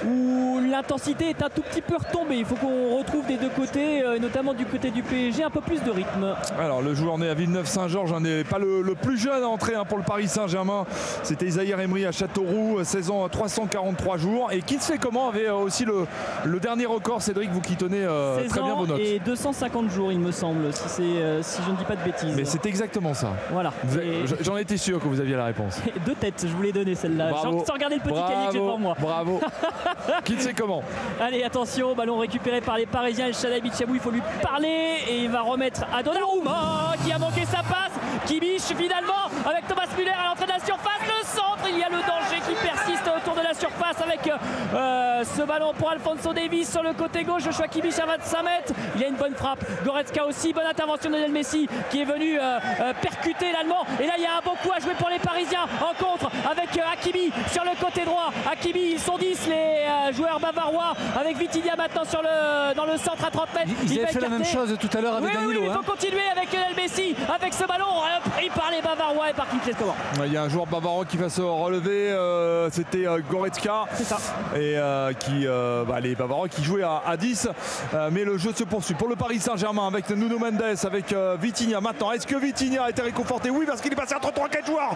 où l'intensité est un tout petit peu retombée. Il faut qu'on retrouve des deux côtés, euh, notamment du côté du PSG, un peu plus de rythme. Alors le joueur né à Villeneuve-Saint-Georges n'est pas le, plus jeune à entrer hein, pour le Paris Saint-Germain. C'était Isaïr Emery à Châteauroux, 16 ans, 343 jours. Et qui sait comment avait euh, aussi le, le dernier record, Cédric, vous qui tenez euh, très bien vos notes. Et 250 jours, il me semble, si, si je ne dis pas de bêtises. Mais c'est exactement ça. Voilà. J'en étais sûr que vous aviez la réponse. Deux têtes, je voulais donner celle-là. Sans, regarder le petit cahier que j'ai devant moi. Bravo. qui ne sait comment Allez, attention, ballon récupéré par les Parisiens. Bichabou, il faut lui parler et il va remettre à Donnarumma qui a manqué sa passe. Biche finalement avec Thomas Müller à l'entrée de la surface. Le centre, il y a le danger qui persiste autour de la surface avec euh, ce ballon pour Alfonso Davis sur le côté gauche. Joshua Kibiche à 25 mètres. Il y a une bonne frappe. Goretzka aussi. Bonne intervention de Lionel Messi qui est venu euh, euh, percuter l'Allemand. Et là, il y a un beau coup à jouer pour les Parisiens en contre avec Hakimi sur le côté droit. Hakimi, ils sont 10 les joueurs bavarois avec Vitinha maintenant sur le, dans le centre à 30 mètres. il a fait la même chose tout à l'heure avec Danilo. il faut hein. continuer avec Lionel Messi avec ce ballon pris par les Bavarois et par Kim Il y a un joueur bavarois qui va se relever. C'était Goretzka. C'est ça. Et qui, bah, les Bavarois qui jouaient à, 10. mais le jeu se poursuit pour le Paris Saint-Germain avec Nuno Mendes, avec Vitinha. Maintenant, est-ce que Vitinha a été réconforté? Oui, parce qu'il est passé entre 3-4 joueurs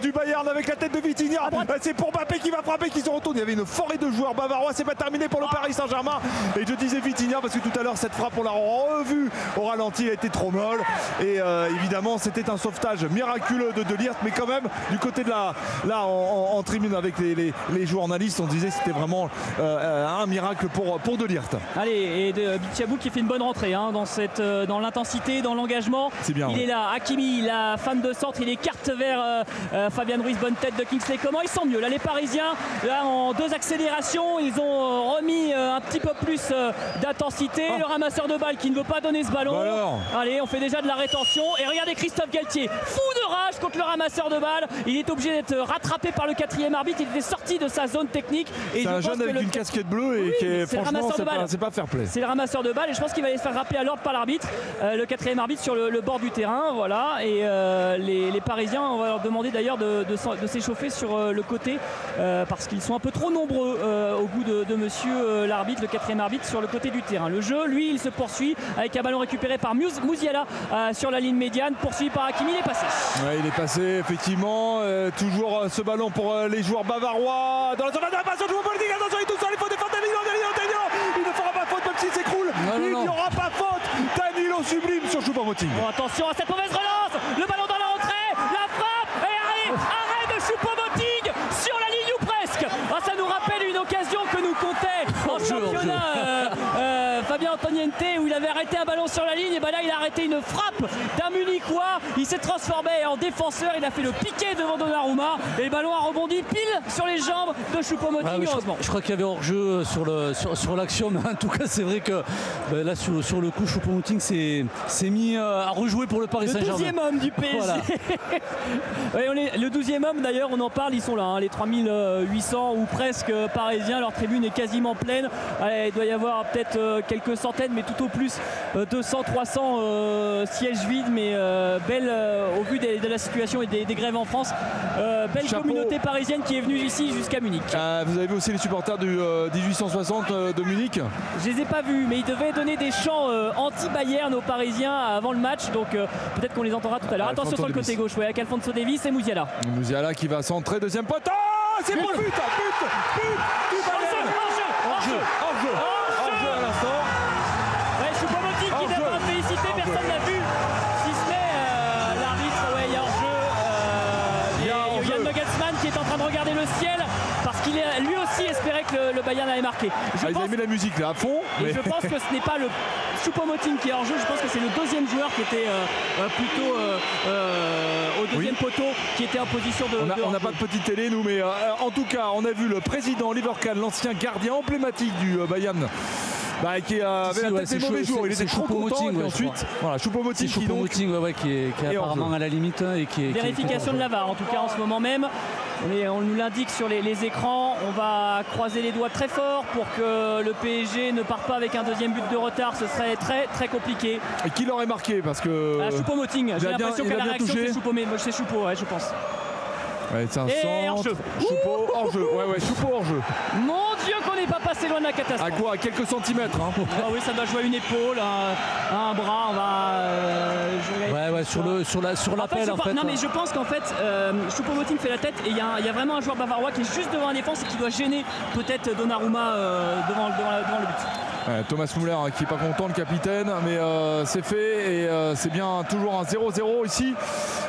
du Bayern avec la tête de Vitinha. C'est pour Mbappé qui va frapper, qui se retourne. Il y avait une forêt de joueurs bavarois. C'est pas terminé pour le Paris Saint-Germain. Et je disais Vitinha parce que tout à l'heure, cette frappe, on l'a revu au ralenti. Elle a été trop molle. Et évidemment, c'était un sauvetage miraculeux de De Mais quand même, du côté de la. Là, en, tribune avec les, les, journalistes, on disait c'était vraiment euh, un miracle pour, pour De Allez, et de Bichabou qui fait une bonne rentrée hein, dans, cette, euh, dans l'intensité, dans l'engagement. C'est bien. Il est là. Hakimi, la femme de centre, il écarte vers euh, Fabien Ruiz, bonne tête de Kingsley. Comment ils sont mieux Là, les Parisiens, là, en deux accélérations, ils ont remis un petit peu plus d'intensité. Oh. Le ramasseur de balles qui ne veut pas donner ce ballon. Bah Allez, on fait déjà de la rétention. Et regardez Christophe Galtier, fou de rage contre le ramasseur de balles. Il est obligé d'être rattrapé par le quatrième arbitre. Il était sorti de sa zone technique. C'est un jeune avec une casquette bleue et qui est, franchement, c'est pas, fair play. C'est le ramasseur de balles et je pense qu'il va aller se faire rappeler à l'ordre par l'arbitre, euh, le quatrième arbitre sur le, bord du terrain. Voilà. Et euh, les, Parisiens, on va leur demander d'ailleurs de, s'échauffer sur euh, le côté parce qu'ils sont un peu trop nombreux au goût de, monsieur l'arbitre, le quatrième arbitre, sur le côté du terrain. Le jeu, lui, il se poursuit avec un ballon récupéré par Mouziala sur la ligne médiane, poursuivi par Hakimi, il est passé. il est passé effectivement. toujours ce ballon pour les joueurs bavarois dans la zone d'attention, politique, attention, il est tout seul, il faut défendre Danilo, Danilo, Danilo, il ne fera pas faute même s'il s'écroule, il n'y aura pas faute, Danilo sublime sur Choupo-Moting. Bon, attention à cette mauvaise relance, le ballon un ballon sur la ligne, et ben là il a arrêté une frappe d'un Munichois, il s'est transformé en défenseur, il a fait le piqué devant Donnarumma et le ballon a rebondi pile sur les jambes de Choupo-Moting ah heureusement. Je, crois qu'il y avait hors-jeu sur, le, sur, l'action, mais en tout cas c'est vrai que ben là sur, sur, le coup Choupo-Moting s'est mis euh, à rejouer pour le Paris Saint-Germain. Le 12 homme du PSG. on est, le 12 homme d'ailleurs, on en parle, ils sont là, hein, les 3800 ou presque parisiens, leur tribune est quasiment pleine. il doit y avoir peut-être euh, quelques centaines, mais tout au plus 200, euh, 300 sièges vides, mais belle au vu de la situation et des, grèves en France. belle communauté parisienne qui est venue ici jusqu'à Munich. Euh, vous avez vu aussi les supporters du 1860 euh, euh, de Munich? Je les ai pas vus, mais ils devaient donner des chants anti-Bayern aux Parisiens avant le match, donc peut-être qu'on les entendra tout à l'heure. Attention sur le côté gauche, ouais, avec Alfonso Davis et Mouziala. Mouziala qui va centrer, deuxième poteau C'est pour le but But But, but Hors jeu Hors jeu Bayern allait marquer. Je ah, mis la musique là à fond. Et je pense que ce n'est pas le Choupo-Moting qui est hors jeu, je pense que c'est le deuxième joueur qui était euh, euh, plutôt euh, au deuxième poteau qui était en position de. On n'a pas de petite télé, nous, mais en tout cas, on a vu le président Oliver Kahn, l'ancien gardien emblématique du Bayern. Bah, qui avait la tête des mauvais jours. Il était trop content. Et ensuite, voilà, Choupo-Moting qui, Choupo-Moting, ouais, qui, est, qui est apparemment à la limite. Hein, et qui est, Vérification de la VAR, en tout cas en ce moment même. On, on nous l'indique sur les, les, écrans. On va croiser les doigts très fort pour que le PSG ne parte pas avec un deuxième but de retard. Ce serait très très compliqué. Et qui l'aurait marqué Parce que. Ah, Choupo-Moting. J'ai l'impression qu'à la réaction, c'est Choupo, mais c'est Choupo, ouais, je pense. Ouais, c'est un centre. Choupo hors jeu. Ouais, ouais, Choupo hors jeu. Dieu, qu'on n'est pas passé loin de la catastrophe. À quoi? À quelques centimètres. Hein. Ah oui, ça doit jouer à une épaule, un, un bras. On va. Euh, ouais, ouais, sur, le, sur la sur l'appel en, fait, Non, mais je pense qu'en fait, euh, Choupo-Moting fait la tête et il y, y, a vraiment un joueur bavarois qui est juste devant la défense et qui doit gêner peut-être Donnarumma euh, devant, devant, devant le but. Thomas Muller hein, qui est pas content, le capitaine, mais euh, c'est fait et euh, c'est bien toujours un 0-0 ici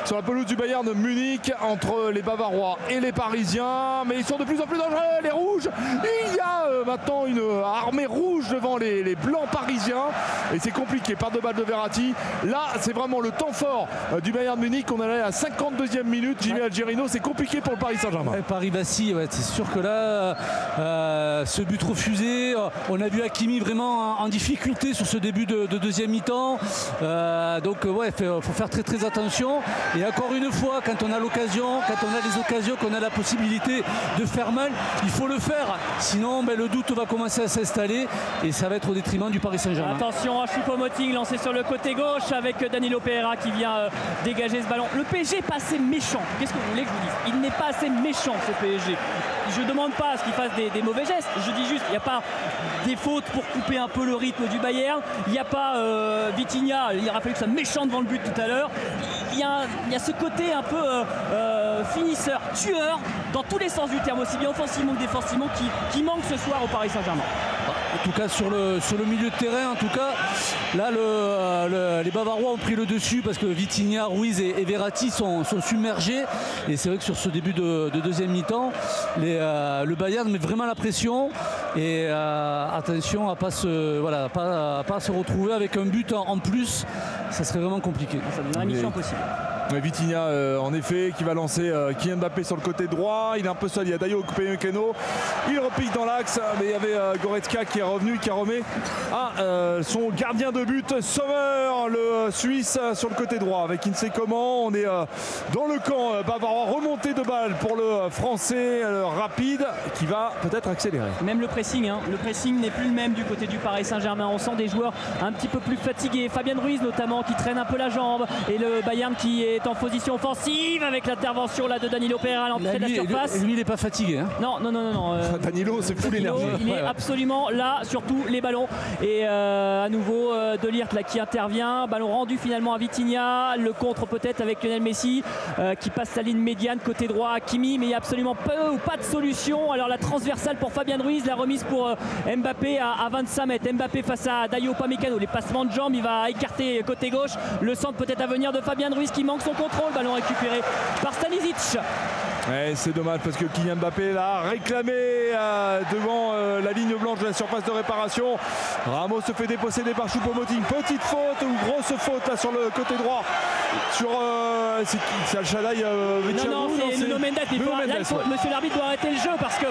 sur la pelouse du Bayern de Munich entre les Bavarois et les Parisiens. Mais ils sont de plus en plus dangereux, les rouges. Il y a euh, maintenant une armée rouge devant les, blancs parisiens et c'est compliqué par deux balles de Verratti. Là, c'est vraiment le temps fort du Bayern Munich. On est à la 52e minute. Jimmy Algerino, c'est compliqué pour le Paris Saint-Germain. Paris Bassi, ouais, c'est sûr que là, ce but refusé, on a vu Hakimi vraiment en difficulté sur ce début de, deuxième mi-temps. Euh, donc ouais, il faut faire très très attention. Et encore une fois, quand on a l'occasion, quand on a les occasions, qu'on a la possibilité de faire mal, il faut le faire. Sinon, ben, le doute va commencer à s'installer et ça va être au détriment du Paris Saint-Germain. Attention à Choupo-Moting lancé sur le côté gauche avec Danilo Pereira qui vient euh, dégager ce ballon. Le PSG n'est pas assez méchant. Qu'est-ce que vous voulez que je vous dise? Il n'est pas assez méchant ce PSG. Je ne demande pas à ce qu'il fasse des, mauvais gestes. Je dis juste, il n'y a pas des fautes pour couper un peu le rythme du Bayern. Il n'y a pas euh, Vitinha, il a fallu que ça méchant devant le but tout à l'heure. Il y, a, ce côté un peu euh, euh, finisseur, tueur, dans tous les sens du terme, aussi bien offensivement que défensivement, qui manque ce soir au Paris Saint-Germain en tout cas sur le, sur le milieu de terrain. En tout cas, là, le, les Bavarois ont pris le dessus parce que Vitinha, Ruiz et, Verratti sont, sont, submergés. Et c'est vrai que sur ce début de, deuxième mi-temps, euh, le Bayern met vraiment la pression. Et euh, attention à ne pas, se, voilà, pas, pas se retrouver avec un but en, plus. Ça serait vraiment compliqué. Ça devient une mission impossible. Vitinha euh, en effet qui va lancer euh, Kylian Mbappé sur le côté droit. Il est un peu seul, il y a Dayo Keno. Il repique dans l'axe, mais il y avait euh, Goretzka qui est revenu, qui a remis à son gardien de but, Sommer, le Suisse sur le côté droit. Avec il ne sait comment, on est dans le camp bavarois, remontée de balle pour le français rapide qui va peut-être accélérer. Même le pressing, hein. le pressing n'est plus le même du côté du Paris Saint-Germain. On sent des joueurs un petit peu plus fatigués. Fabien Ruiz notamment qui traîne un peu la jambe et le Bayern qui est en position offensive avec l'intervention là de Danilo Pereira à l'entrée de la surface. Lui, il n'est pas fatigué. Hein. non, non, non, non. Euh, Danilo, c'est fou l'énergie. Il est absolument là, surtout les ballons. Et euh, à nouveau, euh, De là qui intervient. Ballon rendu finalement à Vitinha. Le contre peut-être avec Lionel Messi qui passe la ligne médiane côté droit à Kimi. Mais il n'y a absolument peu ou pas de solution. Alors la transversale pour Fabien Ruiz, la remise pour Mbappé à, 25 mètres. Mbappé face à Dayo Pamecano. Les passements de jambes, il va écarter côté gauche. Le centre peut-être à venir de Fabien Ruiz qui manque son contrôle. Ballon récupéré par Stanisic. c'est dommage parce que Kylian Mbappé l'a réclamé euh, devant euh, la ligne blanche de la surface de réparation. Ramos se fait déposséder par Choupo-Moting. Petite faute ou grosse faute là sur le côté droit. Sur euh, c'est Al-Shaddai. non, non, c'est Nuno Mendes. Monsieur l'arbitre doit arrêter le jeu parce que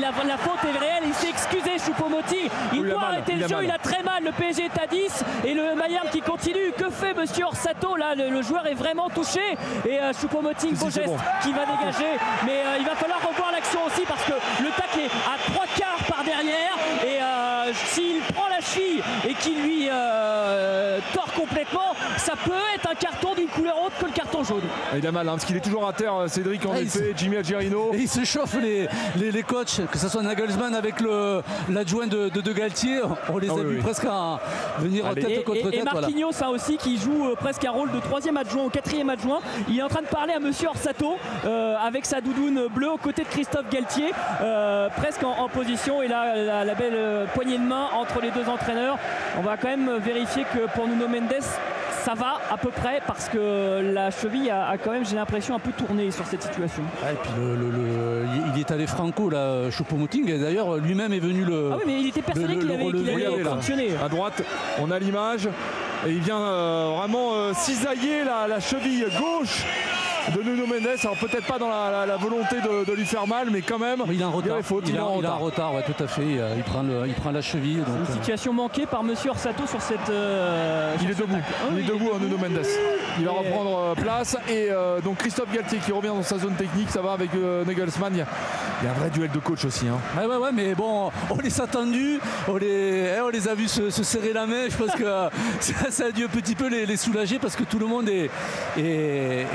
la, faute est réelle. Il s'est excusé Choupo-Moting. Il, doit arrêter le jeu. Il a très mal. Le PSG est à 10 et le Bayern qui continue. Que fait Monsieur Orsato là le, joueur est vraiment touché. Et euh, Choupo-Moting beau geste qui va dégager. Mais euh, il va falloir revoir l'action aussi parce que le tac est à trois quarts par derrière. Et euh, s'il prend la cheville et qu'il lui tord complètement ça peut être un carton d'une couleur autre que le carton jaune. Il a mal hein, parce qu'il est toujours à terre Cédric en ah, effet Jimmy Algerino. Et il se chauffe les, les, coachs que ce soit Nagelsmann avec l'adjoint de, de, Galtier. On les ah a vus presque à venir tête contre et, tête et Marquinhos ça aussi qui joue presque un rôle de troisième adjoint au quatrième adjoint il est en train de parler à Monsieur Orsato euh, avec sa doudoune bleue aux côtés de Christophe Galtier, euh, presque en, position. Et là, la, belle euh, poignée de main entre les deux entraîneurs. On va quand même vérifier que pour Nuno Mendes, ça va à peu près parce que la cheville a, quand même, j'ai l'impression, un peu tourné sur cette situation. Ah, et puis il est allé franco là, Choupo-Moting. D'ailleurs, lui-même est venu le. Ah oui, mais il était persuadé qu'il avait, fonctionné. À droite, on a l'image. Et il vient vraiment cisailler la, la cheville gauche de Nuno Mendes. Alors peut-être pas dans la, volonté de, lui faire mal, mais quand même, il a un retard. Il, a, un retard, ouais, tout à fait. Il, prend, il prend la cheville. Donc, une situation manquée par Monsieur Orsato sur cette. il, est debout. il est debout, Nuno Mendes. Il va reprendre place. Et donc Christophe Galtier qui revient dans sa zone technique. Ça va avec Nagelsmann. Il y, a, un vrai duel de coach aussi. Hein. Ouais, ouais, ouais, mais bon, on les a attendus. On les, eh, on les a vus se, serrer la main. Je pense que ça, a dû un petit peu les, soulager parce que tout le monde est, est,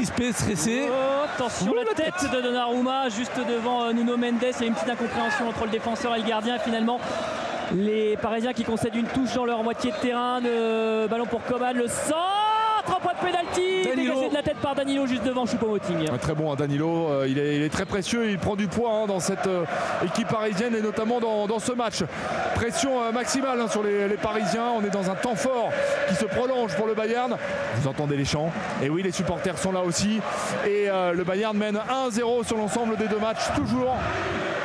crispé, stressé. Oh, attention, la tête, de Donnarumma juste devant euh, Nuno Mendes. Il y a une petite incompréhension entre le défenseur et le gardien. finalement, les Parisiens qui concèdent une touche dans leur moitié de terrain. Le ballon pour Coman, le trois points de pénalty dégagé de la tête par Danilo juste devant Choupo-Moting. Très bon, hein, Danilo. Euh, il, est, très précieux. Il prend du poids hein, dans cette euh, équipe parisienne et notamment dans, ce match. Pression euh, maximale hein, sur les, Parisiens. On est dans un temps fort qui se prolonge pour le Bayern. Vous entendez les chants. Et oui, les supporters sont là aussi. Et le Bayern mène 1-0 sur l'ensemble des deux matchs. Toujours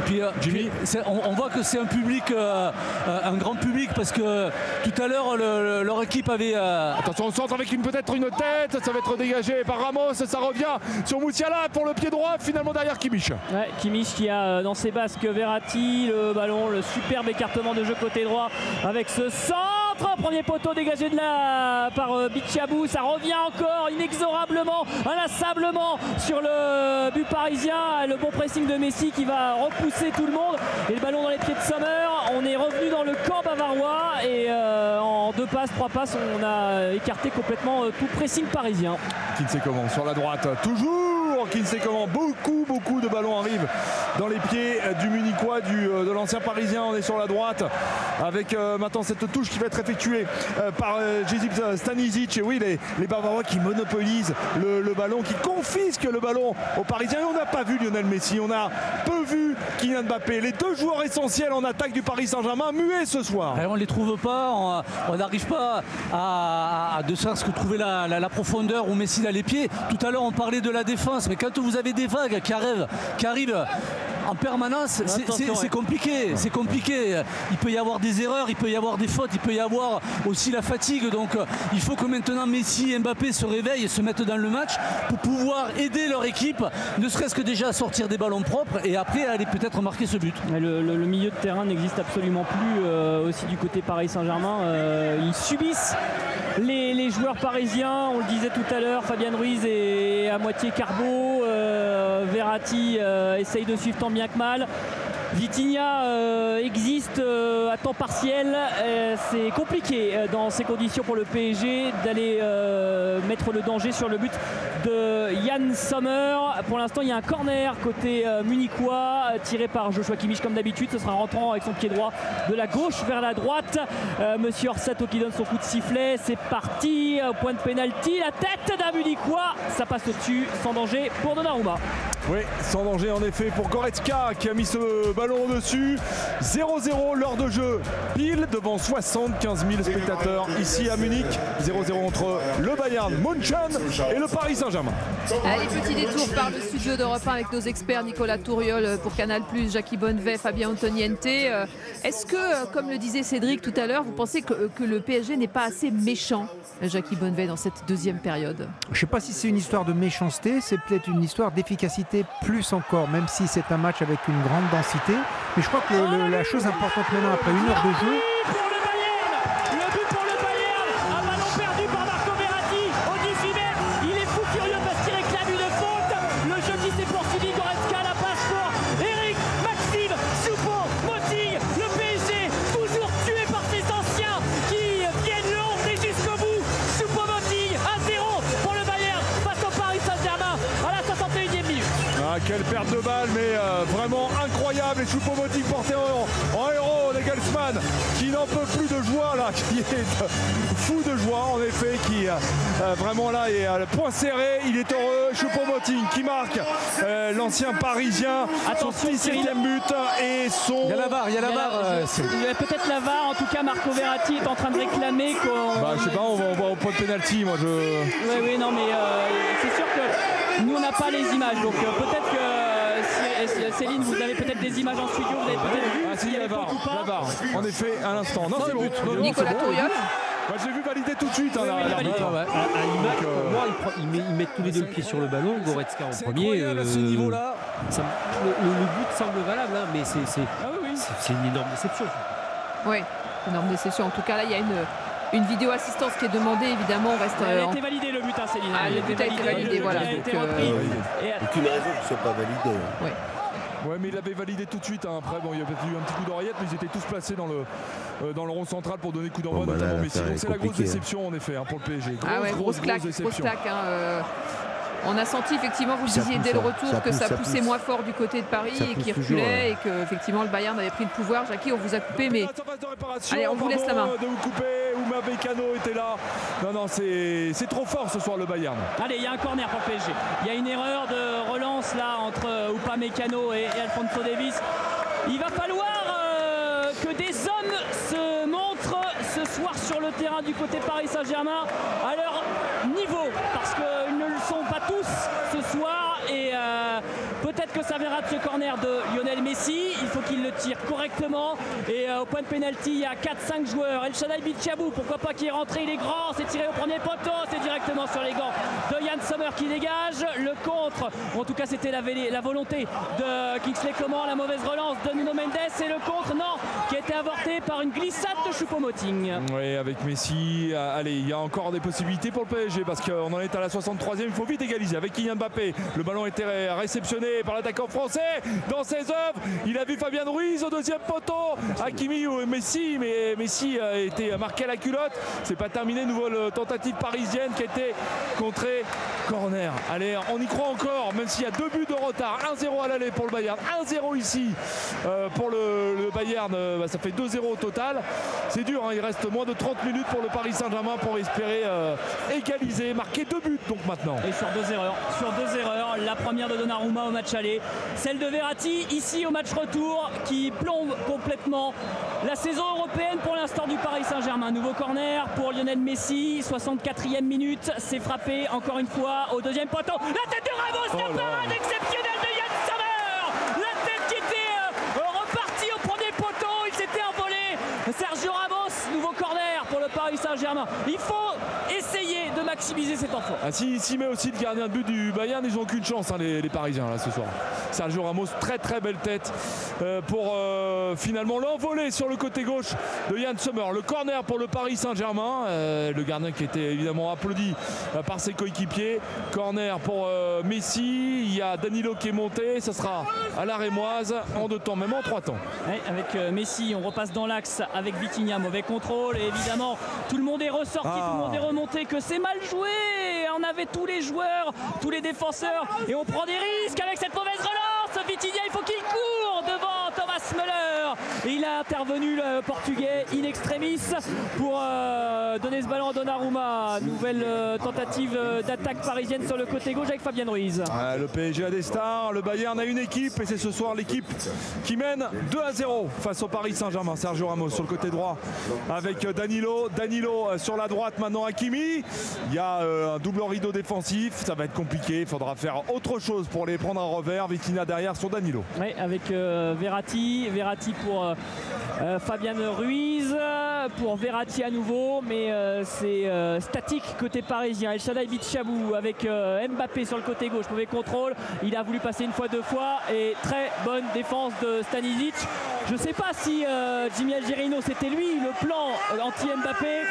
puis, Jimmy. on, voit que c'est un public, un grand public, parce que tout à l'heure, leur équipe avait. Attention, on centre avec une peut-être une tête, ça va être dégagé par Ramos, ça revient sur Moussiala pour le pied droit, finalement derrière Kimmich. Ouais, Kimmich qui a euh, dans ses basques Verratti, le ballon, le superbe écartement de jeu côté droit avec ce centre, premier poteau dégagé de là par euh, Bichabou, ça revient encore inexorablement, inlassablement sur le but parisien, le bon pressing de Messi qui va repousser tout le monde. Et le ballon dans les pieds de Sommer, on est revenu dans le camp bavarois. Et euh, en deux passes, trois passes, on a écarté complètement tout pressing parisien. Qui ne sait comment, sur la droite, toujours qui ne sait comment, beaucoup, beaucoup de ballons arrivent dans les pieds du Munichois, du, euh, de l'ancien parisien. On est sur la droite avec euh, maintenant cette touche qui va être effectuée euh, par Jezip Stanisic. Et oui, les, les Bavarois qui monopolisent le, ballon, qui confisquent le ballon aux Parisiens. Et on n'a pas vu Lionel Messi, on a peu vu Kylian Mbappé. Les deux joueurs essentiels en attaque du Paris Saint-Germain muets ce soir. on ne les trouve pas, on n'arrive pas à, de ce que trouver la, profondeur où Messi a les pieds. Tout à l'heure, on parlait de la défense, mais quand vous avez des vagues qui arrivent en permanence, c'est compliqué. C'est compliqué. Il peut y avoir des erreurs, il peut y avoir des fautes, il peut y avoir aussi la fatigue. Donc il faut que maintenant Messi et Mbappé se réveillent et se mettent dans le match pour pouvoir aider leur équipe, ne serait-ce que déjà à sortir des ballons propres et après aller peut-être marquer ce but. Le, milieu de terrain n'existe absolument plus euh, aussi du côté Paris Saint-Germain. Euh, ils subissent les, joueurs parisiens, on le disait tout à l'heure, Fabien Ruiz est à moitié carbo, euh, Verratti essaye de suivre tant bien que mal. Vitinha euh, existe euh, à temps partiel. Euh, c'est compliqué dans ces conditions pour le PSG d'aller mettre le danger sur le but de Yann Sommer. Pour l'instant, il y a un corner côté munichois tiré par Joshua Kimmich comme d'habitude. Ce sera rentrant avec son pied droit de la gauche vers la droite. Monsieur Orsato qui donne son coup de sifflet. C'est parti. Point de pénalty. La tête d'un munichois. Ça passe au-dessus sans danger pour Donnarumma. Oui, sans danger en effet pour Goretzka qui a mis ce ballon au-dessus. 0-0 l'heure de jeu, pile devant 75 000 spectateurs ici à Munich. 0-0 entre le Bayern München et le Paris Saint-Germain. Allez, petit détour par le studio d'Europe 1 avec nos experts Nicolas Touriol pour Canal+, Jackie Bonnevet, Fabien Antoniente. Euh, est-ce que, euh, comme le disait Cédric tout à l'heure, vous pensez que, que le PSG n'est pas assez méchant, Jackie Bonnevet, dans cette deuxième période? Je ne sais pas si c'est une histoire de méchanceté, c'est peut-être une histoire d'efficacité plus encore, même si c'est un match avec une grande densité. Mais je crois que la chose importante maintenant, après une heure de jeu, balle, mais euh, vraiment incroyable. Et Choupo-Moting porté en, en héros Nagelsmann qui n'en peut plus de joie là, qui est fou de joie en effet, qui euh, euh, vraiment là est à le point serré. Il est heureux. Choupo-Moting qui marque l'ancien parisien. Attention, son 17 but et son. Il y a la barre, il y a la barre. Il y a peut-être la barre. En tout cas, Marco Verratti est en train de réclamer qu'on. Bah, je sais pas, on va, on au point de pénalty. Moi, je. Oui, oui, non, mais c'est sûr que nous, on n'a pas les images, donc euh, peut-être que Céline, vous avez peut-être des images en studio, vous avez peut-être vu. Ah, si, la barre, En effet, à l'instant. Non, c'est bon. Nicolas Touriol Bah, J'ai vu valider tout de suite. hein, Oui, oui. À- à euh, moi, ils, met- mettent tous les deux le pied sur le ballon. Goretzka en premier. incroyable, à ce euh, niveau-là. ça- le, le- le but semble valable, hein, mais c'est c'est- Ah oui, c'est- une énorme déception. Oui, énorme déception. En tout cas, là, il y a une, une vidéo assistance qui est demandée. Évidemment, on reste. Elle euh, a en- été validé le but, hein, Céline. Ah, le but a été validé, le voilà, a donc, euh. Et Aucune raison que ce soit pas validé. Ouais, mais il avait validé tout de suite. hein. Après, bon, il y a peut-être eu un petit coup d'oreillette, mais ils étaient tous placés dans le, euh, dans le rond central pour donner coup d'envoi, Bon, bah là, notamment Messi. Donc est c'est la grosse hein. déception, en effet, hein, pour le PSG. Grosse, Ah ouais, grosse, grosse claque, grosse claque. hein, euh, On a senti effectivement, vous le disiez dès le hein. retour, Ça que pousse, ça ça poussait pousse. moins fort du côté de Paris Ça et qu'il toujours, reculait ouais. et que effectivement le Bayern avait pris le pouvoir. Jackie, on vous a coupé, mais Allez, on vous laisse la main. pardon, De vous couper, Ouma Bécano était là. Non, non, c'est c'est trop fort ce soir le Bayern. Allez, il y a un corner pour PSG. Il y a une erreur de relance là entre euh, Upamecano et, et Alfonso Davis. Il va falloir euh, que des hommes se montrent ce soir sur le terrain du côté Paris Saint-Germain à leur niveau parce sont pas tous ce soir que ça verra de ce corner de Lionel Messi. Il faut qu'il le tire correctement et euh, au point de pénalty il y a 4-5 joueurs. El Shaddai Bichabou, pourquoi pas qui est rentré, il est grand, c'est tiré au premier poteau, c'est directement sur les gants de Yann Sommer qui dégage. Le contre, en tout cas c'était la, volonté de Kingsley Coman, la mauvaise relance de Nuno Mendes et le contre, non, qui a été avorté par une glissade de Choupo-Moting. Oui, avec Messi, euh, allez, il y a encore des possibilités pour le PSG parce qu'on en est à la 63e. Il faut vite égaliser avec Kylian Mbappé. Le ballon était ré- réceptionné par l'attaquant français dans ses œuvres. Il a vu Fabien Ruiz au deuxième poteau. Hakimi ou Messi, mais Messi a été marqué à la culotte. C'est pas terminé. Nouvelle tentative parisienne qui a été contrée. Corner. Allez, on y croit encore, même s'il y a deux buts de retard. 1-0 à l'aller pour le Bayern, 1-0 ici euh, pour le, Bayern. Euh, bah, ça fait 2-0 au total. C'est dur, hein, il reste moins de 30 minutes pour le Paris Saint-Germain pour espérer euh, égaliser, marquer deux buts donc maintenant. Et sur deux erreurs, sur deux erreurs, la première de Donnarumma au match aller, celle de Verratti ici au match retour qui plombe complètement la saison européenne pour l'instant du Paris Saint-Germain. Nouveau corner pour Lionel Messi, 64e minute, c'est frappé encore une fois au deuxième poteau. La tête de Ramos, Oh la parade exceptionnelle de Yann Sommer La tête qui était euh, repartie au premier poteau, il s'était envolé. Sergio Ramos, nouveau corner pour le Paris Saint-Germain. Il faut Ah, si, s'y met aussi le gardien de but du Bayern, ils n'ont aucune chance, hein, les, les Parisiens, là, ce soir. Sergio Ramos, très très belle tête euh, pour euh, finalement l'envoler sur le côté gauche de Yann Sommer. Le corner pour le Paris Saint-Germain, euh, le gardien qui était évidemment applaudi par ses coéquipiers. Corner pour Messi, il y a Danilo qui est monté, ça sera à la Rémoise en deux temps, même en trois temps. Ouais, avec Messi, on repasse dans l'axe avec Vitinha, mauvais contrôle et évidemment tout le monde est ressorti, Ah. tout le monde est remonté, que c'est mal joué. On avait tous les joueurs, tous les défenseurs et on prend des risques avec cette mauvaise relance. Vitinha, il faut qu'il court devant Thomas Müller. Et il a intervenu le portugais in extremis pour euh, donner ce ballon à Donnarumma. Nouvelle euh, tentative euh, d'attaque parisienne sur le côté gauche avec Fabien Ruiz. Ah, le PSG a des stars, le Bayern a une équipe et c'est ce soir l'équipe qui mène 2 à 0 face au Paris Saint-Germain. Sergio Ramos sur le côté droit avec Danilo. Danilo sur la droite maintenant Hakimi. Il y a euh, un double rideau défensif, ça va être compliqué. Il faudra faire autre chose pour les prendre à revers. Vitina derrière sur Danilo. Oui, avec Verratti. Verratti pour euh, euh, Fabien Ruiz. Pour Verratti à nouveau, mais euh, c'est euh, statique côté parisien. El Shaddai Bichabou avec euh, Mbappé sur le côté gauche. Mauvais contrôle. Il a voulu passer une fois, deux fois. Et très bonne défense de Stanisic. Je ne sais pas si euh, Jimmy Algerino c'était lui le plan euh, anti-Mbappé.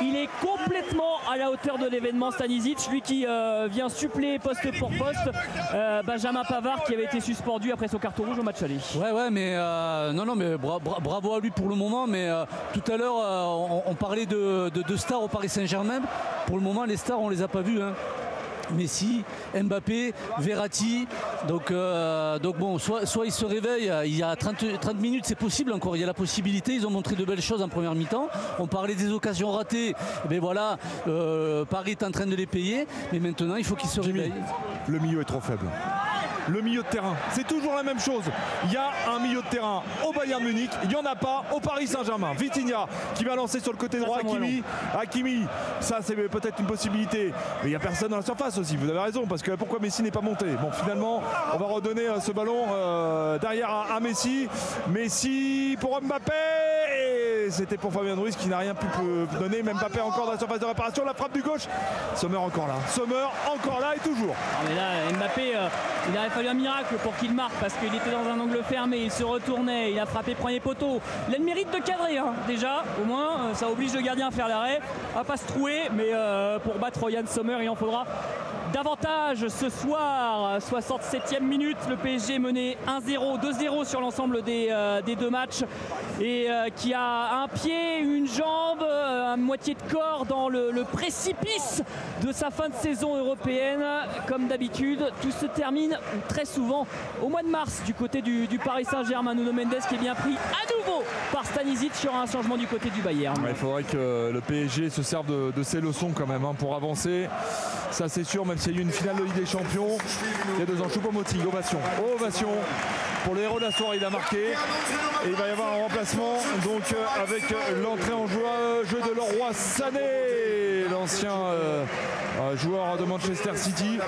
Il est complètement à la hauteur de l'événement Stanisic, lui qui euh, vient suppléer poste pour poste euh, Benjamin Pavard qui avait été suspendu après son carton rouge au match aller. Ouais, ouais, mais euh, non, non, mais bra- bra- bravo à lui pour le moment. Mais tout à l'heure, on, parlait de stars au Paris Saint-Germain. Pour le moment, les stars, on les a pas vus. hein. Messi, Mbappé, Verratti. Donc, euh, donc bon, soit, soit ils se réveillent, il y a 30, 30 minutes, c'est possible encore, il y a la possibilité, ils ont montré de belles choses en première mi-temps. On parlait des occasions ratées, ben voilà, euh, Paris est en train de les payer, mais maintenant il faut qu'ils se réveillent. Le milieu est trop faible. Le milieu de terrain, c'est toujours la même chose. Il y a un milieu de terrain au Bayern Munich, il n'y en a pas au Paris Saint-Germain. Vitinha qui va lancer sur le côté droit, Hakimi. Hakimi, ça c'est peut-être une possibilité. Mais il n'y a personne dans la surface aussi, vous avez raison, parce que pourquoi Messi n'est pas monté? Bon, finalement, on va redonner euh, ce ballon euh, derrière à, à Messi. Messi pour Mbappé, et c'était pour Fabien Ruiz qui n'a rien pu donner, même pas encore dans la surface de réparation. La frappe du gauche, Sommer encore là. Sommer encore là et toujours. mais là, Mbappé, euh, il aurait fallu un miracle pour qu'il marque parce qu'il était dans un angle fermé, il se retournait, il a frappé premier poteau. Il a le mérite de cadrer hein, déjà, au moins, euh, ça oblige le gardien à faire l'arrêt, à pas se trouer, mais euh, pour battre Yann Sommer, il en faudra davantage ce soir. 67e minute, le PSG mené 1-0, 2-0 sur l'ensemble des, euh, deux matchs et euh, qui a un pied, une jambe, euh, moitié de corps dans le, précipice de sa fin de saison européenne. Comme d'habitude, tout se termine très souvent au mois de mars du côté du, Paris Saint-Germain. Nuno Mendes qui est bien pris à nouveau par Stanisic sur un changement du côté du Bayern. il faudrait que le PSG se serve de, ses leçons quand même hein, pour avancer. Ça c'est sûr, même s'il y a eu une finale de Ligue des Champions il y a deux ans. Choupo-Moting, ovation. Ovation pour le héros de la soirée, il a marqué. Et il va y avoir un remplacement donc euh, avec l'entrée en jeu de Leroy Sané, l'ancien euh, euh, joueur de Manchester City.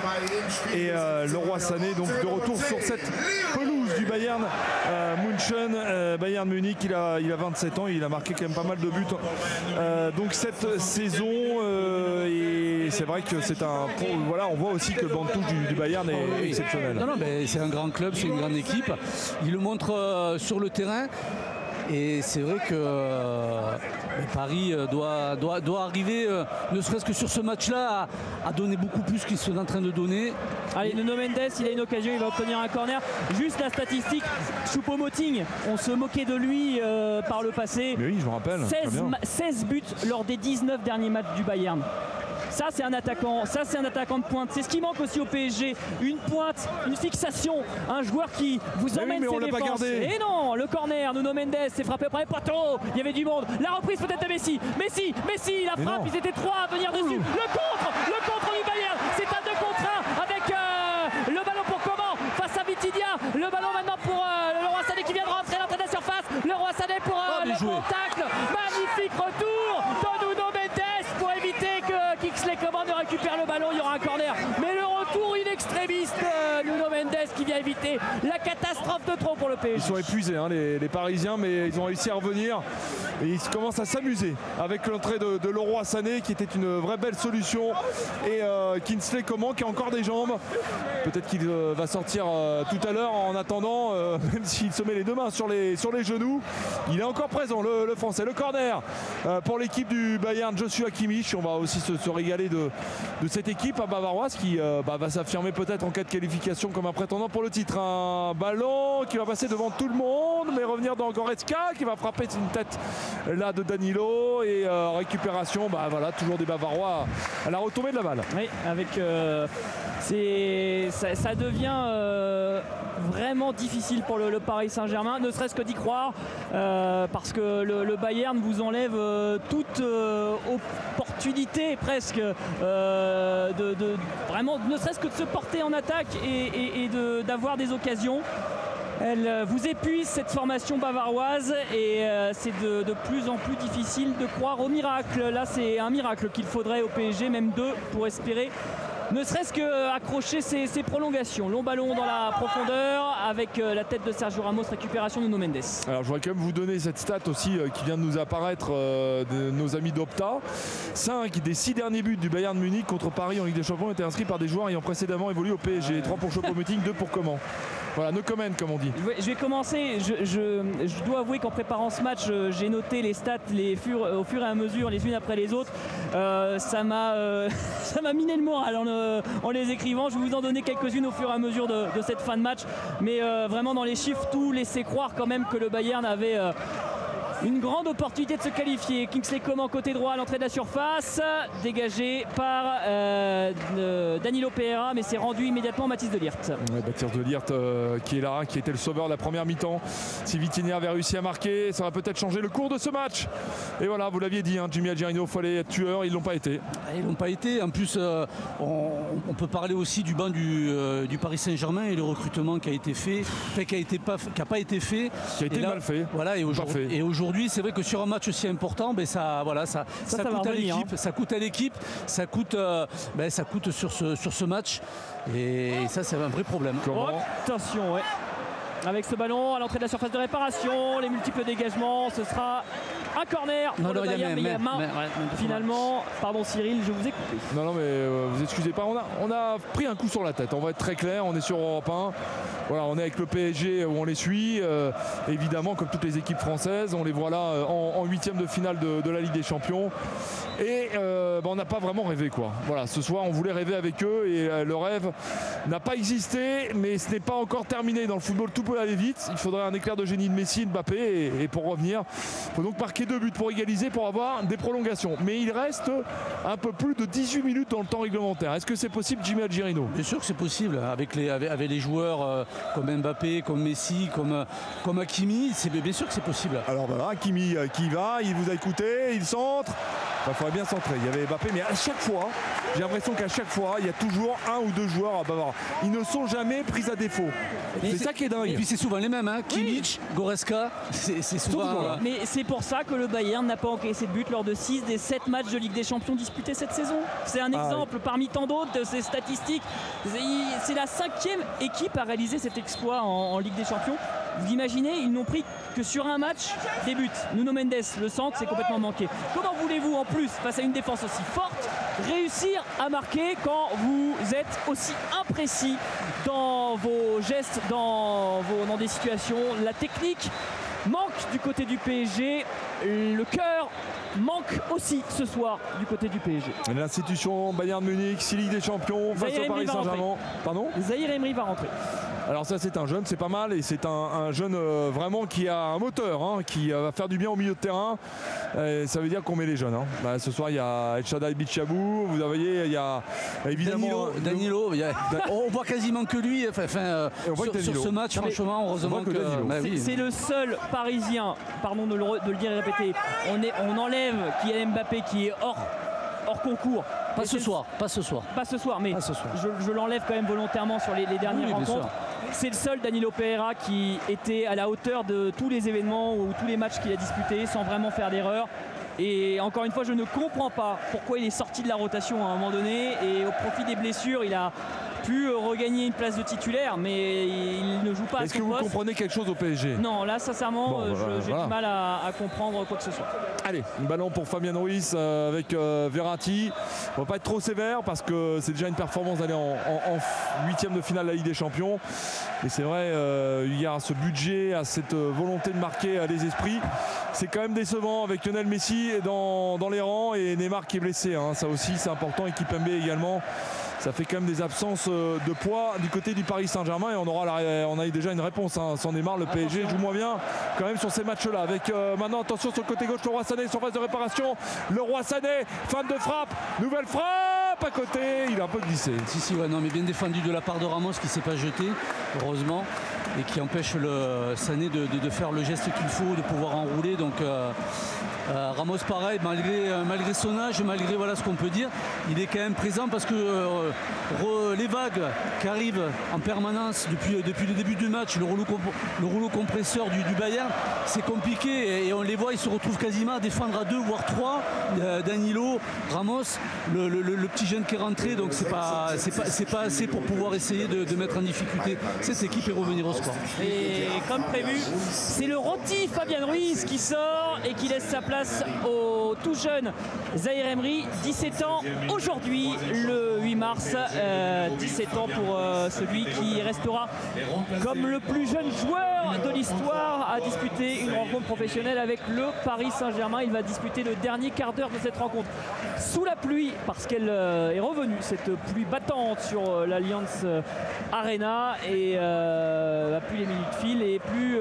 Et Leroy Sané donc de retour sur cette pelouse du Bayern München, Bayern Munich. Il a, il a 27 ans, il a marqué quand même pas mal de buts. donc cette saison, et c'est vrai que c'est un. Voilà, on voit aussi que le banc du, Bayern est exceptionnel. Non, non, mais c'est un grand club, c'est une grande équipe. Il le montre euh, sur le terrain. Et c'est vrai que euh, Paris euh, doit, doit, doit arriver, ne serait-ce que sur ce match-là, à, donner beaucoup plus qu'ils sont en train de donner. Allez, Nuno Mendes, il a une occasion, il va obtenir un corner. Juste la statistique, Choupo-Moting, on se moquait de lui par le passé. Mais oui, je me rappelle. 16, 16 buts lors des 19 derniers matchs du Bayern. Ça, c'est un attaquant. Ça, c'est un attaquant de pointe. C'est ce qui manque aussi au PSG. Une pointe, une fixation, un joueur qui vous emmène ses défenses. Et non, le corner, Nuno Mendes s'est frappé après poteau. Il y avait du monde. La reprise peut-être de Messi. Messi, Messi, la frappe. Ils étaient trois à venir dessus. Le contre, le contre du Bayern. C'est un 2 contre 1 avec euh, le ballon pour comment face à Vitidia. Le ballon maintenant pour euh, le Roi Sané qui vient de rentrer à l'entrée de la surface. Le Roi Sané pour euh, oh, le contact. Magnifique retour de Nuno Kingsley Coman récupère le ballon, il y aura un corner. Mais le retour in extremis de Nuno Mendes qui vient éviter la catastrophe de trop pour le PSG. Ils sont épuisés, hein, les, Parisiens, mais ils ont réussi à revenir. Et ils commencent à s'amuser avec l'entrée de, Leroy Sané qui était une vraie belle solution. Et euh, Kinsley Coman qui a encore des jambes. Peut-être qu'il euh, va sortir euh, tout à l'heure en attendant, même s'il se met les deux mains sur les, sur les genoux. Il est encore présent, le, français. Le corner pour l'équipe du Bayern, Joshua Kimmich. On va aussi se, régaler de, de, cette équipe à bavaroise qui bah, va s'affirmer peut-être en cas de qualification comme un prétendant le titre. Un ballon qui va passer devant tout le monde, mais revenir dans Goretzka qui va frapper une tête là de Danilo et euh, récupération, bah voilà, toujours des Bavarois à la retombée de la balle. Oui, avec euh, ça, devient euh, vraiment difficile pour le, Paris Saint-Germain, ne serait-ce que d'y croire, parce que le, Bayern vous enlève toute opportunité presque de, vraiment, ne serait-ce que de se porter en attaque et, d'avoir des occasions. Elle euh, vous épuise cette formation bavaroise et euh, c'est de, plus en plus difficile de croire au miracle. Là, c'est un miracle qu'il faudrait au PSG, même deux, pour espérer ne serait-ce qu'accrocher euh, ses, prolongations. Long ballon dans la profondeur avec la tête de Sergio Ramos, récupération de No Mendes. Alors je voudrais quand même vous donner cette stat aussi qui vient de nous apparaître de nos amis d'Opta. 5 des 6 derniers buts du Bayern Munich contre Paris en Ligue des Champions étaient inscrits par des joueurs ayant précédemment évolué au PSG. 3 pour Choupo-Moting, 2 pour comment voilà, no comment comme on dit. Je vais commencer. Je, dois avouer qu'en préparant ce match, euh, j'ai noté les stats les au fur et à mesure, les unes après les autres. Euh, ça m'a euh, m'a miné le moral en, les écrivant. Je vais vous en donner quelques-unes au fur et à mesure de, cette fin de match. Mais vraiment dans les chiffres, tout laissait croire quand même que le Bayern avait une grande opportunité de se qualifier. Kingsley Coman côté droit à l'entrée de la surface, dégagé par euh, Danilo Pereira, mais c'est rendu immédiatement Mathis Delirte. Ouais, Mathis Delirte euh, qui est là, qui était le sauveur de la première mi-temps. Si Vitinha avait réussi à marquer, ça va peut-être changer le cours de ce match. Et voilà, vous l'aviez dit, hein, Jimmy Adjerino, il fallait être tueur, ils l'ont pas été. Ah, ils l'ont pas été. En plus, euh, on, peut parler aussi du banc du, Paris Saint-Germain et le recrutement qui a été fait, qui pas, qui a pas été fait, qui a été mal fait. Voilà, et aujourd'hui aujourd'hui, c'est vrai que sur un match aussi important, ben ça, voilà, ça, ça, coûte à l'équipe, ça coûte à l'équipe, ça coûte, euh, ben ça coûte sur ce, sur ce match. Et ça, c'est un vrai problème. attention, ouais. Avec ce ballon à l'entrée de la surface de réparation, les multiples dégagements, ce sera un corner pour le Bayern, mais il y a main. Finalement, pardon Cyril, je vous ai coupé. Non, non, mais euh, vous excusez pas, on a, on a pris un coup sur la tête, on va être très clair, on est sur Europe 1. Voilà, on est avec le PSG où on les suit. Euh, évidemment, comme toutes les équipes françaises, on les voit là euh, en huitième de finale de, la Ligue des Champions. Et bah, on n'a pas vraiment rêvé quoi. Voilà, ce soir on voulait rêver avec eux et le rêve n'a pas existé, mais ce n'est pas encore terminé. Dans le football, tout peut aller vite. Il faudrait un éclair de génie de Messi, de Mbappé, et, et pour revenir, il faut donc marquer deux buts pour égaliser, pour avoir des prolongations. Mais il reste un peu plus de 18 minutes dans le temps réglementaire. Est-ce que c'est possible, Jimmy Algerino Bien sûr que c'est possible. Avec les, avec, les joueurs euh, comme Mbappé, comme Messi, comme, euh, comme Hakimi, c'est bien sûr que c'est possible. Alors voilà, Hakimi euh, qui va, il vous a écouté, il centre. Il faudrait bien centrer. Il y avait Mbappé, mais à chaque fois, j'ai l'impression qu'à chaque fois, il y a toujours un ou deux joueurs à Bavard. Ils ne sont jamais pris à défaut. C'est ça qui est dingue. Et puis c'est souvent les mêmes, hein. Kimmich, Goreska, c'est souvent. Mais c'est pour ça que le Bayern n'a pas encaissé de but lors de 6 des 7 matchs de Ligue des Champions disputés cette saison. C'est un ah exemple parmi tant d'autres de ces statistiques. C'est la cinquième équipe à réaliser cet exploit en Ligue des Champions. Vous imaginez, ils n'ont pris que sur un match des buts. Nuno Mendes, le centre, c'est complètement manqué. Comment voulez-vous, en plus, face à une défense aussi forte, réussir à marquer quand vous êtes aussi imprécis dans vos gestes, dans, vos, dans des situations? La technique manque du côté du PSG. Le cœur manque aussi ce soir du côté du PSG. L'institution Bayern Munich, 6 Ligue des Champions face au Paris Saint-Germain. Pardon Zahir Emery va rentrer. Alors ça c'est un jeune, c'est pas mal et c'est un, jeune euh, vraiment qui a un moteur, hein, qui euh, va faire du bien au milieu de terrain. ça veut dire qu'on met les jeunes. Hein. Bah, ce soir il y a Elchadai Bichabou, vous voyez il y a évidemment Danilo. on voit quasiment que lui. Enfin, euh, sur, ce match, franchement, heureusement que, bah c'est le seul Parisien, pardon de le, dire et répéter. On, est, on enlève qui est Mbappé qui est hors hors concours. Pas ce soir, pas ce soir. Pas ce soir, mais je, l'enlève quand même volontairement sur les, dernières rencontres. C'est le seul Danilo Pereira qui était à la hauteur de tous les événements ou tous les matchs qu'il a disputés sans vraiment faire d'erreur. Et encore une fois, je ne comprends pas pourquoi il est sorti de la rotation à un moment donné et au profit des blessures, il a pu regagner une place de titulaire, mais il ne joue pas Est-ce que vous comprenez quelque chose au PSG Non, là, sincèrement, euh, j'ai du mal à, comprendre quoi que ce soit. Allez, un ballon pour Fabien Ruiz euh, avec euh, Verratti. On va pas être trop sévère parce que c'est déjà une performance d'aller en huitième de finale de la Ligue des Champions. Et c'est vrai, il y a ce budget, à cette volonté de marquer les esprits. C'est quand même décevant avec Lionel Messi dans, les rangs et Neymar qui est blessé. Hein. Ça aussi, c'est important. Équipe MB également ça fait quand même des absences euh, de poids du côté du Paris Saint-Germain et on aura on a eu déjà une réponse hein. sans Neymar le PSG joue moins bien quand même sur ces matchs là avec euh, maintenant attention sur le côté gauche le Roi Sané sur phase de réparation. Le Roi Sané fan de frappe nouvelle frappe à côté il a un peu glissé. Si si ouais non mais bien défendu de la part de Ramos qui s'est pas jeté heureusement et qui empêche le Sané de, faire le geste qu'il faut de pouvoir enrouler donc euh, euh, Ramos pareil, malgré, euh, malgré son âge, malgré voilà ce qu'on peut dire, il est quand même présent parce que euh, les vagues qui arrivent en permanence depuis, depuis le début du match, le rouleau, le rouleau compresseur du, Bayern, c'est compliqué et, on les voit, ils se retrouvent quasiment à défendre à deux voire trois. Danilo, Ramos, le, petit jeune qui est rentré, donc c'est pas, pas, pas assez pour pouvoir essayer de, mettre en difficulté cette équipe et revenir au Et comme prévu, c'est le rôti Fabien Ruiz qui sort et qui laisse sa place au tout jeune Zahir Emery, 17 ans aujourd'hui, le 8 mars. 17 euh, ans pour euh, celui qui restera comme le plus jeune joueur de l'histoire à disputer une rencontre professionnelle avec le Paris Saint-Germain. Il va disputer le dernier quart d'heure de cette rencontre sous la pluie parce qu'elle euh, est revenue, cette pluie battante sur l'Alliance Arena et plus les minutes filent et plus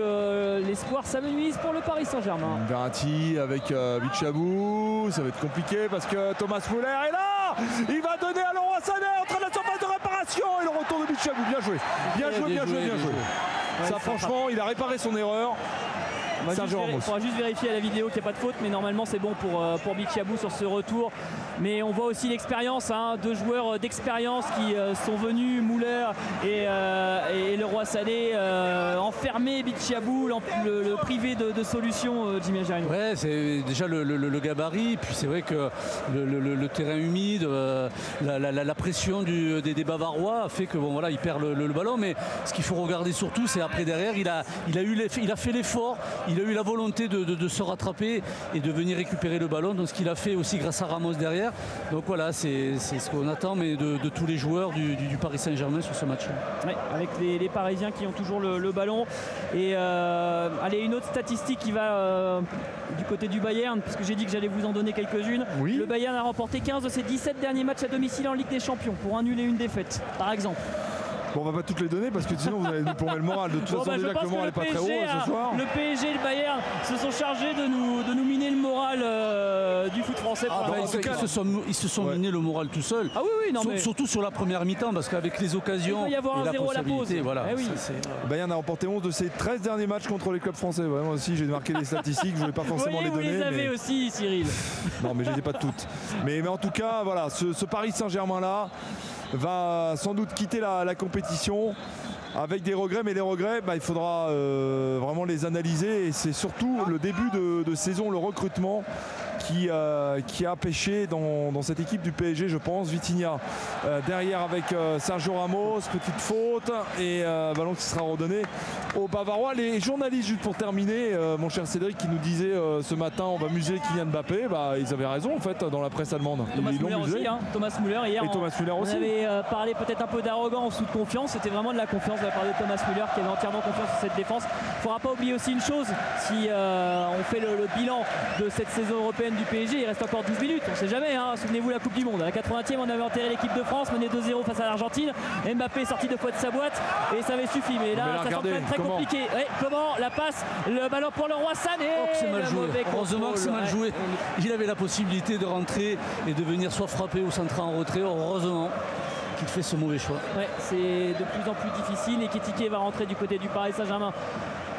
l'espoir s'amenuise pour le Paris Saint-Germain. Verratti avec Bichabou. Ça va être compliqué parce que Thomas Muller est là. Il va donner à Laurent Sané entre la surface de réparation et le retour de Bichabou. Bien joué. Bien joué, bien joué, bien joué. Ça, franchement, il a réparé son erreur. Il faudra juste vérifier à la vidéo qu'il n'y a pas de faute, mais normalement c'est bon pour, euh, pour Bichiabou sur ce retour. Mais on voit aussi l'expérience, hein, deux joueurs d'expérience qui euh, sont venus, Mouler et, euh, et le Roi Salé, euh, enfermer Bichiabou, le, le privé de, euh, Jimmy Ajarino. Ouais, c'est déjà le, le- le gabarit, puis c'est vrai que le, terrain humide, euh, la, la- la- la pression du- des, des Bavarois a fait que bon voilà, il perd le, ballon. Mais ce qu'il faut regarder surtout, c'est après derrière, il a, il a, eu il a fait l'effort, il a eu la volonté de, de- de se rattraper et de venir récupérer le ballon. Donc ce qu'il a fait aussi grâce à Ramos derrière. Donc voilà, c'est ce qu'on attend, mais de, de tous les joueurs du, du- du Paris Saint-Germain sur ce match. Ouais, avec les, les Parisiens qui ont toujours le, le ballon. Et euh, allez, une autre statistique qui va euh, du côté du Bayern, puisque j'ai dit que j'allais vous en donner quelques-unes. Le Bayern a remporté 15 de ses 17 derniers matchs à domicile en Ligue des Champions pour un nul et une défaite, par exemple. Bon, on va pas toutes les donner parce que sinon vous allez nous plomber le moral. De toute Bon, façon, bah, déjà que le moral n'est pas très haut PSG hein, ce a- soir. Le PSG et le Bayern se sont chargés de nous, de nous miner le moral euh, du foot français. Ah, bah, la ils, se, ils se sont, ils se sont minés le moral tout seuls. Ah oui, oui, non, Sur- mais- Surtout sur la première mi-temps, parce qu'avec les occasions Il doit y avoir un la zéro à la pause. voilà. Eh oui. ça, c'est- Le Bayern a remporté 11 de ses 13 derniers matchs contre les clubs français. Moi aussi, j'ai marqué des statistiques, je ne voulais pas Vous forcément vous les donner. les avez aussi, Cyril. Non, mais je les ai pas toutes. Mais, mais en tout cas, voilà, ce, ce Paris Saint-Germain-là va sans doute quitter la, compétition avec des regrets, mais les regrets, bah, il faudra euh, vraiment les analyser. Et c'est surtout le début de saison, le recrutement qui, euh, qui a pêché dans, dans cette équipe du PSG, je pense. Vitinha euh, derrière avec euh, Sergio Ramos, petite faute et ballon qui sera redonné aux Bavarois. Les journalistes, juste pour terminer, mon cher Cédric, qui nous disait ce matin on va museler Kylian Mbappé, bah, ils avaient raison en fait dans la presse allemande. Thomas ils Müller aussi, hein. Thomas Müller hier. Et on- Thomas Müller on aussi. avait parlé peut-être un peu d'arrogance ou de confiance. C'était vraiment de la confiance de la part de Thomas Müller qui avait entièrement confiance en cette défense. Il ne faudra pas oublier aussi une chose si on fait le, le bilan de cette saison européenne du PSG, il reste encore 12 minutes. On sait jamais. hein. Souvenez-vous la Coupe du Monde. À la 80e, on avait enterré l'équipe de France, mené 2-0 face à l'Argentine. Mbappé est sorti deux fois de sa boîte et ça avait suffi. Mais là, Mais là, ça semble regardez, très comment compliqué. Ouais, comment la passe, le ballon pour le roi Sané. Oh, c'est mal joué. Heureusement que c'est mal joué. Il avait la possibilité de rentrer et de venir soit frapper ou centrer en retrait. Heureusement qu'il fait ce mauvais choix. Ouais, c'est de plus en plus difficile et Kétiké va rentrer du côté du Paris Saint-Germain.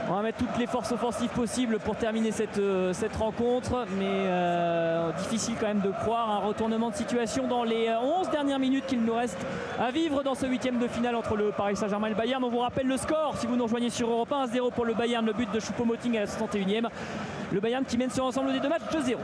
On va mettre toutes les forces offensives possibles pour terminer cette, euh, rencontre, mais euh, difficile quand même de croire un retournement de situation dans les euh, 11 dernières minutes qu'il nous reste à vivre dans ce huitième de finale entre le Paris Saint-Germain et le Bayern. On vous rappelle le score si vous nous rejoignez sur Europe 1 1-0 pour le Bayern, le but de Choupo-Moting à la 61e. Le Bayern qui mène sur l'ensemble des deux matchs 2-0.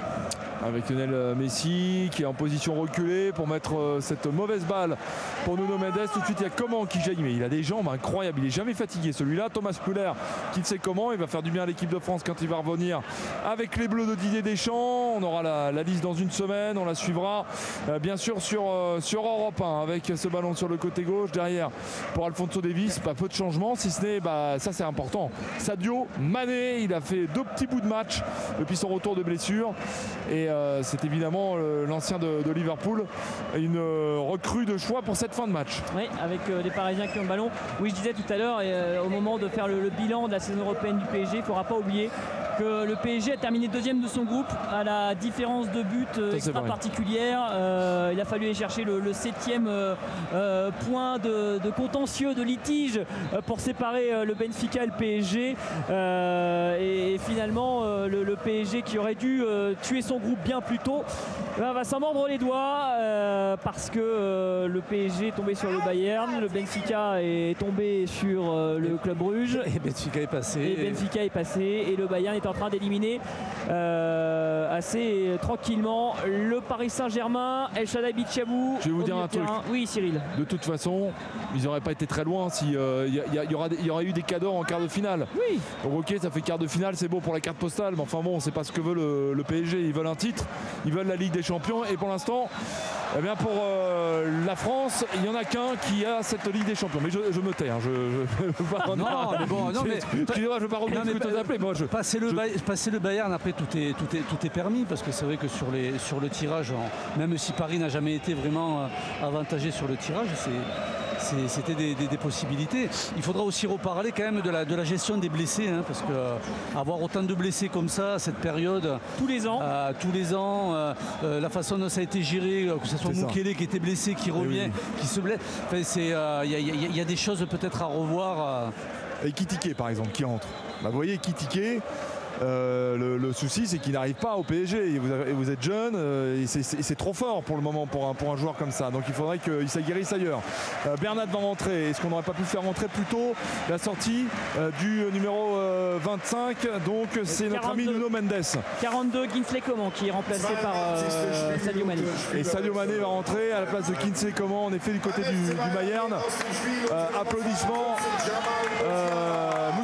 Avec Lionel euh, Messi qui est en position reculée pour mettre euh, cette mauvaise balle pour Nuno Mendes. Tout de suite, il y a Coman qui jaillit, mais il a des jambes incroyables. Il est jamais fatigué celui-là. Thomas Müller qui ne sait comment. Il va faire du bien à l'équipe de France quand il va revenir avec les Bleus de Didier Deschamps. On aura la, liste dans une semaine. On la suivra euh, bien sûr sur, sur Europe 1 avec ce ballon sur le côté gauche. Derrière pour Alfonso Davis, pas peu de changements, si ce n'est, bah, ça c'est important. Sadio Mané, il a fait deux petits bouts de match depuis son retour de blessure. Et euh, c'est évidemment euh, l'ancien de, Liverpool, une euh, recrue de choix pour cette fin de match. Oui, avec les Parisiens qui ont le ballon. Oui, je disais tout à l'heure, au moment de faire le, le bilan de la saison européenne du PSG, il ne faudra pas oublier que le PSG a terminé deuxième de son groupe à la différence de but euh, extra particulière. Euh, il a fallu aller chercher le, le septième euh, point de, de contentieux, de litige pour séparer le Benfica et le PSG. Euh, et, et finalement, le, le PSG qui aurait dû tuer son groupe bien plus tôt ben, va s'en mordre les doigts parce que le PSG est tombé sur le Bayern, le Benfica est tombé sur le Club Bruges. Et Benfica est passé. Et Benfica est passé et le Bayern est en train d'éliminer euh, assez tranquillement le Paris Saint-Germain, El Shaddai Bichabou. Je vais vous dire un truc. Oui, Cyril. De toute façon, ils n'auraient pas été très loin s'il y, a- y aura- y aurait eu des cadors en quart de finale. Oui. Donc ok, ça fait quart de finale, c'est beau pour la carte postale, mais enfin bon, c'est pas ce que veut le, le PSG. Ils veulent un titre, ils veulent la Ligue des Champions, et pour l'instant, eh bien pour euh, la France, il n'y en a qu'un qui a cette Ligue des Champions. Mais je, je me tais, hein, je, je, veux pas- Non, mais bon, non, mais- Excusez-moi, je veux pas revenir ce que tu appelé. Moi, je, passer, le je- Bay- passer le Bayern, après tout est, tout est, tout est permis, parce que c'est vrai que sur, les, sur le tirage, même si Paris n'a jamais été vraiment euh, avantagé sur le tirage, c'est- c'était des, des- des possibilités. Il faudra aussi reparler quand même de la, de la gestion des blessés, hein, parce que euh, avoir autant de blessés comme ça, à cette période, tous les ans, tous les ans, euh, euh, la façon dont ça a été géré, euh, que ce soit. Mukele qui était blessé, qui revient, qui se blesse, Enfin, c'est, euh, il y, a- il y y a des choses peut-être à revoir. euh. Et Kitike par exemple qui rentre. Bah, vous voyez Kitike, le, souci, c'est qu'il n'arrive pas au PSG. vous, vous êtes jeune, et c'est trop fort pour le moment pour un, pour un joueur comme ça. Donc il faudrait qu'il s'aguerrisse ailleurs. Bernat va rentrer. Est-ce qu'on n'aurait pas pu faire rentrer plus tôt la sortie du numéro 25 Donc c'est notre ami Nuno Mendes. 42 Kinsley Coman qui est remplacé par Sadio Mané. Et Sadio Mané va rentrer à la place de Kinsley Coman en effet du côté du, Bayern. Euh, applaudissements.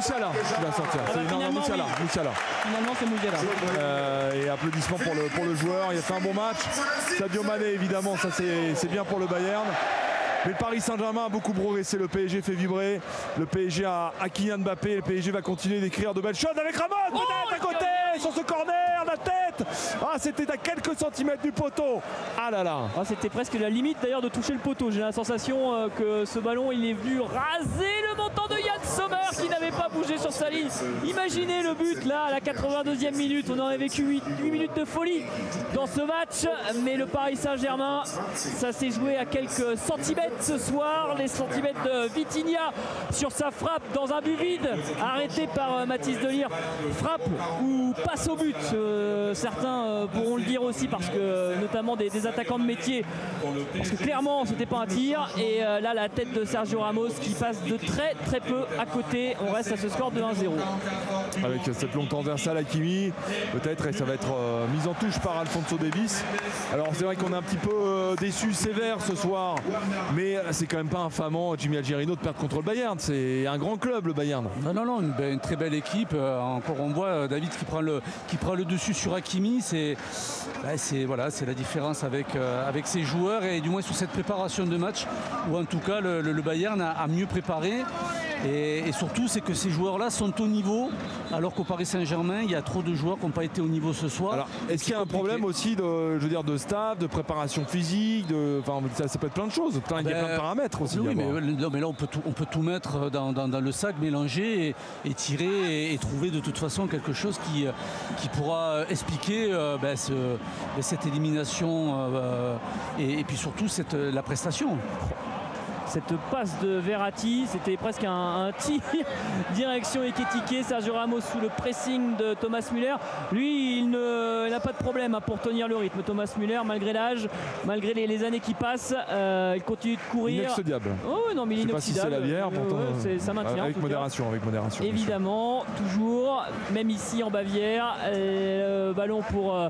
Moussala qui va sortir. Ah bah, c'est Moussala, Finalement c'est Moussala. Euh, et applaudissements pour le, pour le joueur. Il a fait un bon match. Sadio Mané évidemment, ça c'est bien pour le Bayern. Mais le Paris Saint-Germain a beaucoup progressé. Le PSG fait vibrer. Le PSG a, a Kylian Mbappé. Le PSG va continuer d'écrire de belles choses avec Ramos peut-être à côté sur ce corner, la tête. Ah, c'était à quelques centimètres du poteau. Ah là là. Ah, c'était presque la limite d'ailleurs de toucher le poteau. J'ai la sensation euh, que ce ballon, il est venu raser le montant de Yann Sommer qui n'avait pas bougé sur sa ligne. Imaginez le but là à la 82e minute. On aurait vécu 8, 8 minutes de folie dans ce match. Mais le Paris Saint-Germain, ça s'est joué à quelques centimètres ce soir. Les centimètres de Vitinha sur sa frappe dans un but vide, arrêté par euh, Mathis Delire. Frappe ou passe au but. Euh, certains euh, pourront le dire aussi parce que notamment des, attaquants de métier. Parce que clairement c'était pas un tir. Et là la tête de Sergio Ramos qui passe de très très peu à côté. On reste à ce score de 1-0. Avec cette longue transversale à Kimi, peut-être, et ça va être mise en touche par Alfonso Davis. Alors c'est vrai qu'on est un petit peu déçu sévère ce soir. C'est quand même pas infamant Jimmy Algerino de perdre contre le Bayern. C'est un grand club le Bayern. Non, non, non, une, très belle équipe. Euh, encore on voit euh, David qui prend le, qui prend le dessus sur Hakimi. C'est bah, voilà, la différence avec, euh, avec ses joueurs et du moins sur cette préparation de match où en tout cas le, Bayern a, mieux préparé. Et, surtout, c'est que ces joueurs-là sont au niveau, alors qu'au Paris Saint-Germain, il y a trop de joueurs qui n'ont pas été au niveau ce soir. est-ce qu'il y a un problème aussi de, je veux dire, de staff, de préparation physique, de, ça, peut être plein de choses, plein, y a plein de ben, paramètres aussi. Oui, mais, mais, là, on peut, tout, on peut tout mettre dans, le sac, mélanger et, tirer et, trouver de toute façon quelque chose qui, qui pourra expliquer euh, ben, ben, cette élimination euh, et, puis surtout cette, la prestation cette passe de Verratti. C'était presque un, tir direction Eketike. Sergio Ramos sous le pressing de Thomas Müller. Lui, il n'a pas de problème hein, pour tenir le rythme. Thomas Müller, malgré l'âge, malgré les, années qui passent, euh, il continue de courir. Inoxydable. Oh non, mais il est c'est la bière, pourtant. ça maintient. Avec modération, avec modération. Évidemment, toujours, même ici en Bavière, euh, ballon pour euh,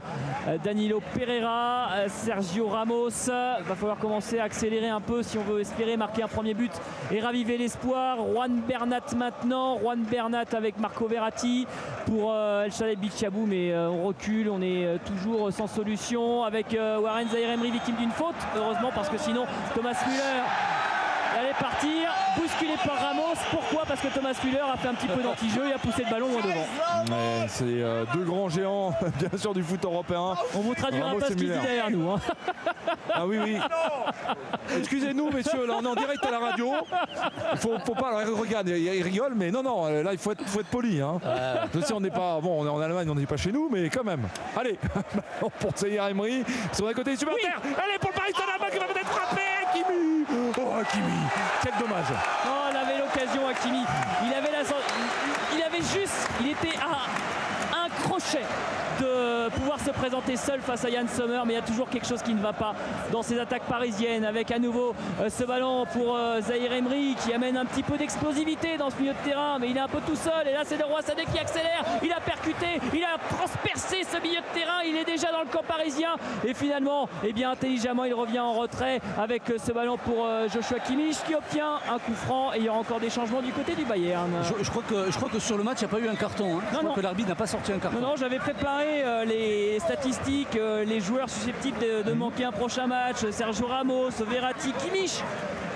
Danilo Pereira, Sergio Ramos. Va falloir commencer à accélérer un peu si on veut espérer marquer un premier but et raviver l'espoir. Juan Bernat maintenant, Juan Bernat avec Marco Verratti pour euh, El Chalet Bichabou, mais euh, on recule, on est euh, toujours sans solution avec Warren Zaire victime d'une faute, heureusement parce que sinon Thomas Müller allait partir, bousculé par Ramos. Pourquoi? Parce que Thomas Müller a fait un petit peu d'anti-jeu et a poussé le ballon loin devant. c'est euh, deux grands géants, bien sûr, du foot européen. On vous traduira pas ce qu'il dit derrière nous. Hein. Ah oui, oui. Excusez-nous, messieurs, là on est en direct à la radio. Il faut, faut pas. regarde, il rigole, mais non, non, là il faut être, faut être poli. Hein. Je sais, on n'est pas. Bon, on est en Allemagne, on n'est pas chez nous, mais quand même. Allez, pour Zahir Emery, sur un côté des supporters. Allez, pour le Paris Saint-Germain qui va peut-être frapper. Oh, Hakimi Quel dommage Oh, il avait l'occasion, Hakimi. Il avait la... Il avait juste... Il était à un crochet de pouvoir se présenter seul face à Yann Sommer, mais il y a toujours quelque chose qui ne va pas dans ces attaques parisiennes, avec à nouveau euh, ce ballon pour euh, Zahir Emery qui amène un petit peu d'explosivité dans ce milieu de terrain, mais il est un peu tout seul, et là c'est de Roi Sadek qui accélère, il a percuté, il a transpercé ce milieu de terrain, il est déjà dans le camp parisien, et finalement, eh bien intelligemment, il revient en retrait avec euh, ce ballon pour Joshua Kimmich qui obtient un coup franc, et il y aura encore des changements du côté du Bayern. Je, crois, que, je crois que sur le match, il n'y a pas eu un carton. Hein. Je crois que l'arbitre n'a pas sorti un carton. Non, non, j'avais préparé euh, les statistiques, euh, les joueurs susceptibles de, manquer un prochain match, Sergio Ramos, Verratti, Kimmich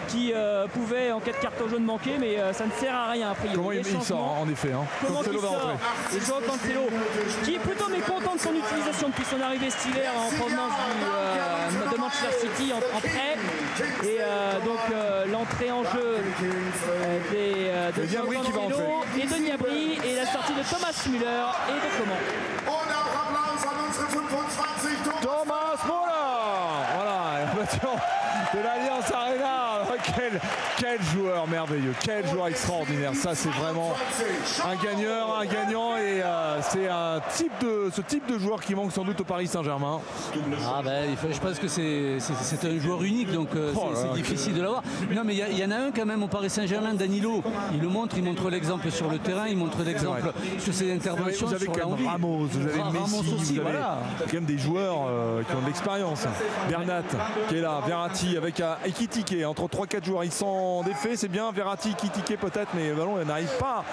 qui euh, pouvait en cas de carton jaune manquer mais ça ne sert à rien après Comment il, sort en effet hein. Comment il sort Et Joao Cancelo qui est plutôt mécontent de son utilisation depuis son arrivée cet hiver en provenance de Manchester City en, prêt. Et donc l'entrée en jeu des, de Joao Cancelo et de Niabri et la sortie de Thomas Müller et de Coman Thomas Müller Voilà, de l'Alliance Arena quel, quel joueur merveilleux, quel joueur extraordinaire. Ça, c'est vraiment un gagneur, un gagnant et euh, c'est un type de, ce type de joueur qui manque sans doute au Paris Saint-Germain. Ah ben, je pense que c'est un joueur unique, donc euh, oh c'est difficile de l'avoir. Non, mais il y, en a un quand même au Paris Saint-Germain, Danilo. Il le montre, il montre l'exemple sur le terrain, il montre l'exemple sur ses interventions. Vous avez quand même Ramos, vous avez Messi, aussi, vous avez quand même des joueurs euh, qui ont de l'expérience. Bernat qui est là, Verratti avec Ekitike entre 3-4 joueurs. Ils sont défaits, c'est bien. Verratti, Ekitike peut-être, mais le ballon n'arrive pas.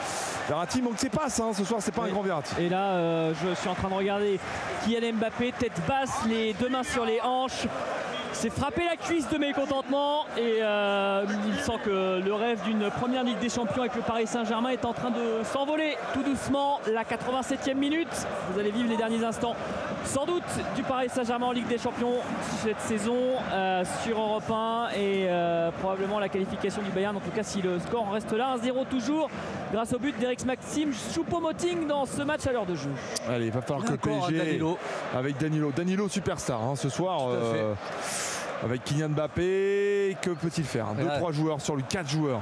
Verratti manque ses passes hein. ce soir, c'est pas un grand Verratti. Et là, euh, je suis en train de regarder Kylian Mbappé, tête basse, les deux mains sur les hanches s'est frappé la cuisse de mécontentement et euh, il sent que le rêve d'une première Ligue des Champions avec le Paris Saint-Germain est en train de s'envoler tout doucement. La 87e minute, vous allez vivre les derniers instants sans doute du Paris Saint-Germain en Ligue des Champions cette saison euh, sur Europe 1 et euh, probablement la qualification du Bayern. En tout cas, si le score reste là, 1-0 toujours, grâce au but d'Eric Maxime Choupo-Moting dans ce match à l'heure de jeu. Allez, il va falloir que le PSG avec Danilo, Danilo superstar hein, ce soir avec Kylian Mbappé. Que peut-il faire 2-3 joueurs sur lui, 4 joueurs.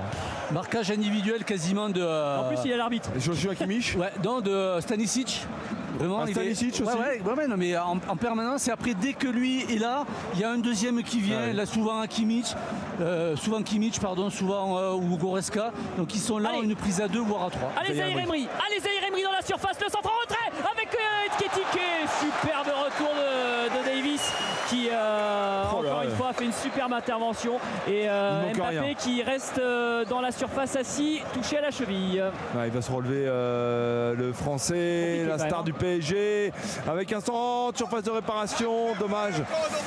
Marquage individuel quasiment de. En plus, il y a l'arbitre. Joshua Kimmich Ouais, non, de Stanisic. Vraiment, Stanisic aussi ouais, ouais, non, mais en, permanence. Et après, dès que lui est là, il y a un deuxième qui vient. Là, souvent Kimmich, euh, souvent Kimmich, pardon, souvent euh, ou Goreska. Donc ils sont là, une prise à deux, voire à trois. Allez, Zahir Emery. Allez, Zahir Emery dans la surface. Le centre en retrait avec euh, Superbe retour de, Davis qui euh, oh encore une fois fait une superbe intervention et euh, Mbappé qui reste euh, dans la surface assis touché à la cheville. il va se relever le français, la star du PSG avec un centre, surface de réparation, dommage.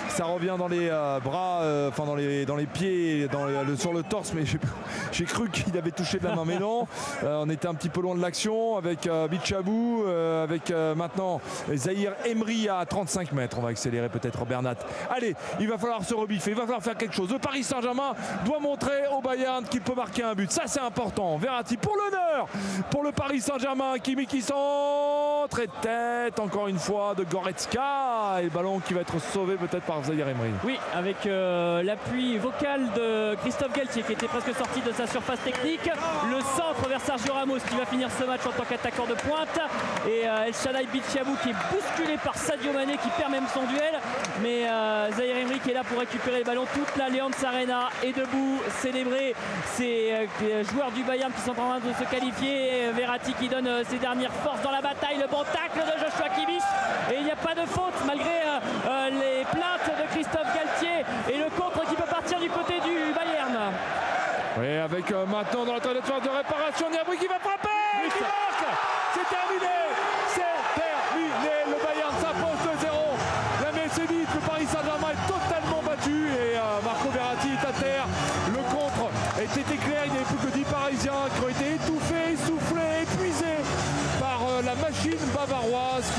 Ça revient dans les bras, enfin dans les, dans les pieds, dans le, sur le torse, mais j'ai cru qu'il avait touché de la main, mais non. on était un petit peu loin de l'action avec Bichabou, avec maintenant Zahir Emery à 35 mètres. On va accélérer peut-être Bernard Allez, il va falloir se rebiffer, il va falloir faire quelque chose. Le Paris Saint-Germain doit montrer au Bayern qu'il peut marquer un but. Ça, c'est important. Verratti pour l'honneur pour le Paris Saint-Germain. Kimi qui centre tête encore une fois de Goretzka. Et le ballon qui va être sauvé peut-être par Zahir Emery. Oui, avec euh, l'appui vocal de Christophe Galtier qui était presque sorti de sa surface technique. Le centre vers Sergio Ramos qui va finir ce match en tant qu'attaquant de pointe. Et euh, El Shaddai Bichabou qui est bousculé par Sadio Mané qui perd même son duel. Mais euh, Zahir Emery qui est là pour récupérer les ballons. Toute l'Alliance Arena est debout, célébrer ces euh, joueurs du Bayern qui sont en train de se qualifier. Verratti qui donne ses dernières forces dans la bataille. Le bon tacle de Joshua Kimmich. Et il n'y a pas de faute malgré les plaintes de Christophe Galtier et le contre qui peut partir du côté du Bayern. Oui, avec maintenant dans la trajectoire de réparation, Niabri qui va frapper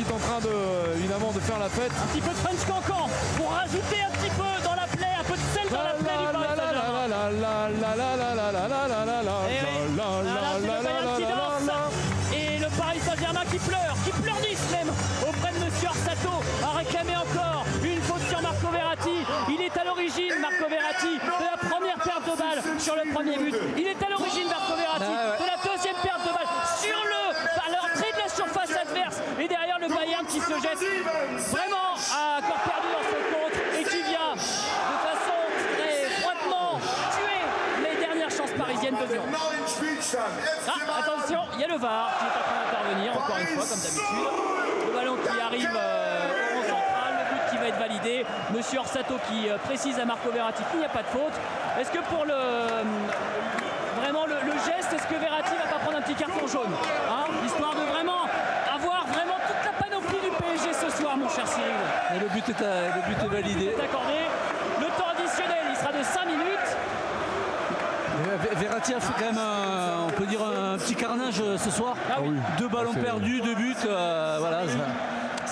est en train de, évidemment de faire la fête. Un petit peu de French Cancan pour rajouter un petit peu dans la plaie, un peu de sel dans la plaie du Paris Saint-Germain. Et le Paris Saint-Germain qui pleure, qui pleurniche même auprès de Monsieur Orsato, a réclamé encore il est à l'origine, Marco Verratti, de la première perte de balle sur le premier but. Qui vraiment à corps perdu dans ce contre et qui vient de façon très froidement tuer les dernières chances parisiennes de Lyon. Ah, attention, il y a le VAR qui est en train d'intervenir, encore une fois, comme d'habitude. Le ballon qui arrive. Euh, va être validé. Monsieur Orsato qui euh, précise à Marco Verratti qu'il n'y a pas de faute. Est-ce que pour le euh, vraiment le, geste, est-ce que Verratti va pas prendre un petit carton jaune hein Histoire de vraiment avoir vraiment toute la panoplie du Mon cher Cyril. le but est, le but est validé. accordé. Le temps additionnel, il sera de 5 minutes. Verratti a fait quand même, un, on peut dire, un petit carnage euh, ce soir. Ah deux ballons perdus, deux buts. voilà ça,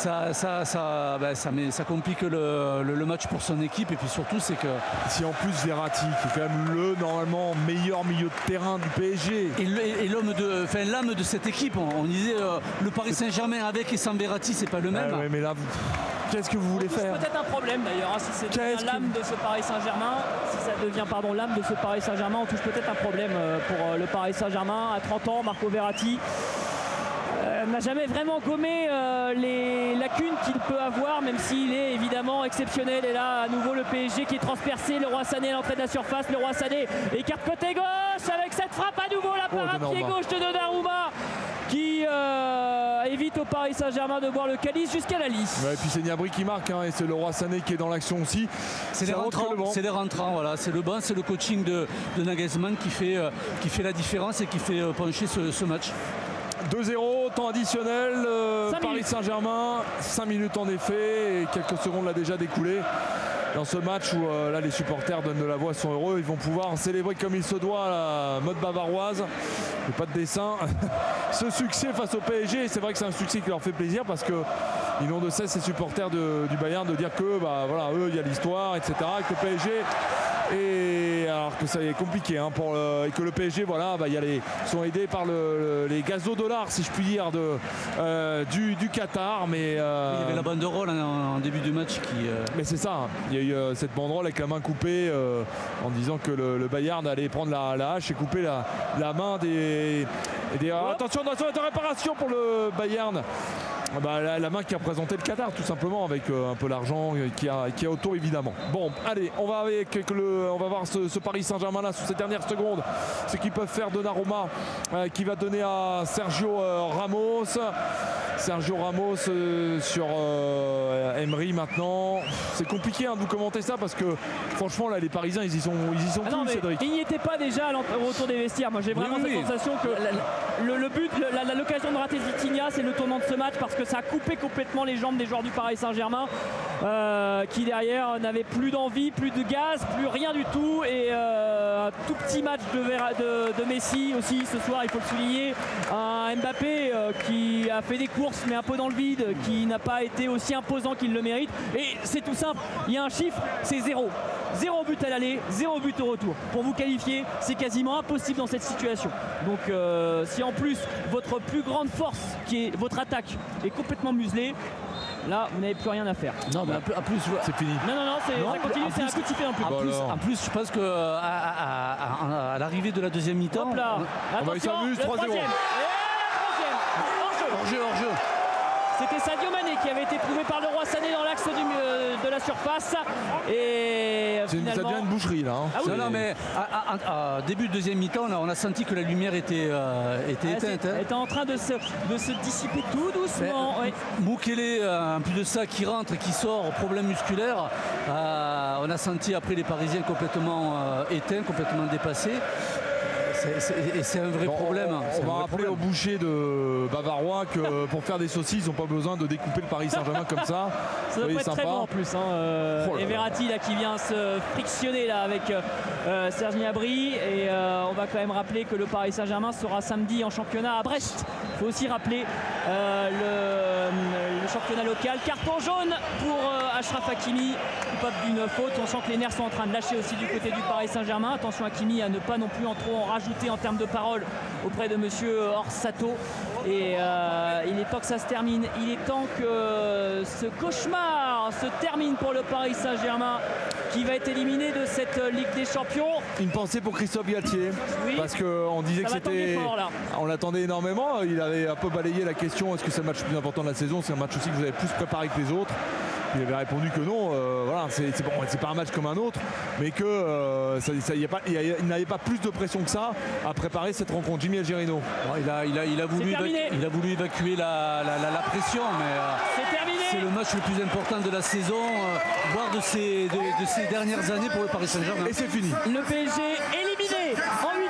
ça, ça, ben, ça, ça, complique le, match pour son équipe. Et puis surtout, c'est que. Si en plus Verratti, qui est quand même le normalement meilleur milieu de terrain du PSG. Et l'homme de, enfin, l'âme de cette équipe, on, disait euh, le Paris Saint-Germain avec et sans Verratti, c'est pas le même. mais là, Qu'est-ce que vous voulez faire Peut-être un problème d'ailleurs, hein, si c'est l'âme de ce Paris Saint-Germain, si ça devient pardon l'âme de ce Paris Saint-Germain, on touche peut-être un problème euh, pour euh, le Paris Saint-Germain. À 30 ans, Marco Verratti n'a jamais vraiment gommé les lacunes qu'il peut avoir, même s'il est évidemment exceptionnel. Et là, à nouveau, le PSG qui est transpercé. Le Roi Sané à l'entrée de la surface. Le Roi Sané écarte côté gauche avec cette frappe à nouveau. La parade pied gauche de Donnarumma qui euh, évite au Paris Saint-Germain de boire le calice jusqu'à la lisse. et puis c'est Niabri qui marque hein, et c'est le Roi Sané qui est dans l'action aussi. C'est les rentrants, c'est les rentrants, voilà. C'est le bon, c'est le coaching de, de Nagelsmann qui fait, euh, qui fait la différence et qui fait euh, pencher ce, match. 2-0, temps additionnel, Paris Saint-Germain, 5 minutes en effet, et quelques secondes l'a déjà découlé dans ce match où euh, là les supporters donnent de la voix, sont heureux, ils vont pouvoir célébrer comme il se doit la mode bavaroise. pas de dessin. ce succès face au PSG, c'est vrai que c'est un succès qui leur fait plaisir parce que ils n'ont de cesse ces supporters du Bayern de dire que bah voilà eux il y a l'histoire etc que le PSG et alors que ça est compliqué hein, pour et que le PSG voilà bah, y a les, sont aidés par les gazodollars si je puis dire de, euh, du, Qatar mais euh, il y avait la banderole en, en début du match qui mais c'est ça. Il y a eu euh, cette banderole avec la main coupée en disant que le, Bayern allait prendre la, hache et couper la, main des, des attention attention de réparation pour le Bayern. Ah bah, la, main qui a présenté le Qatar tout simplement avec euh, un peu l'argent qui a, qui a autour évidemment. Bon allez on va avec le, on va voir ce, Paris Saint-Germain là sous ces dernières secondes. Ce qu'ils peuvent faire de Naroma euh, qui va donner à Sergio euh, Ramos. Sergio Ramos sur Emery maintenant. C'est compliqué hein, de vous commenter ça parce que franchement là les Parisiens ils y sont ils y sont ah Cédric. Il n'y était pas déjà au retour des vestiaires. Moi j'ai vraiment cette sensation que le, but, l'occasion de rater Vitinha c'est le tournant de ce match parce que ça a coupé complètement les jambes des joueurs du Paris Saint-Germain euh, qui derrière n'avaient plus d'envie, plus de gaz, plus rien du tout et euh, un tout petit match de, de, Messi aussi ce soir il faut le souligner un Mbappé euh, qui a fait des courses mais un peu dans le vide qui n'a pas été aussi imposant qu'il le mérite et c'est tout simple il y a un chiffre c'est zéro zéro but à l'aller zéro but au retour pour vous qualifier c'est quasiment impossible dans cette situation donc si en plus votre plus grande force qui est votre attaque est complètement muselé. Là, vous n'avez plus rien à faire. Non, mais en plus, c'est fini. Non, non, non, ça continue, c'est un coup de sifflet en plus. En plus, en plus, je pense que à, l'arrivée de la deuxième mi-temps, on, va s'amuser 3-0. Hors-jeu, hors-jeu. C'était Sadio Mané qui avait été prouvé par le roi Sané dans l'axe euh, de la surface. Et finalement... Ça devient une boucherie là. Hein. Ah non, mais à, début de deuxième mi-temps, on a senti que la lumière était, euh, était ah, éteinte. Elle était en train de se, de se dissiper tout doucement. Ouais. Euh, en plus de ça, qui rentre et qui sort, problème musculaire. on a senti après les Parisiens complètement éteints, complètement dépassés. Et c'est un vrai problème. On, va rappeler au boucher de Bavarois que pour faire des saucisses, ils n'ont pas besoin de découper le Paris Saint-Germain comme ça. Ça doit être très bon en plus. Hein, euh, oh et Verratti là, qui vient se frictionner là, avec euh, euh Serge Gnabry. Et euh, on va quand même rappeler que le Paris Saint-Germain sera samedi en championnat à Brest. Il faut aussi rappeler le, championnat local. Carton jaune pour Ashraf Hakimi, coupable d'une faute. On sent que les nerfs sont en train de lâcher aussi du côté du Paris Saint-Germain. Attention Hakimi à ne pas non plus en trop en rajouter en termes de parole auprès de monsieur Orsato. Et euh, il est temps que ça se termine. Il est temps que ce cauchemar se termine pour le Paris Saint-Germain qui va être éliminé de cette Ligue des Champions. Une pensée pour Christophe Galtier. Parce qu'on disait que c'était. On l'attendait énormément. Il avait un peu balayé la question est-ce que c'est le match le plus important de la saison? C'est un match aussi que vous avez plus préparé que les autres. Il avait répondu que non, euh, voilà, c'est bon, pas un match comme un autre, mais que euh, il n'avait pas plus de pression que ça à préparer cette rencontre. Jimmy Algerino. il, a, il, a, il, a voulu il a voulu évacuer la, pression, mais euh, c'est le match le plus important de la saison, voire de ces, de, ces dernières années pour le Paris Saint-Germain. Et c'est fini. Le PSG éliminé en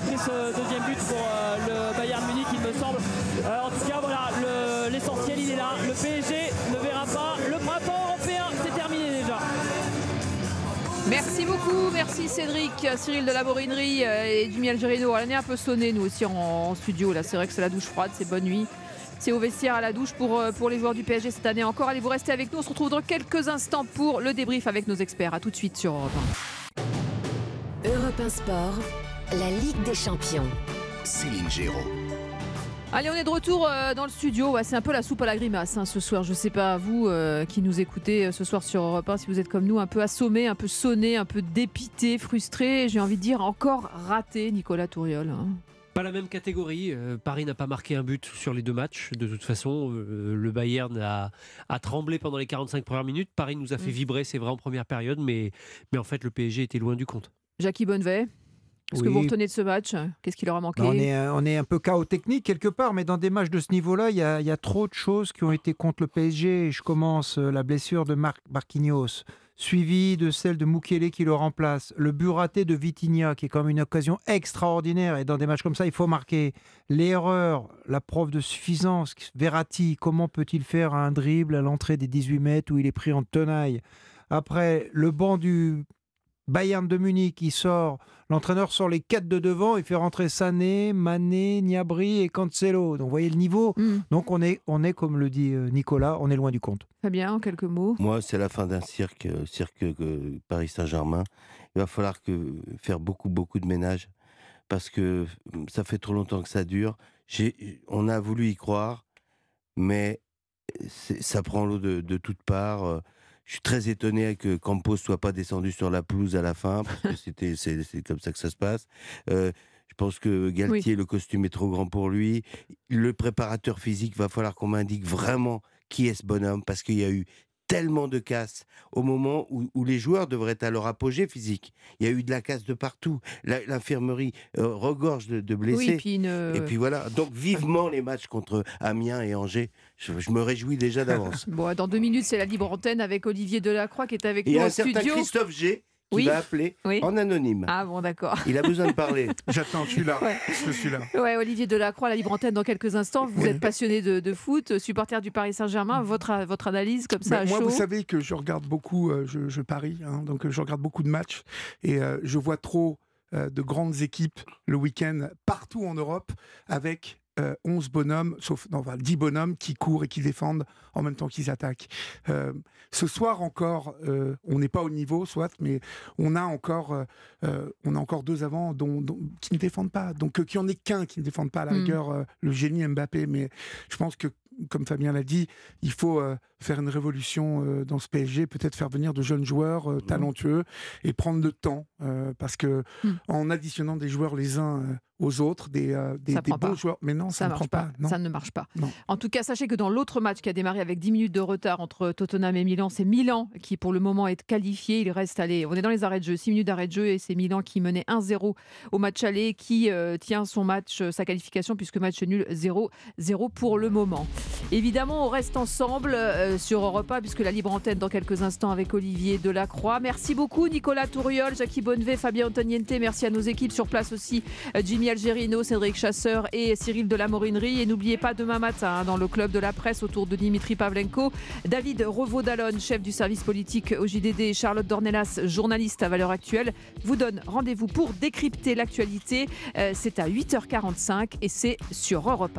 marqué ce deuxième but pour euh, le Bayern Munich il me semble. Euh, en tout cas voilà, l'essentiel il est là. Le PSG ne verra pas le printemps européen, c'est terminé déjà. Merci beaucoup, merci Cédric, Cyril de la Borinerie et Jimmy Algerino. On est un peu sonné nous aussi en, studio là, c'est vrai que c'est la douche froide, c'est bonne nuit. C'est au vestiaire à la douche pour, euh, pour les joueurs du PSG cette année encore. Allez, vous restez avec nous. On se retrouve dans quelques instants pour le débrief avec nos experts. A tout de suite sur Europe 1. Europe 1 Sport, la Ligue des Champions. Céline Géraud. Allez, on est de retour euh, dans le studio. c'est un peu la soupe à la grimace hein, ce soir. Je ne sais pas vous euh, qui nous écoutez euh, ce soir sur Europe 1, si vous êtes comme nous, un peu assommé, un peu sonné, un peu dépité, frustré. J'ai envie de dire encore raté, Nicolas Touriol. Hein. Pas la même catégorie. Paris n'a pas marqué un but sur les deux matchs. De toute façon, le Bayern a, tremblé pendant les 45 premières minutes. Paris nous a fait mm. vibrer, c'est vrai, en première période, mais, mais en fait, le PSG était loin du compte. Jackie Bonnevet est-ce que vous retenez de ce match? Qu'est-ce qui leur a manqué? On, est, on est un peu chaos technique quelque part, mais dans des matchs de ce niveau-là, il y, a, trop de choses qui ont été contre le PSG. Je commence euh, la blessure de Marc Marquinhos, suivie de celle de Mukele qui le remplace, le but raté de Vitinha, qui est comme une occasion extraordinaire. Et dans des matchs comme ça, il faut marquer. L'erreur, la preuve de suffisance. Verratti, comment peut-il faire un dribble à l'entrée des 18 mètres où il est pris en tenaille? Après, le banc du Bayern de Munich qui sort, l'entraîneur sort les quatre de devant et fait rentrer Sané, Mané, Niabri et Cancelo. Donc vous voyez le niveau. Mm. Donc on est, on est, comme le dit euh, Nicolas, on est loin du compte. Fabien, en quelques mots. Moi, c'est la fin d'un cirque, euh, cirque euh, Paris Saint-Germain. Il va falloir que, faire beaucoup, beaucoup de ménage parce que ça fait trop longtemps que ça dure. On a voulu y croire, mais ça prend l'eau de, de toutes parts. Je suis très étonné que Campos soit pas descendu sur la pelouse à la fin, parce que c'était c'est comme ça que ça se passe. Euh, je pense que Galtier, le costume est trop grand pour lui. Le préparateur physique, va falloir qu'on m'indique vraiment qui est ce bonhomme, parce qu'il y a eu tellement de casse au moment où, les joueurs devraient être à leur apogée physique. Il y a eu de la casse de partout. L'infirmerie euh, regorge de, blessés. Et puis voilà. Donc vivement les matchs contre Amiens et Angers. Je, me réjouis déjà d'avance. bon, dans deux minutes, c'est la libre antenne avec Olivier Delacroix qui est avec nous au studio. Il y a un certain Christophe G qui va appeler en anonyme. Ah bon, d'accord. Il a besoin de parler. J'attends, je suis là. Je suis là. Ouais, Olivier Delacroix, la libre antenne dans quelques instants. Vous êtes passionné de, foot, supporter du Paris Saint-Germain. Votre, votre analyse comme ça Moi, vous savez que je regarde beaucoup, euh, je, parie, hein, donc euh, je regarde beaucoup de matchs et euh, je vois trop de grandes équipes le week-end partout en Europe avec 11 euh, bonhommes, sauf non, 10 bonhommes qui courent et qui défendent en même temps qu'ils attaquent. Euh, ce soir encore, euh, on n'est pas au niveau, soit, mais on a encore, on a encore deux avant dont, qui ne défendent pas. Donc, qui en est qu'un qui ne défendent pas à la mm. rigueur, le génie Mbappé. Mais je pense que comme Fabien l'a dit, il faut faire une révolution dans ce PSG, peut-être faire venir de jeunes joueurs mm. talentueux et prendre le temps, parce que mm. en additionnant des joueurs les uns aux autres, des, euh, des, bons joueurs. Mais non, ça, ne marche pas. Ça ne marche pas. En tout cas, sachez que dans l'autre match qui a démarré avec 10 minutes de retard entre Tottenham et Milan, c'est Milan qui pour le moment est qualifié. Il reste allé. On est dans les arrêts de jeu, 6 minutes d'arrêt de jeu et c'est Milan qui menait 1-0 au match aller, qui euh, tient son match, euh, sa qualification puisque match nul 0-0 pour le moment. Évidemment, on reste ensemble sur Europe 1 puisque la libre antenne dans quelques instants avec Olivier Delacroix. Merci beaucoup Nicolas Touriol, Jackie Bonnevet, Fabien Antoniente. Merci à nos équipes sur place aussi, Jimmy Algerino, Cédric Chasseur et Cyril de la Morinerie. Et n'oubliez pas demain matin, hein, dans le club de la presse autour de Dimitri Pavlenko, David Revaud-Dallon, chef du service politique au JDD, et Charlotte Dornelas, journaliste à Valeur Actuelle, vous donnent rendez-vous pour décrypter l'actualité. Euh, c'est à 8h45 et c'est sur Europe 1.